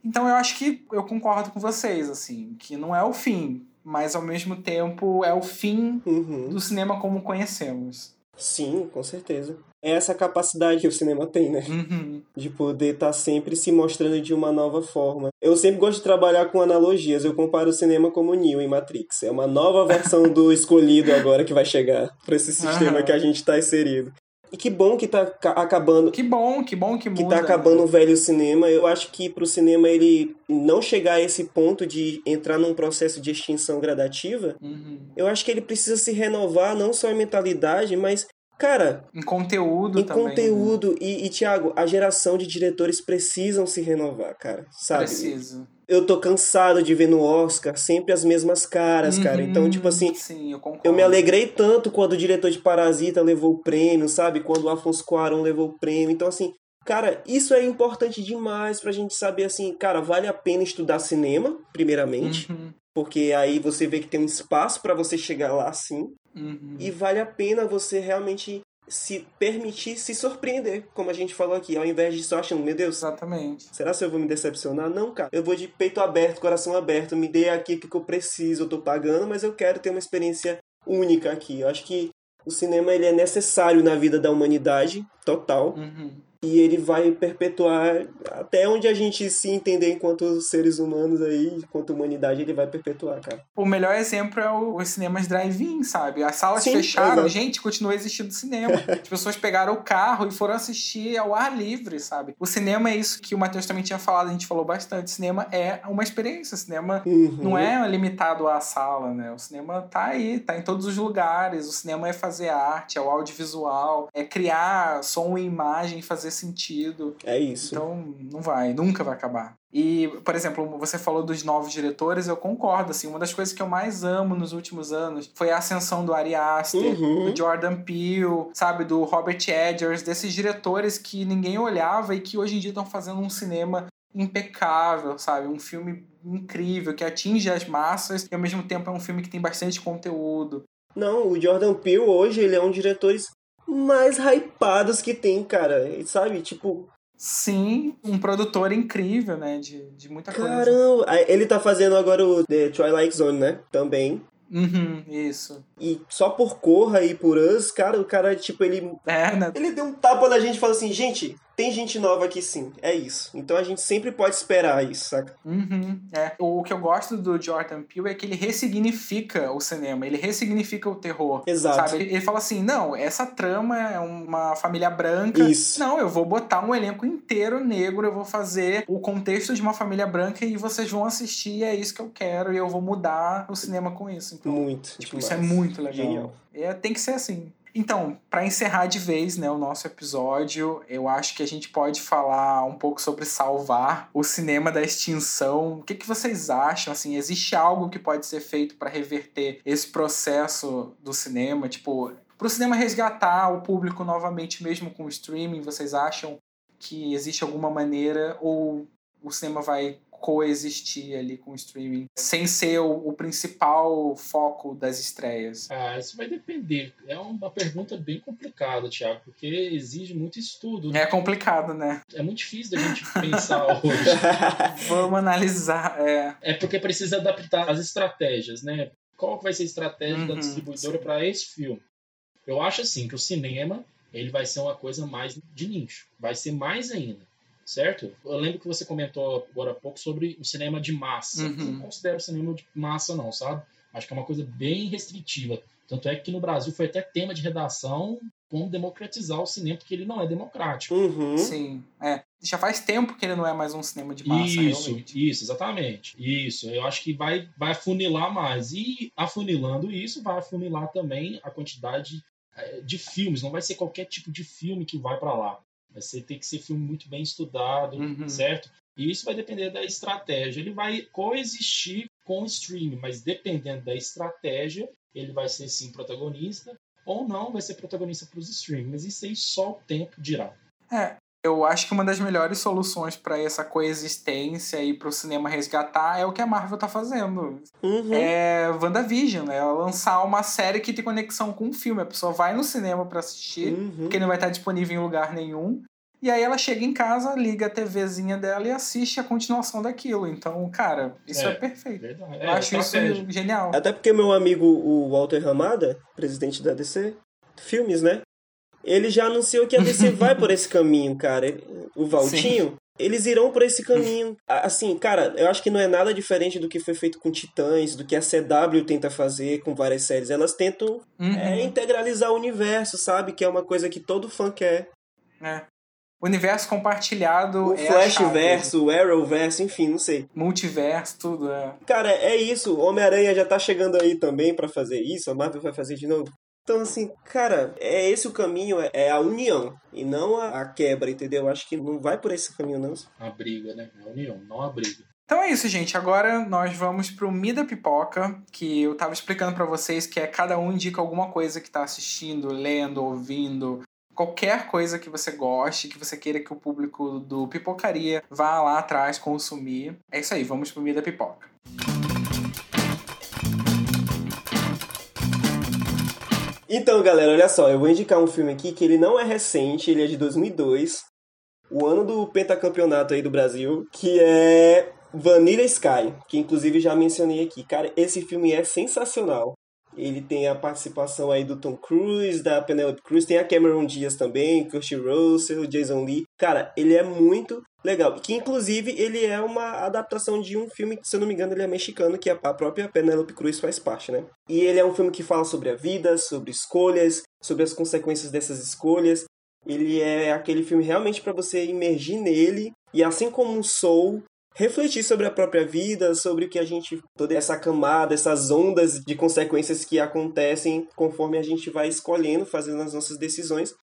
Então eu acho que eu concordo com vocês, assim, que não é o fim, mas ao mesmo tempo é o fim uhum. do cinema como conhecemos. Sim, com certeza. É essa capacidade que o cinema tem, né? Uhum. De poder estar tá sempre se mostrando de uma nova forma. Eu sempre gosto de trabalhar com analogias. Eu comparo o cinema como Neo em Matrix. É uma nova versão do escolhido agora que vai chegar para esse sistema Uhum. que a gente está inserido. E que bom que tá acabando. Que bom, que bom que muda. Que tá acabando né? o velho cinema. Eu acho que pro cinema ele não chegar a esse ponto de entrar num processo de extinção gradativa, uhum. eu acho que ele precisa se renovar, não só em mentalidade, mas Cara, em conteúdo em também. conteúdo. Né? E, e, Thiago, a geração de diretores precisam se renovar, cara. Sabe? Preciso. Eu tô cansado de ver no Oscar sempre as mesmas caras, uhum, cara. Então, tipo assim. Sim, eu, concordo. eu me alegrei tanto quando o diretor de Parasita levou o prêmio, sabe? Quando o Afonso Cuarón levou o prêmio. Então, assim, cara, isso é importante demais pra gente saber, assim, cara, vale a pena estudar cinema, primeiramente. Uhum. Porque aí você vê que tem um espaço para você chegar lá, sim. Uhum. E vale a pena você realmente se permitir se surpreender, como a gente falou aqui, ao invés de só achando, meu Deus, exatamente. Será que eu vou me decepcionar? Não, cara. Eu vou de peito aberto, coração aberto, me dê aqui o que eu preciso, eu tô pagando, mas eu quero ter uma experiência única aqui. Eu acho que o cinema ele é necessário na vida da humanidade, total. Uhum. E ele vai perpetuar até onde a gente se entender enquanto seres humanos aí, enquanto humanidade, ele vai perpetuar, cara. O melhor exemplo é o, os cinemas drive-in, sabe? As salas Sim, fecharam, exato. gente, continua existindo cinema. As pessoas pegaram o carro e foram assistir ao ar livre, sabe? O cinema é isso que o Matheus também tinha falado, a gente falou bastante. Cinema é uma experiência, o cinema Uhum. não é limitado à sala, né? O cinema tá aí, tá em todos os lugares. O cinema é fazer arte, é o audiovisual, é criar som e imagem, fazer sentido. É isso. Então, não vai, nunca vai acabar. E, por exemplo, você falou dos novos diretores, eu concordo, assim, uma das coisas que eu mais amo nos últimos anos foi a ascensão do Ari Aster, Uhum. do Jordan Peele, sabe, do Robert Eggers, desses diretores que ninguém olhava e que hoje em dia estão fazendo um cinema impecável, sabe? Um filme incrível, que atinge as massas e ao mesmo tempo é um filme que tem bastante conteúdo. Não, o Jordan Peele hoje ele é um dos diretores mais hypados que tem, cara. Sabe? Tipo, Sim, um produtor incrível, né? De, de muita coisa. caramba. Ele tá fazendo agora o The Twilight Zone, né? Também. Uhum, isso. E só por Corra e por Us, cara, o cara, tipo, ele. É, né? Ele deu um tapa na gente e falou assim, gente, tem gente nova aqui sim. É isso. Então a gente sempre pode esperar isso, saca? Uhum, é. O que eu gosto do Jordan Peele é que ele ressignifica o cinema, ele ressignifica o terror. Exato. Sabe? Ele fala assim: não, essa trama é uma família branca. Isso. Não, eu vou botar um elenco inteiro negro, eu vou fazer o contexto de uma família branca e vocês vão assistir, e é isso que eu quero, e eu vou mudar o cinema com isso. Então, Muito. tipo, demais. isso é muito legal. Genial. É, tem que ser assim. Então, para encerrar de vez né, o nosso episódio, eu acho que a gente pode falar um pouco sobre salvar o cinema da extinção. O que, que vocês acham? Assim, existe algo que pode ser feito para reverter esse processo do cinema? Tipo, para o cinema resgatar o público novamente, mesmo com o streaming, vocês acham que existe alguma maneira ou o cinema vai coexistir ali com o streaming sem ser o, o principal foco das estreias? Ah, isso vai depender. É uma pergunta bem complicada, Thiago, porque exige muito estudo. né? É complicado, né? É muito difícil da gente pensar hoje. Vamos analisar. É. É porque precisa adaptar as estratégias, né? Qual vai ser a estratégia da Uhum, distribuidora para esse filme? Eu acho assim que o cinema ele vai ser uma coisa mais de nicho, vai ser mais ainda, certo? Eu lembro que você comentou agora há pouco sobre o cinema de massa. Uhum. Eu não considero cinema de massa não, sabe? Acho que é uma coisa bem restritiva. Tanto é que no Brasil foi até tema de redação como democratizar o cinema, porque ele não é democrático. Uhum. Sim. É. Já faz tempo que ele não é mais um cinema de massa, isso, realmente. isso, exatamente. Isso, eu acho que vai, vai afunilar mais. E afunilando isso, vai afunilar também a quantidade eh, de filmes. Não vai ser qualquer tipo de filme que vai para lá. Vai ser, ter que ser filme muito bem estudado, Uhum. certo? E isso vai depender da estratégia. Ele vai coexistir com o streaming, mas dependendo da estratégia, ele vai ser sim protagonista ou não vai ser protagonista para os streaming. Mas isso aí só o tempo dirá. É. Eu acho que uma das melhores soluções para essa coexistência e para o cinema resgatar é o que a Marvel tá fazendo. Uhum. É WandaVision, né? Ela lançar uma série que tem conexão com o filme. A pessoa vai no cinema para assistir, Uhum. porque não vai estar disponível em lugar nenhum. E aí ela chega em casa, liga a TVzinha dela e assiste a continuação daquilo. Então, cara, isso é, É. perfeito. Verdade. Eu É, acho isso estratégia. genial. Até porque meu amigo, o Walter Ramada, presidente da DC, filmes, né? Ele já anunciou que a DC vai por esse caminho, cara. O Valtinho, eles irão por esse caminho. Assim, cara, eu acho que não é nada diferente do que foi feito com Titãs, do que a CW tenta fazer com várias séries. Elas tentam Uhum. é, integralizar o universo, sabe? Que é uma coisa que todo fã quer. É. Universo compartilhado. O é. Flashverso, o Arrowverso, enfim, não sei. Multiverso, tudo. É. Cara, é isso. O Homem-Aranha já tá chegando aí também pra fazer isso. A Marvel vai fazer de novo. Então, assim, cara, é esse o caminho, é- é a união e não a, a quebra, entendeu? Acho que não vai por esse caminho, não. A briga, né? A união, não a briga. Então é isso, gente. Agora nós vamos pro Mida Pipoca, que eu tava explicando pra vocês que é cada um indica alguma coisa que tá assistindo, lendo, ouvindo, qualquer coisa que você goste, que você queira que o público do Pipocaria vá lá atrás consumir. É isso aí, vamos pro Mida Pipoca. Então, galera, olha só, eu vou indicar um filme aqui que ele não é recente, ele é de 2002, o ano do pentacampeonato aí do Brasil, que é Vanilla Sky, que inclusive já mencionei aqui. Cara, esse filme é sensacional. Ele tem a participação aí do Tom Cruise, da Penelope Cruz, tem a Cameron Diaz também, Kurt Russell, Jason Lee. Cara, ele é muito legal. Que inclusive ele é uma adaptação de um filme se eu não me engano, ele é mexicano, que a própria Penelope Cruz faz parte, né? E ele é um filme que fala sobre a vida, sobre escolhas, sobre as consequências dessas escolhas. Ele é aquele filme realmente para você imergir nele e assim como o Soul, refletir sobre a própria vida, sobre o que a gente. toda essa camada, essas ondas de consequências que acontecem conforme a gente vai escolhendo, fazendo as nossas decisões.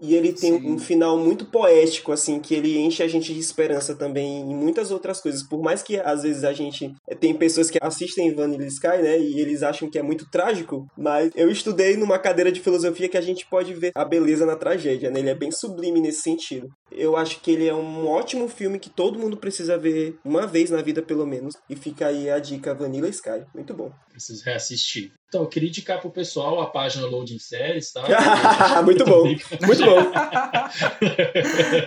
E ele tem Sim. um final muito poético, assim, que ele enche a gente de esperança também em muitas outras coisas. Por mais que às vezes a gente. Eh, tem pessoas que assistem Vanilla Sky, né? E eles acham que é muito trágico. Mas eu estudei numa cadeira de filosofia que a gente pode ver a beleza na tragédia, né? Ele é bem sublime nesse sentido. Eu acho que ele é um ótimo filme que todo mundo precisa ver uma vez na vida, pelo menos. E fica aí a dica Vanilla Sky. Muito bom. Preciso reassistir. Então, eu queria indicar pro pessoal a página Loading Séries, tá? Muito bom. Muito bom.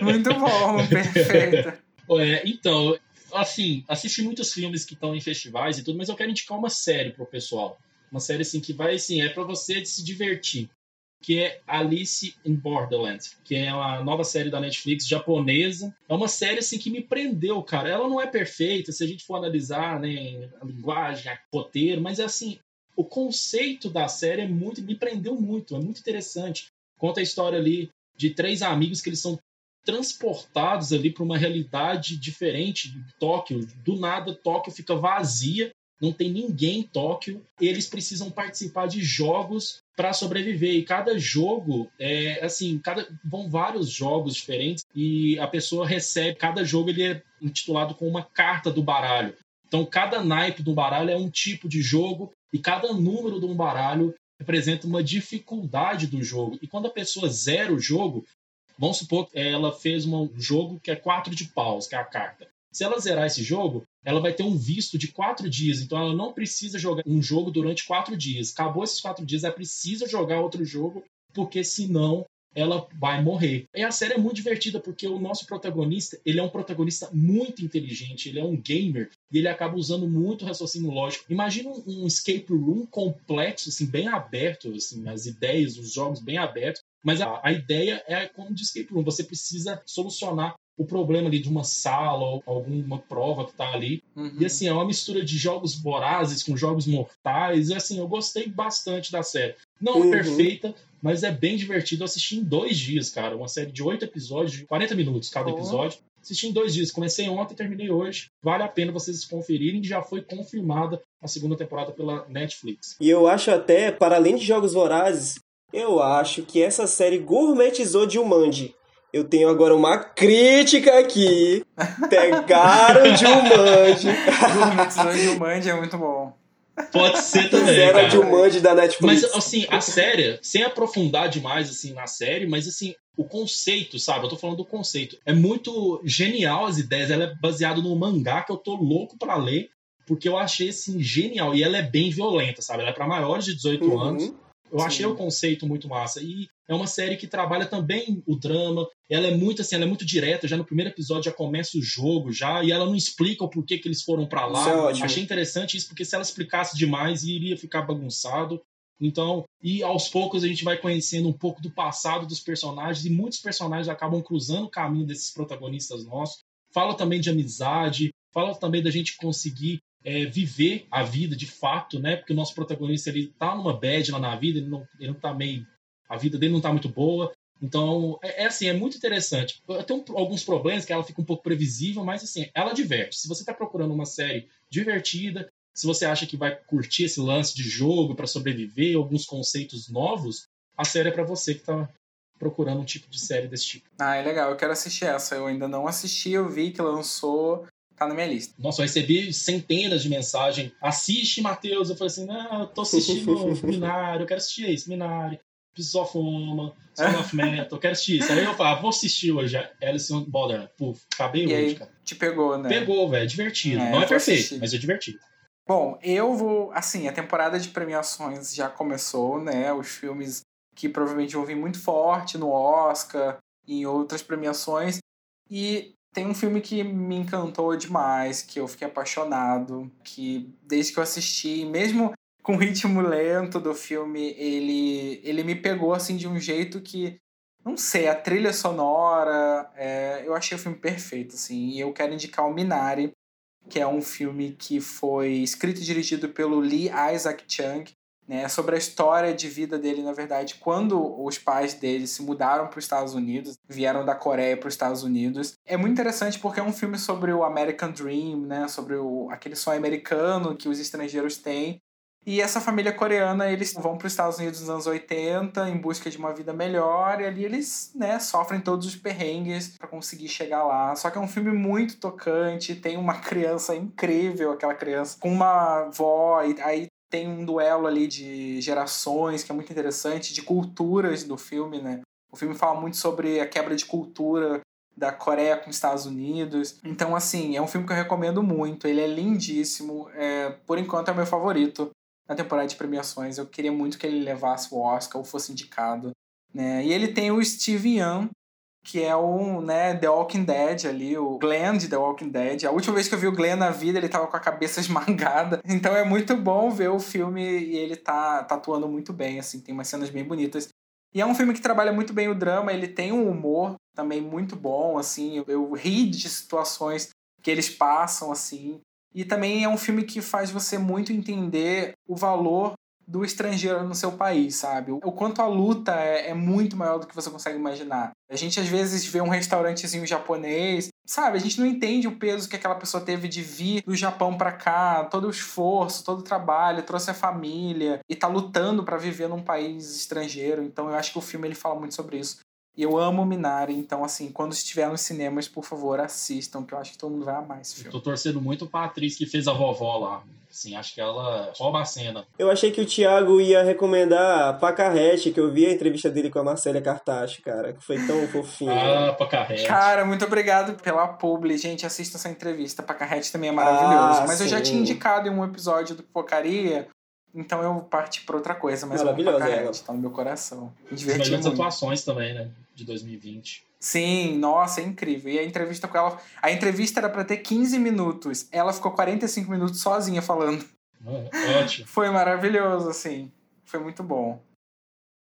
Muito bom, perfeito. É, então, assim, assisti muitos filmes que estão em festivais e tudo, mas eu quero indicar uma série pro pessoal. Uma série assim que vai assim, é para você se divertir, que é Alice in Borderland, que é uma nova série da Netflix japonesa. É uma série assim que me prendeu, cara. Ela não é perfeita se a gente for analisar, né, a linguagem, a roteiro, mas é assim, o conceito da série é muito me prendeu muito, é muito interessante. Conta a história ali de três amigos que eles são transportados ali para uma realidade diferente de Tóquio. Do nada, Tóquio fica vazia, não tem ninguém em Tóquio. Eles precisam participar de jogos para sobreviver. E cada jogo é assim, cada vão vários jogos diferentes e a pessoa recebe cada jogo ele é intitulado com uma carta do baralho. Então cada naipe do baralho é um tipo de jogo e cada número de um baralho representa uma dificuldade do jogo. E quando a pessoa zera o jogo, vamos supor que ela fez um jogo que é quatro de paus, que é a carta. Se ela zerar esse jogo, ela vai ter um visto de quatro dias. Então ela não precisa jogar um jogo durante quatro dias. Acabou esses quatro dias, ela precisa jogar outro jogo, porque senão ela vai morrer. E a série é muito divertida porque o nosso protagonista, ele é um protagonista muito inteligente, ele é um gamer e ele acaba usando muito raciocínio lógico. Imagina um, escape room complexo, assim, bem aberto, assim, as ideias, os jogos bem abertos, mas a, a ideia é como de escape room, você precisa solucionar o problema ali de uma sala ou alguma prova que tá ali. Uhum. E assim, é uma mistura de jogos vorazes com jogos mortais. E assim, eu gostei bastante da série. Não uhum. é perfeita, mas é bem divertido. Eu assisti em dois dias, cara. Uma série de oito episódios, de 40 minutos cada oh. episódio. Assisti em dois dias. Comecei ontem e terminei hoje. Vale a pena vocês conferirem. Já foi confirmada a segunda temporada pela Netflix. E eu acho até, para além de Jogos Vorazes, eu acho que essa série gourmetizou de Jumanji. Eu tenho agora uma crítica aqui. Pegaram Jumanji. Gourmetizou de Jumanji é muito bom. Pode ser também. Zero cara. Jumanji da Netflix. Mas, assim, a série, sem aprofundar demais, assim, na série, mas, assim, o conceito, sabe? Eu tô falando do conceito. É muito genial as ideias. Ela é baseada no mangá que eu tô louco para ler, porque eu achei, assim, genial. E ela é bem violenta, sabe? Ela é pra maiores de 18 uhum. anos. Eu Sim. achei o conceito muito massa. E é uma série que trabalha também o drama. Ela é muito assim, ela é muito direta. Já no primeiro episódio já começa o jogo já e ela não explica o porquê que eles foram para lá. É achei interessante isso porque se ela explicasse demais iria ficar bagunçado. Então, e aos poucos a gente vai conhecendo um pouco do passado dos personagens e muitos personagens acabam cruzando o caminho desses protagonistas nossos. Fala também de amizade, fala também da gente conseguir é, viver a vida de fato, né? Porque o nosso protagonista ele tá numa bad lá na vida, ele não, ele não tá meio. A vida dele não tá muito boa. Então, é, é assim, é muito interessante. Tem um, alguns problemas que ela fica um pouco previsível, mas assim, ela diverte. Se você tá procurando uma série divertida, se você acha que vai curtir esse lance de jogo para sobreviver, alguns conceitos novos, a série é para você que tá procurando um tipo de série desse tipo. Ah, é legal. Eu quero assistir essa. Eu ainda não assisti, eu vi que lançou tá na minha lista. Nossa, eu recebi centenas de mensagens. Assiste, Matheus. Eu falei assim, não, eu tô assistindo Minário, eu quero assistir isso, Minário. Pieces of Woman, Son of Metal, eu quero assistir isso. Aí eu falo, ah, vou assistir hoje, Alison Border. Puf, acabei e hoje, aí, cara. Te pegou, né? Pegou, velho, divertido. É, Não é perfeito, assistir. mas é divertido. Bom, eu vou, assim, a temporada de premiações já começou, né? Os filmes que provavelmente vão vir muito forte no Oscar, em outras premiações. E tem um filme que me encantou demais, que eu fiquei apaixonado, que desde que eu assisti, mesmo com o ritmo lento do filme, ele, ele me pegou assim de um jeito que, não sei, a trilha sonora, é, eu achei o filme perfeito, assim, e eu quero indicar o Minari, que é um filme que foi escrito e dirigido pelo Lee Isaac Chung, né, sobre a história de vida dele, na verdade, quando os pais dele se mudaram para os Estados Unidos, vieram da Coreia para os Estados Unidos. É muito interessante porque é um filme sobre o American Dream, né, sobre o, aquele sonho americano que os estrangeiros têm. E essa família coreana, eles vão para os Estados Unidos nos anos 80 em busca de uma vida melhor e ali eles, né, sofrem todos os perrengues para conseguir chegar lá. Só que é um filme muito tocante, tem uma criança incrível, aquela criança, com uma avó, e aí tem um duelo ali de gerações que é muito interessante, de culturas do filme, né? O filme fala muito sobre a quebra de cultura da Coreia com os Estados Unidos. Então, assim, é um filme que eu recomendo muito. Ele é lindíssimo. É, por enquanto é o meu favorito na temporada de premiações. Eu queria muito que ele levasse o Oscar ou fosse indicado. Né? E ele tem o Steve Young, que é o né, The Walking Dead ali, o Glenn de The Walking Dead. A última vez que eu vi o Glenn na vida, ele tava com a cabeça esmagada. Então é muito bom ver o filme e ele tá, tá atuando muito bem, assim, tem umas cenas bem bonitas. E é um filme que trabalha muito bem o drama, ele tem um humor também muito bom, assim, eu, ri de situações que eles passam, assim. E também é um filme que faz você muito entender o valor do estrangeiro no seu país, sabe? O quanto a luta é, é, muito maior do que você consegue imaginar. A gente às vezes vê um restaurantezinho japonês, sabe? A gente não entende o peso que aquela pessoa teve de vir do Japão para cá, todo o esforço, todo o trabalho, trouxe a família e tá lutando para viver num país estrangeiro. Então eu acho que o filme ele fala muito sobre isso. Eu amo Minari, então, assim, quando estiver nos cinemas, por favor, assistam, que eu acho que todo mundo vai amar esse filme. Eu tô torcendo muito pra atriz que fez a vovó lá. Assim, acho que ela rouba a cena. Eu achei que o Thiago ia recomendar a Pacarrete, que eu vi a entrevista dele com a Marcela Cartacho, cara, que foi tão fofinho. ah, Pacarrete. Cara, muito obrigado pela publi. Gente, assista essa entrevista. Pacarrete também é maravilhoso. Ah, Mas sim. eu já tinha indicado em um episódio do Pocaria então eu parti para outra coisa, mas Maravilhosa ela. tá no meu coração. Me diverti muito. atuações também, né? De 2020. Sim, nossa, é incrível. E a entrevista com ela. A entrevista era para ter 15 minutos. Ela ficou 45 minutos sozinha falando. Oh, ótimo. Foi maravilhoso, assim. Foi muito bom.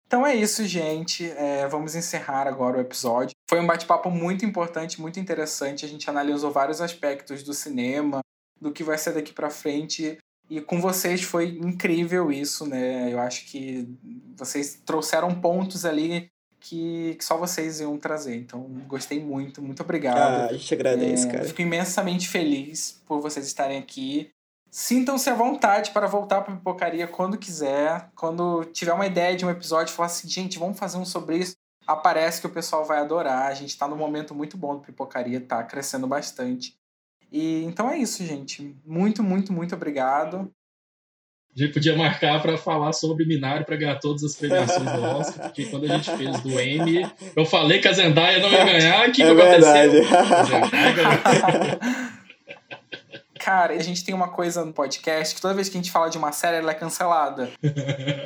Então é isso, gente. É, vamos encerrar agora o episódio. Foi um bate-papo muito importante, muito interessante. A gente analisou vários aspectos do cinema, do que vai ser daqui para frente. E com vocês foi incrível isso, né? Eu acho que vocês trouxeram pontos ali que, que só vocês iam trazer. Então, gostei muito, muito obrigado. Ah, a gente agradece, é, cara. Fico imensamente feliz por vocês estarem aqui. Sintam-se à vontade para voltar para a Pipocaria quando quiser. Quando tiver uma ideia de um episódio, falar assim, gente, vamos fazer um sobre isso. Aparece que o pessoal vai adorar. A gente está num momento muito bom do Pipocaria, tá crescendo bastante. E então é isso, gente. Muito, muito, muito obrigado. A gente podia marcar para falar sobre Minari para ganhar todas as premiações do Oscar, porque quando a gente fez do Emmy, eu falei que a Zendaya não ia ganhar, o que, é que aconteceu? Cara, a gente tem uma coisa no podcast que toda vez que a gente fala de uma série, ela é cancelada.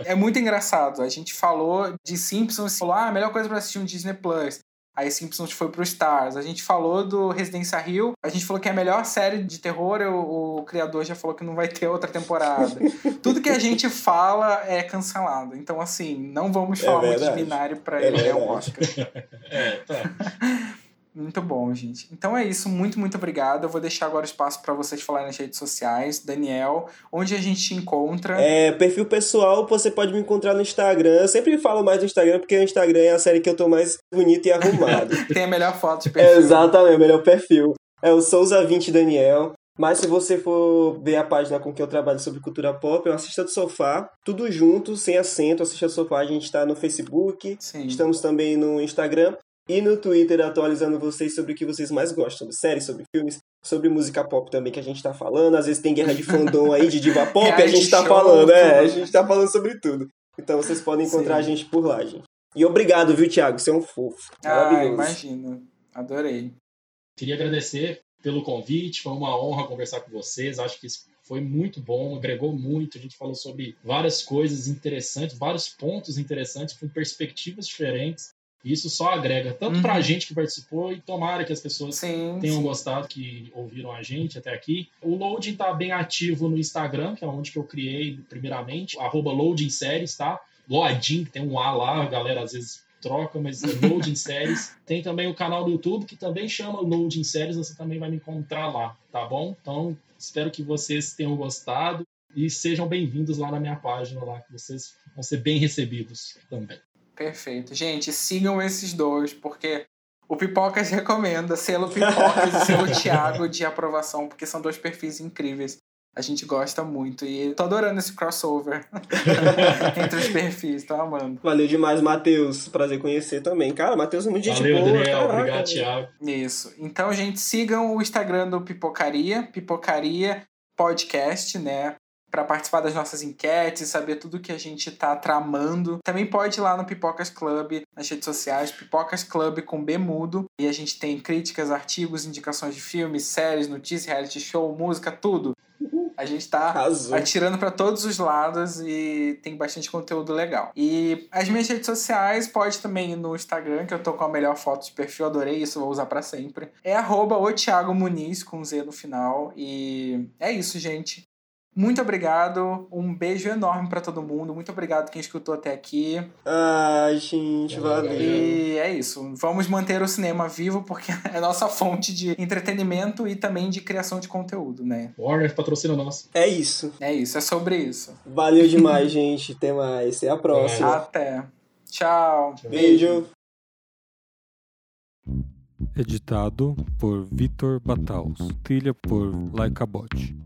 é muito engraçado. A gente falou de Simpsons, falou, ah, a melhor coisa para assistir um Disney Plus. Aí Simpsons foi pro Stars. A gente falou do Residência Rio. A gente falou que é a melhor série de terror. O, o criador já falou que não vai ter outra temporada. Tudo que a gente fala é cancelado. Então, assim, não vamos é falar é muito de Binário pra é ele ganhar o Oscar. É, tá. Muito bom, gente. Então é isso. Muito, muito obrigado. Eu vou deixar agora o espaço para vocês falarem nas redes sociais. Daniel, onde a gente te encontra? É, perfil pessoal, você pode me encontrar no Instagram. Eu sempre falo mais do Instagram porque o Instagram é a série que eu tô mais bonito e arrumado. Tem a melhor foto de perfil. É, exatamente, o melhor perfil. É o Souza20 Daniel. Mas se você for ver a página com que eu trabalho sobre cultura pop, eu Assista do Sofá, tudo junto, sem acento, Assista do Sofá, a gente está no Facebook, Sim. estamos também no Instagram e no Twitter atualizando vocês sobre o que vocês mais gostam, de séries, sobre filmes, sobre música pop também que a gente tá falando. Às vezes tem guerra de fandom aí, de diva pop, a gente tá falando, é, a gente tá falando sobre tudo. Então vocês podem encontrar Sim. a gente por lá, gente. E obrigado, viu, Thiago? Você é um fofo. Ah, imagina. Adorei. Queria agradecer pelo convite, foi uma honra conversar com vocês. Acho que isso foi muito bom, agregou muito. A gente falou sobre várias coisas interessantes, vários pontos interessantes, com perspectivas diferentes. Isso só agrega, tanto uhum. para a gente que participou e tomara que as pessoas sim, tenham sim. gostado, que ouviram a gente até aqui. O Loading está bem ativo no Instagram, que é onde que eu criei primeiramente, arroba Loading Séries, tá? Loading, tem um A lá, a galera às vezes troca, mas é Loading Séries. Tem também o canal do YouTube, que também chama Loading Séries, você também vai me encontrar lá, tá bom? Então, espero que vocês tenham gostado e sejam bem-vindos lá na minha página lá, que vocês vão ser bem recebidos também. Perfeito. Gente, sigam esses dois, porque o Pipocas recomenda selo Pipocas e selo Thiago de aprovação, porque são dois perfis incríveis. A gente gosta muito e tô adorando esse crossover entre os perfis, tô amando. Valeu demais, Matheus. Prazer conhecer também. Cara, Matheus é muito gente Valeu, boa. Daniel. caraca. Obrigado, Thiago. Isso. Então, gente, sigam o Instagram do Pipocaria, Pipocaria Podcast, né? Para participar das nossas enquetes, saber tudo que a gente tá tramando. Também pode ir lá no Pipocas Club, nas redes sociais, Pipocas Club com B mudo. E a gente tem críticas, artigos, indicações de filmes, séries, notícias, reality show, música, tudo. A gente tá Arrasou. atirando para todos os lados e tem bastante conteúdo legal. E as minhas redes sociais, pode também ir no Instagram, que eu tô com a melhor foto de perfil, adorei isso, vou usar para sempre. É arroba o Thiago Muniz, com Z no final. E é isso, gente. Muito obrigado, um beijo enorme para todo mundo. Muito obrigado quem escutou até aqui. Ai, gente, Valeu. E é isso. Vamos manter o cinema vivo porque é a nossa fonte de entretenimento e também de criação de conteúdo, né? Warner patrocina nosso. É isso. É isso, é sobre isso. Valeu demais, gente. Até mais. Até a próxima. Até. Tchau. Beijo. Editado por Vitor Bataus. Trilha por Laika Bot.